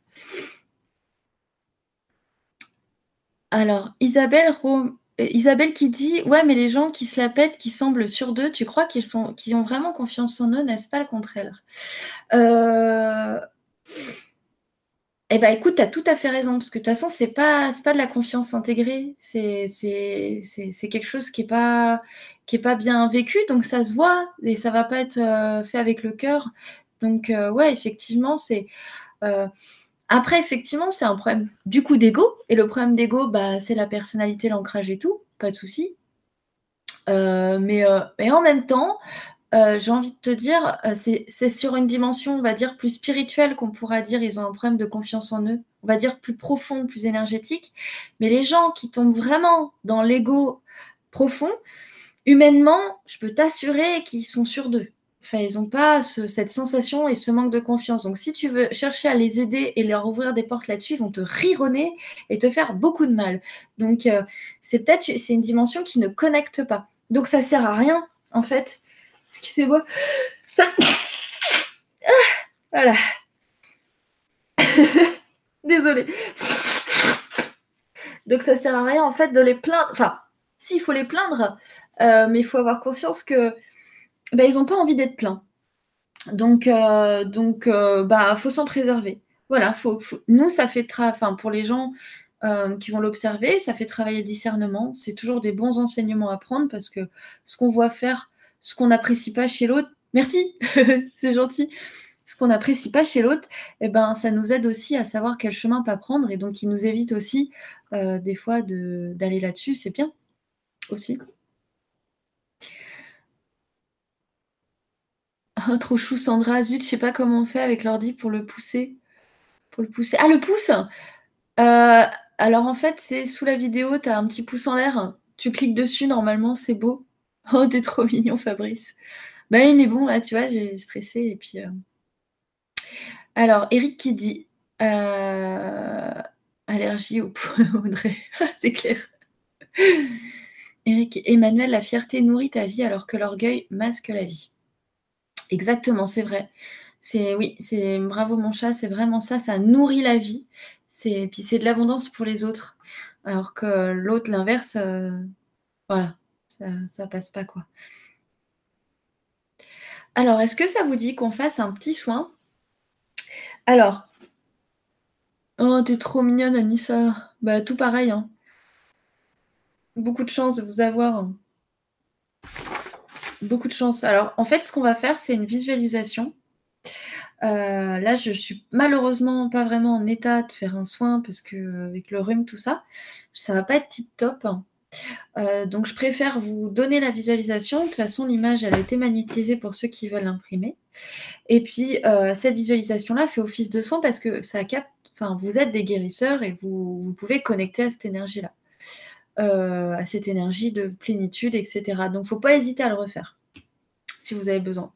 Alors, Isabelle, Isabelle qui dit Ouais, mais les gens qui se la pètent, qui semblent sur d'eux, tu crois qu'ils ont vraiment confiance en eux, n'est-ce pas le contraire? Euh... Eh bien, écoute, tu as tout à fait raison, parce que de toute façon, ce n'est pas, pas de la confiance intégrée, c'est quelque chose qui n'est pas, qui est pas bien vécu, donc ça se voit, et ça ne va pas être euh, fait avec le cœur. Donc, euh, ouais, effectivement, c'est... Euh, après, effectivement, c'est un problème du coup d'ego, et le problème d'ego, bah, c'est la personnalité, l'ancrage et tout, pas de souci. mais, mais en même temps, euh, j'ai envie de te dire, euh, c'est sur une dimension, on va dire, plus spirituelle qu'on pourra dire, ils ont un problème de confiance en eux, on va dire plus profond, plus énergétique. Mais les gens qui tombent vraiment dans l'ego profond, humainement, je peux t'assurer qu'ils sont sûrs d'eux. Enfin, ils n'ont pas cette sensation et ce manque de confiance. Donc, si tu veux chercher à les aider et leur ouvrir des portes là-dessus, ils vont te rironner et te faire beaucoup de mal. Donc, euh, c'est peut-être c'est une dimension qui ne connecte pas. Donc, ça sert à rien, en fait, Excusez-moi. Voilà. <laughs> Désolée. Donc ça sert à rien en fait de les plaindre. Enfin, s'il faut les plaindre, euh, mais il faut avoir conscience que bah, ils n'ont pas envie d'être plaints. Donc, euh, donc euh, bah, faut s'en préserver. Voilà, nous, ça fait enfin, pour les gens qui vont l'observer, ça fait travailler le discernement. C'est toujours des bons enseignements à prendre parce que ce qu'on voit faire ce qu'on n'apprécie pas chez l'autre, merci, <laughs> c'est gentil. Ce qu'on n'apprécie pas chez l'autre, eh ben, ça nous aide aussi à savoir quel chemin pas prendre et donc il nous évite aussi euh, des fois d'aller là-dessus, c'est bien aussi. Oh, trop chou Sandra, zut, je sais pas comment on fait avec l'ordi pour le pousser. Pour le pousser. Ah, le pouce euh, Alors en fait, c'est sous la vidéo, tu as un petit pouce en l'air. Tu cliques dessus, normalement, c'est beau. <laughs> Oh, t'es trop mignon, Fabrice. Bah oui, mais bon, là, tu vois, j'ai stressé et puis. Euh. Alors, Eric qui dit euh, allergie au <laughs> Audrey. C'est clair. Eric, Emmanuel, la fierté nourrit ta vie alors que l'orgueil masque la vie. Exactement, c'est vrai. C'est oui, c'est bravo mon chat, c'est vraiment ça, ça nourrit la vie. C'est puis c'est de l'abondance pour les autres, alors que l'autre l'inverse, euh, voilà, ça, passe pas quoi. Alors, est-ce que ça vous dit qu'on fasse un petit soin? Alors, oh, t'es trop mignonne, Anissa. Bah, tout pareil. Hein. Beaucoup de chance de vous avoir. Beaucoup de chance. Alors, en fait, ce qu'on va faire, c'est une visualisation. Euh, là, je suis malheureusement pas vraiment en état de faire un soin parce que avec le rhume, tout ça, ça va pas être tip top. Euh, donc je préfère vous donner la visualisation. De toute façon, l'image, elle a été magnétisée pour ceux qui veulent l'imprimer. Et puis, euh, cette visualisation-là fait office de soin parce que ça capte, enfin, vous êtes des guérisseurs et vous, pouvez connecter à cette énergie-là, euh, à cette énergie de plénitude, etc. Donc, ne faut pas hésiter à le refaire si vous avez besoin.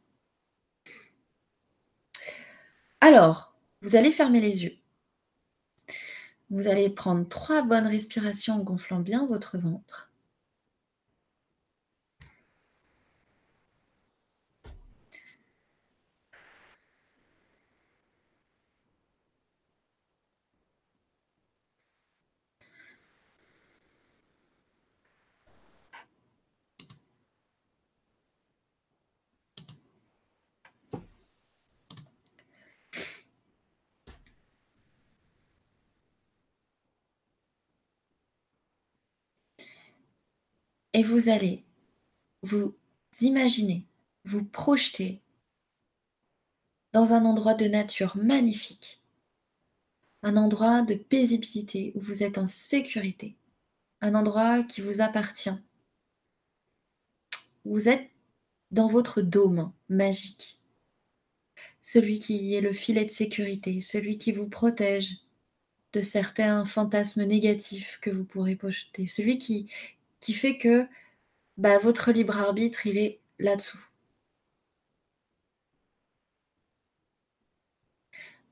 Alors, vous allez fermer les yeux. Vous allez prendre trois bonnes respirations en gonflant bien votre ventre. Et vous allez vous imaginer, vous projeter dans un endroit de nature magnifique, un endroit de paisibilité où vous êtes en sécurité, un endroit qui vous appartient. Vous êtes dans votre dôme magique, celui qui est le filet de sécurité, celui qui vous protège de certains fantasmes négatifs que vous pourrez projeter, celui qui, qui fait que bah, votre libre arbitre, il est là-dessous.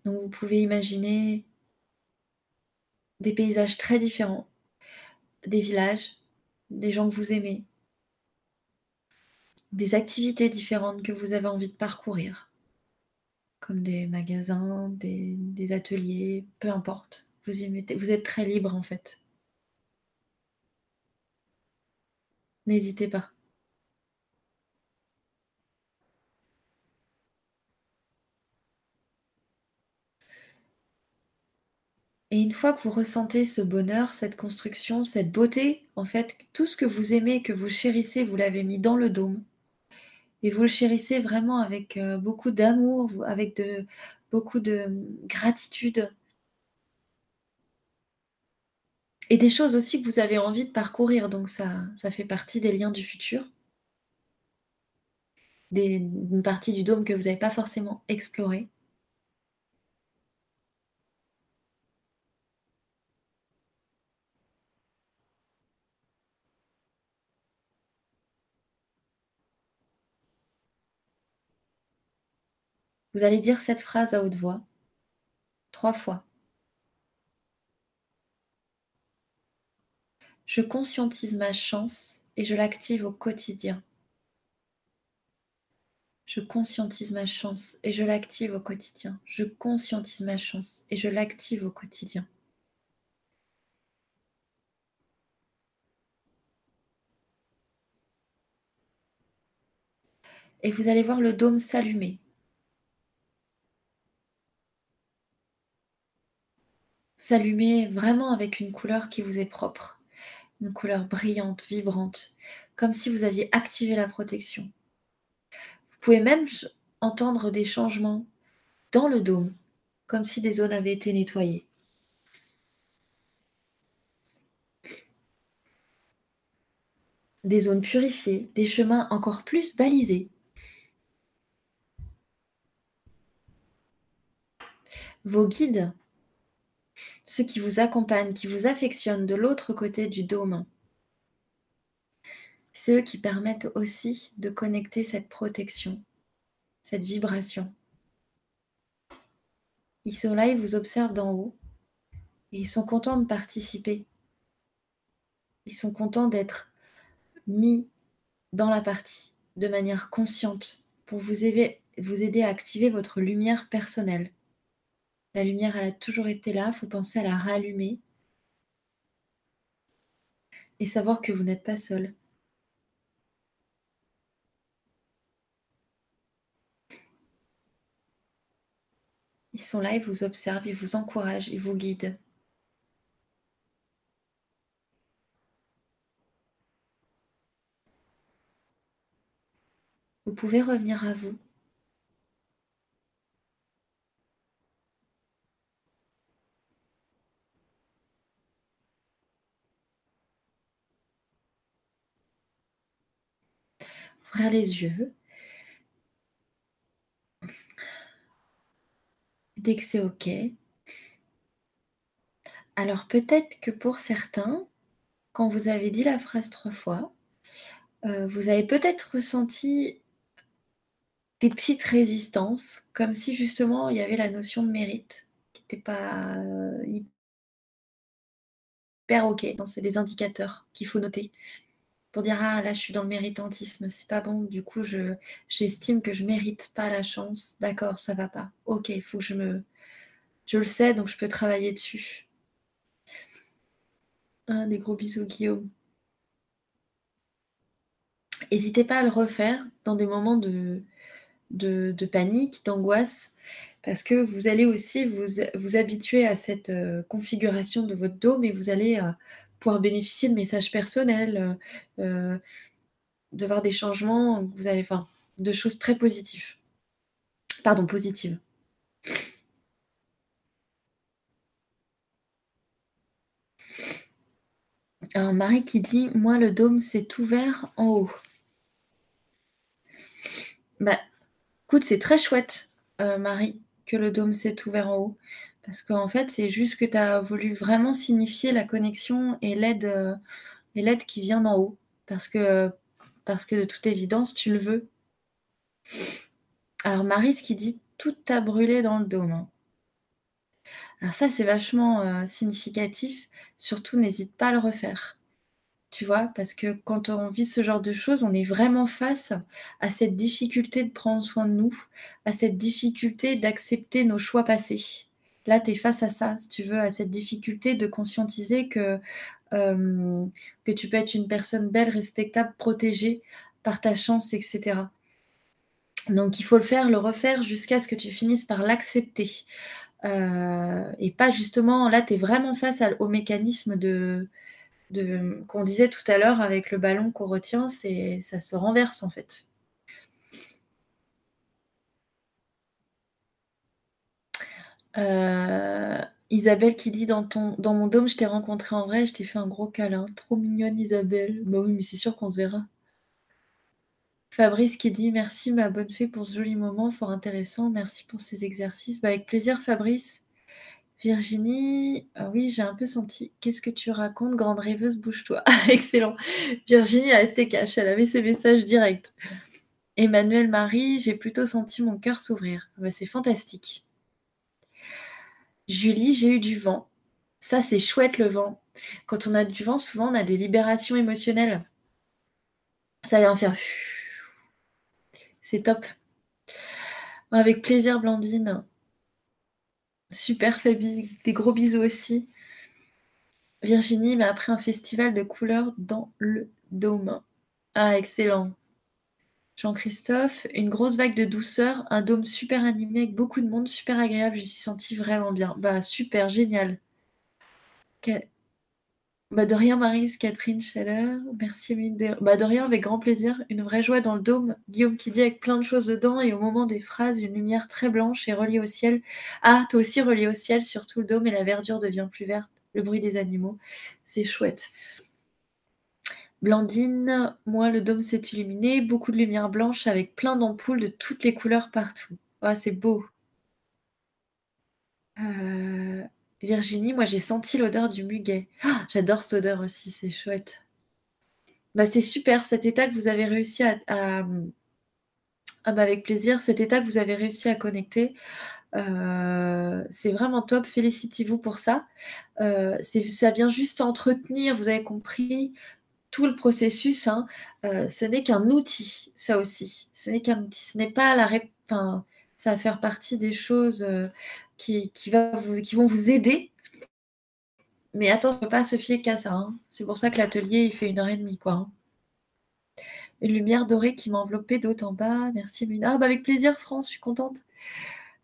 Donc vous pouvez imaginer des paysages très différents, des villages, des gens que vous aimez, des activités différentes que vous avez envie de parcourir, comme des magasins, des, ateliers, peu importe. Vous êtes très libre en fait. N'hésitez pas. Et une fois que vous ressentez ce bonheur, cette construction, cette beauté, en fait, tout ce que vous aimez, que vous chérissez, vous l'avez mis dans le dôme. Et vous le chérissez vraiment avec euh, beaucoup d'amour, avec beaucoup de gratitude. Et des choses aussi que vous avez envie de parcourir. Donc ça, ça fait partie des liens du futur. Des, une partie du dôme que vous n'avez pas forcément explorée. Vous allez dire cette phrase à haute voix, trois fois. Je conscientise ma chance et je l'active au quotidien. Je conscientise ma chance et je l'active au quotidien. Je conscientise ma chance et je l'active au quotidien. Et vous allez voir le dôme s'allumer s'allumer vraiment avec une couleur qui vous est propre, une couleur brillante, vibrante, comme si vous aviez activé la protection. Vous pouvez même entendre des changements dans le dôme, comme si des zones avaient été nettoyées. Des zones purifiées, des chemins encore plus balisés. Vos guides ceux qui vous accompagnent, qui vous affectionnent de l'autre côté du dôme. Ceux qui permettent aussi de connecter cette protection, cette vibration. Ils sont là, ils vous observent d'en haut et ils sont contents de participer. Ils sont contents d'être mis dans la partie de manière consciente pour vous aider, vous aider à activer votre lumière personnelle. La lumière, elle a toujours été là, il faut penser à la rallumer et savoir que vous n'êtes pas seul. Ils sont là, ils vous observent, ils vous encouragent, ils vous guident. Vous pouvez revenir à vous les yeux. Dès que c'est OK. Alors peut-être que pour certains, quand vous avez dit la phrase trois fois, euh, vous avez peut-être ressenti des petites résistances, comme si justement il y avait la notion de mérite qui n'était pas euh, hyper OK. C'est des indicateurs qu'il faut noter pour dire ah là je suis dans le méritantisme, c'est pas bon, du coup je j'estime que je mérite pas la chance, d'accord, ça va pas. OK, il faut que je me je le sais donc je peux travailler dessus. Un des gros bisous Guillaume. N'hésitez pas à le refaire dans des moments de, de, panique, d'angoisse, parce que vous allez aussi vous, vous habituer à cette euh, configuration de votre dos, mais vous allez euh, pouvoir bénéficier de messages personnels, euh, euh, de voir des changements, vous allez, enfin, de choses très positives. Pardon, positives. Alors Marie qui dit, moi le dôme s'est ouvert en haut. Bah, écoute, c'est très chouette, euh, Marie, que le dôme s'est ouvert en haut. Parce qu'en fait, c'est juste que tu as voulu vraiment signifier la connexion et l'aide euh, et l'aide qui vient d'en haut. Parce que, parce que de toute évidence, tu le veux. Alors Marie, ce qui dit, tout a brûlé dans le dôme. Hein. Alors ça, c'est vachement euh, significatif. Surtout, n'hésite pas à le refaire. Tu vois, parce que quand on vit ce genre de choses, on est vraiment face à cette difficulté de prendre soin de nous, à cette difficulté d'accepter nos choix passés. Là, tu es face à ça, si tu veux, à cette difficulté de conscientiser que, euh, tu peux être une personne belle, respectable, protégée par ta chance, etc. Donc il faut le faire, le refaire jusqu'à ce que tu finisses par l'accepter. Euh, et pas justement, là, tu es vraiment face au mécanisme de, de qu'on disait tout à l'heure avec le ballon qu'on retient, ça se renverse en fait. Euh, Isabelle qui dit dans, ton, dans mon dôme, je t'ai rencontré en vrai, je t'ai fait un gros câlin. Trop mignonne Isabelle. Bah oui, mais c'est sûr qu'on te verra. Fabrice qui dit merci ma bonne fée pour ce joli moment, fort intéressant. Merci pour ces exercices. Bah, avec plaisir Fabrice. Virginie, ah oui, j'ai un peu senti. Qu'est-ce que tu racontes, grande rêveuse, bouge-toi. <laughs> Excellent. Virginie a STK, elle avait ses messages directs. Emmanuel Marie, j'ai plutôt senti mon cœur s'ouvrir. Bah, c'est fantastique. Julie, j'ai eu du vent. Ça, c'est chouette le vent. Quand on a du vent, souvent, on a des libérations émotionnelles. Ça vient faire. C'est top. Avec plaisir, Blandine. Super, Fabi. Des gros bisous aussi. Virginie m'a appris un festival de couleurs dans le dôme. Ah, excellent. Jean-Christophe, une grosse vague de douceur, un dôme super animé avec beaucoup de monde, super agréable, je suis senti vraiment bien. Bah super, génial. Bah, de rien, Marise, Catherine Chaleur. Merci, de... Bah, de rien, avec grand plaisir. Une vraie joie dans le dôme. Guillaume qui dit avec plein de choses dedans et au moment des phrases, une lumière très blanche et reliée au ciel. Ah, toi aussi relié au ciel, surtout le dôme et la verdure devient plus verte. Le bruit des animaux. C'est chouette. Blandine, moi, le dôme s'est illuminé. Beaucoup de lumière blanche avec plein d'ampoules de toutes les couleurs partout. Ah, c'est beau. Euh... Virginie, moi j'ai senti l'odeur du muguet. Ah, j'adore cette odeur aussi, c'est chouette. Bah, c'est super cet état que vous avez réussi à, ah, bah, avec plaisir, cet état que vous avez réussi à connecter. Euh, c'est vraiment top, félicitez-vous pour ça. Euh, ça vient juste entretenir, vous avez compris, tout le processus. Hein. Euh, ce n'est qu'un outil, ça aussi. Ce n'est qu'un outil, ce n'est pas la réponse. ça va faire partie des choses qui, va vous, qui vont vous aider. Mais attention, pas se fier qu'à ça. Hein. C'est pour ça que l'atelier, il fait une heure et demie. Quoi, hein. Une lumière dorée qui m'a enveloppée d'autre en bas. Merci, Luna. Ah, bah avec plaisir, France, je suis contente.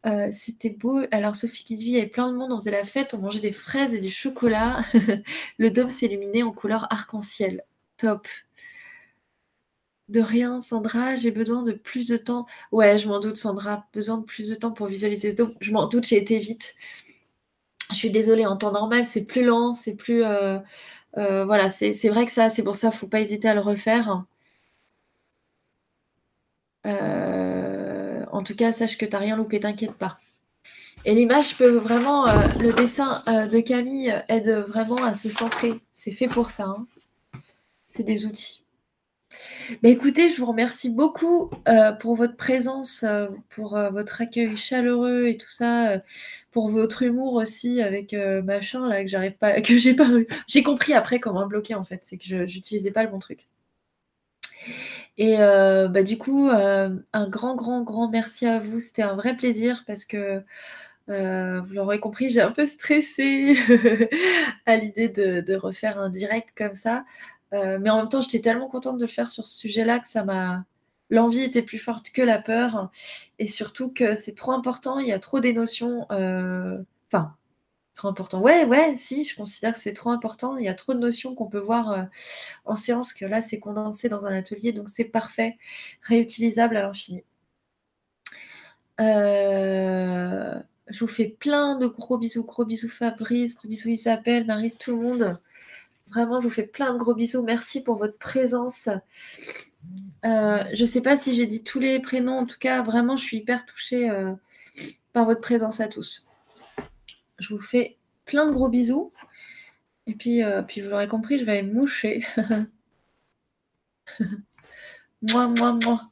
Euh, c'était beau. Alors, Sophie qui dit il y avait plein de monde, on faisait la fête, on mangeait des fraises et du chocolat. <laughs> Le dôme s'illuminait en couleur arc-en-ciel. Top. De rien, Sandra, j'ai besoin de plus de temps. Ouais, je m'en doute, Sandra, besoin de plus de temps pour visualiser dôme. Je m'en doute, j'ai été vite. Je suis désolée, en temps normal, c'est plus lent, c'est plus. Euh, euh, voilà, c'est vrai que ça, c'est pour ça, faut pas hésiter à le refaire. Euh, en tout cas, sache que tu n'as rien loupé, t'inquiète pas. Et l'image peut vraiment, le dessin de Camille aide vraiment à se centrer. C'est fait pour ça. Hein. C'est des outils. Bah, écoutez, je vous remercie beaucoup euh, pour votre présence, euh, pour euh, votre accueil chaleureux et tout ça, pour votre humour aussi avec machin là que j'arrive pas, <laughs> que j'ai pas J'ai compris après comment bloquer en fait, c'est que je n'utilisais pas le bon truc. Et bah, du coup, un grand, grand, grand merci à vous. C'était un vrai plaisir parce que vous l'aurez compris, j'ai un peu stressé <laughs> à l'idée de, refaire un direct comme ça. Euh, mais en même temps, j'étais tellement contente de le faire sur ce sujet-là que ça m'a. L'envie était plus forte que la peur. Et surtout que c'est trop important. Il y a trop d'émotions. Euh, enfin, trop important. Ouais, ouais, si, je considère que c'est trop important. Il y a trop de notions qu'on peut voir euh, en séance que là, c'est condensé dans un atelier. Donc, c'est parfait. Réutilisable à l'infini. je vous fais plein de gros bisous. Gros bisous Fabrice, gros bisous Isabelle, Marise, tout le monde. Vraiment, je vous fais plein de gros bisous. Merci pour votre présence. Euh, je ne sais pas si j'ai dit tous les prénoms. En tout cas, vraiment, je suis hyper touchée euh, par votre présence à tous. Je vous fais plein de gros bisous. Et puis, euh, puis vous l'aurez compris, je vais aller moucher. <laughs> moi, moi, moi.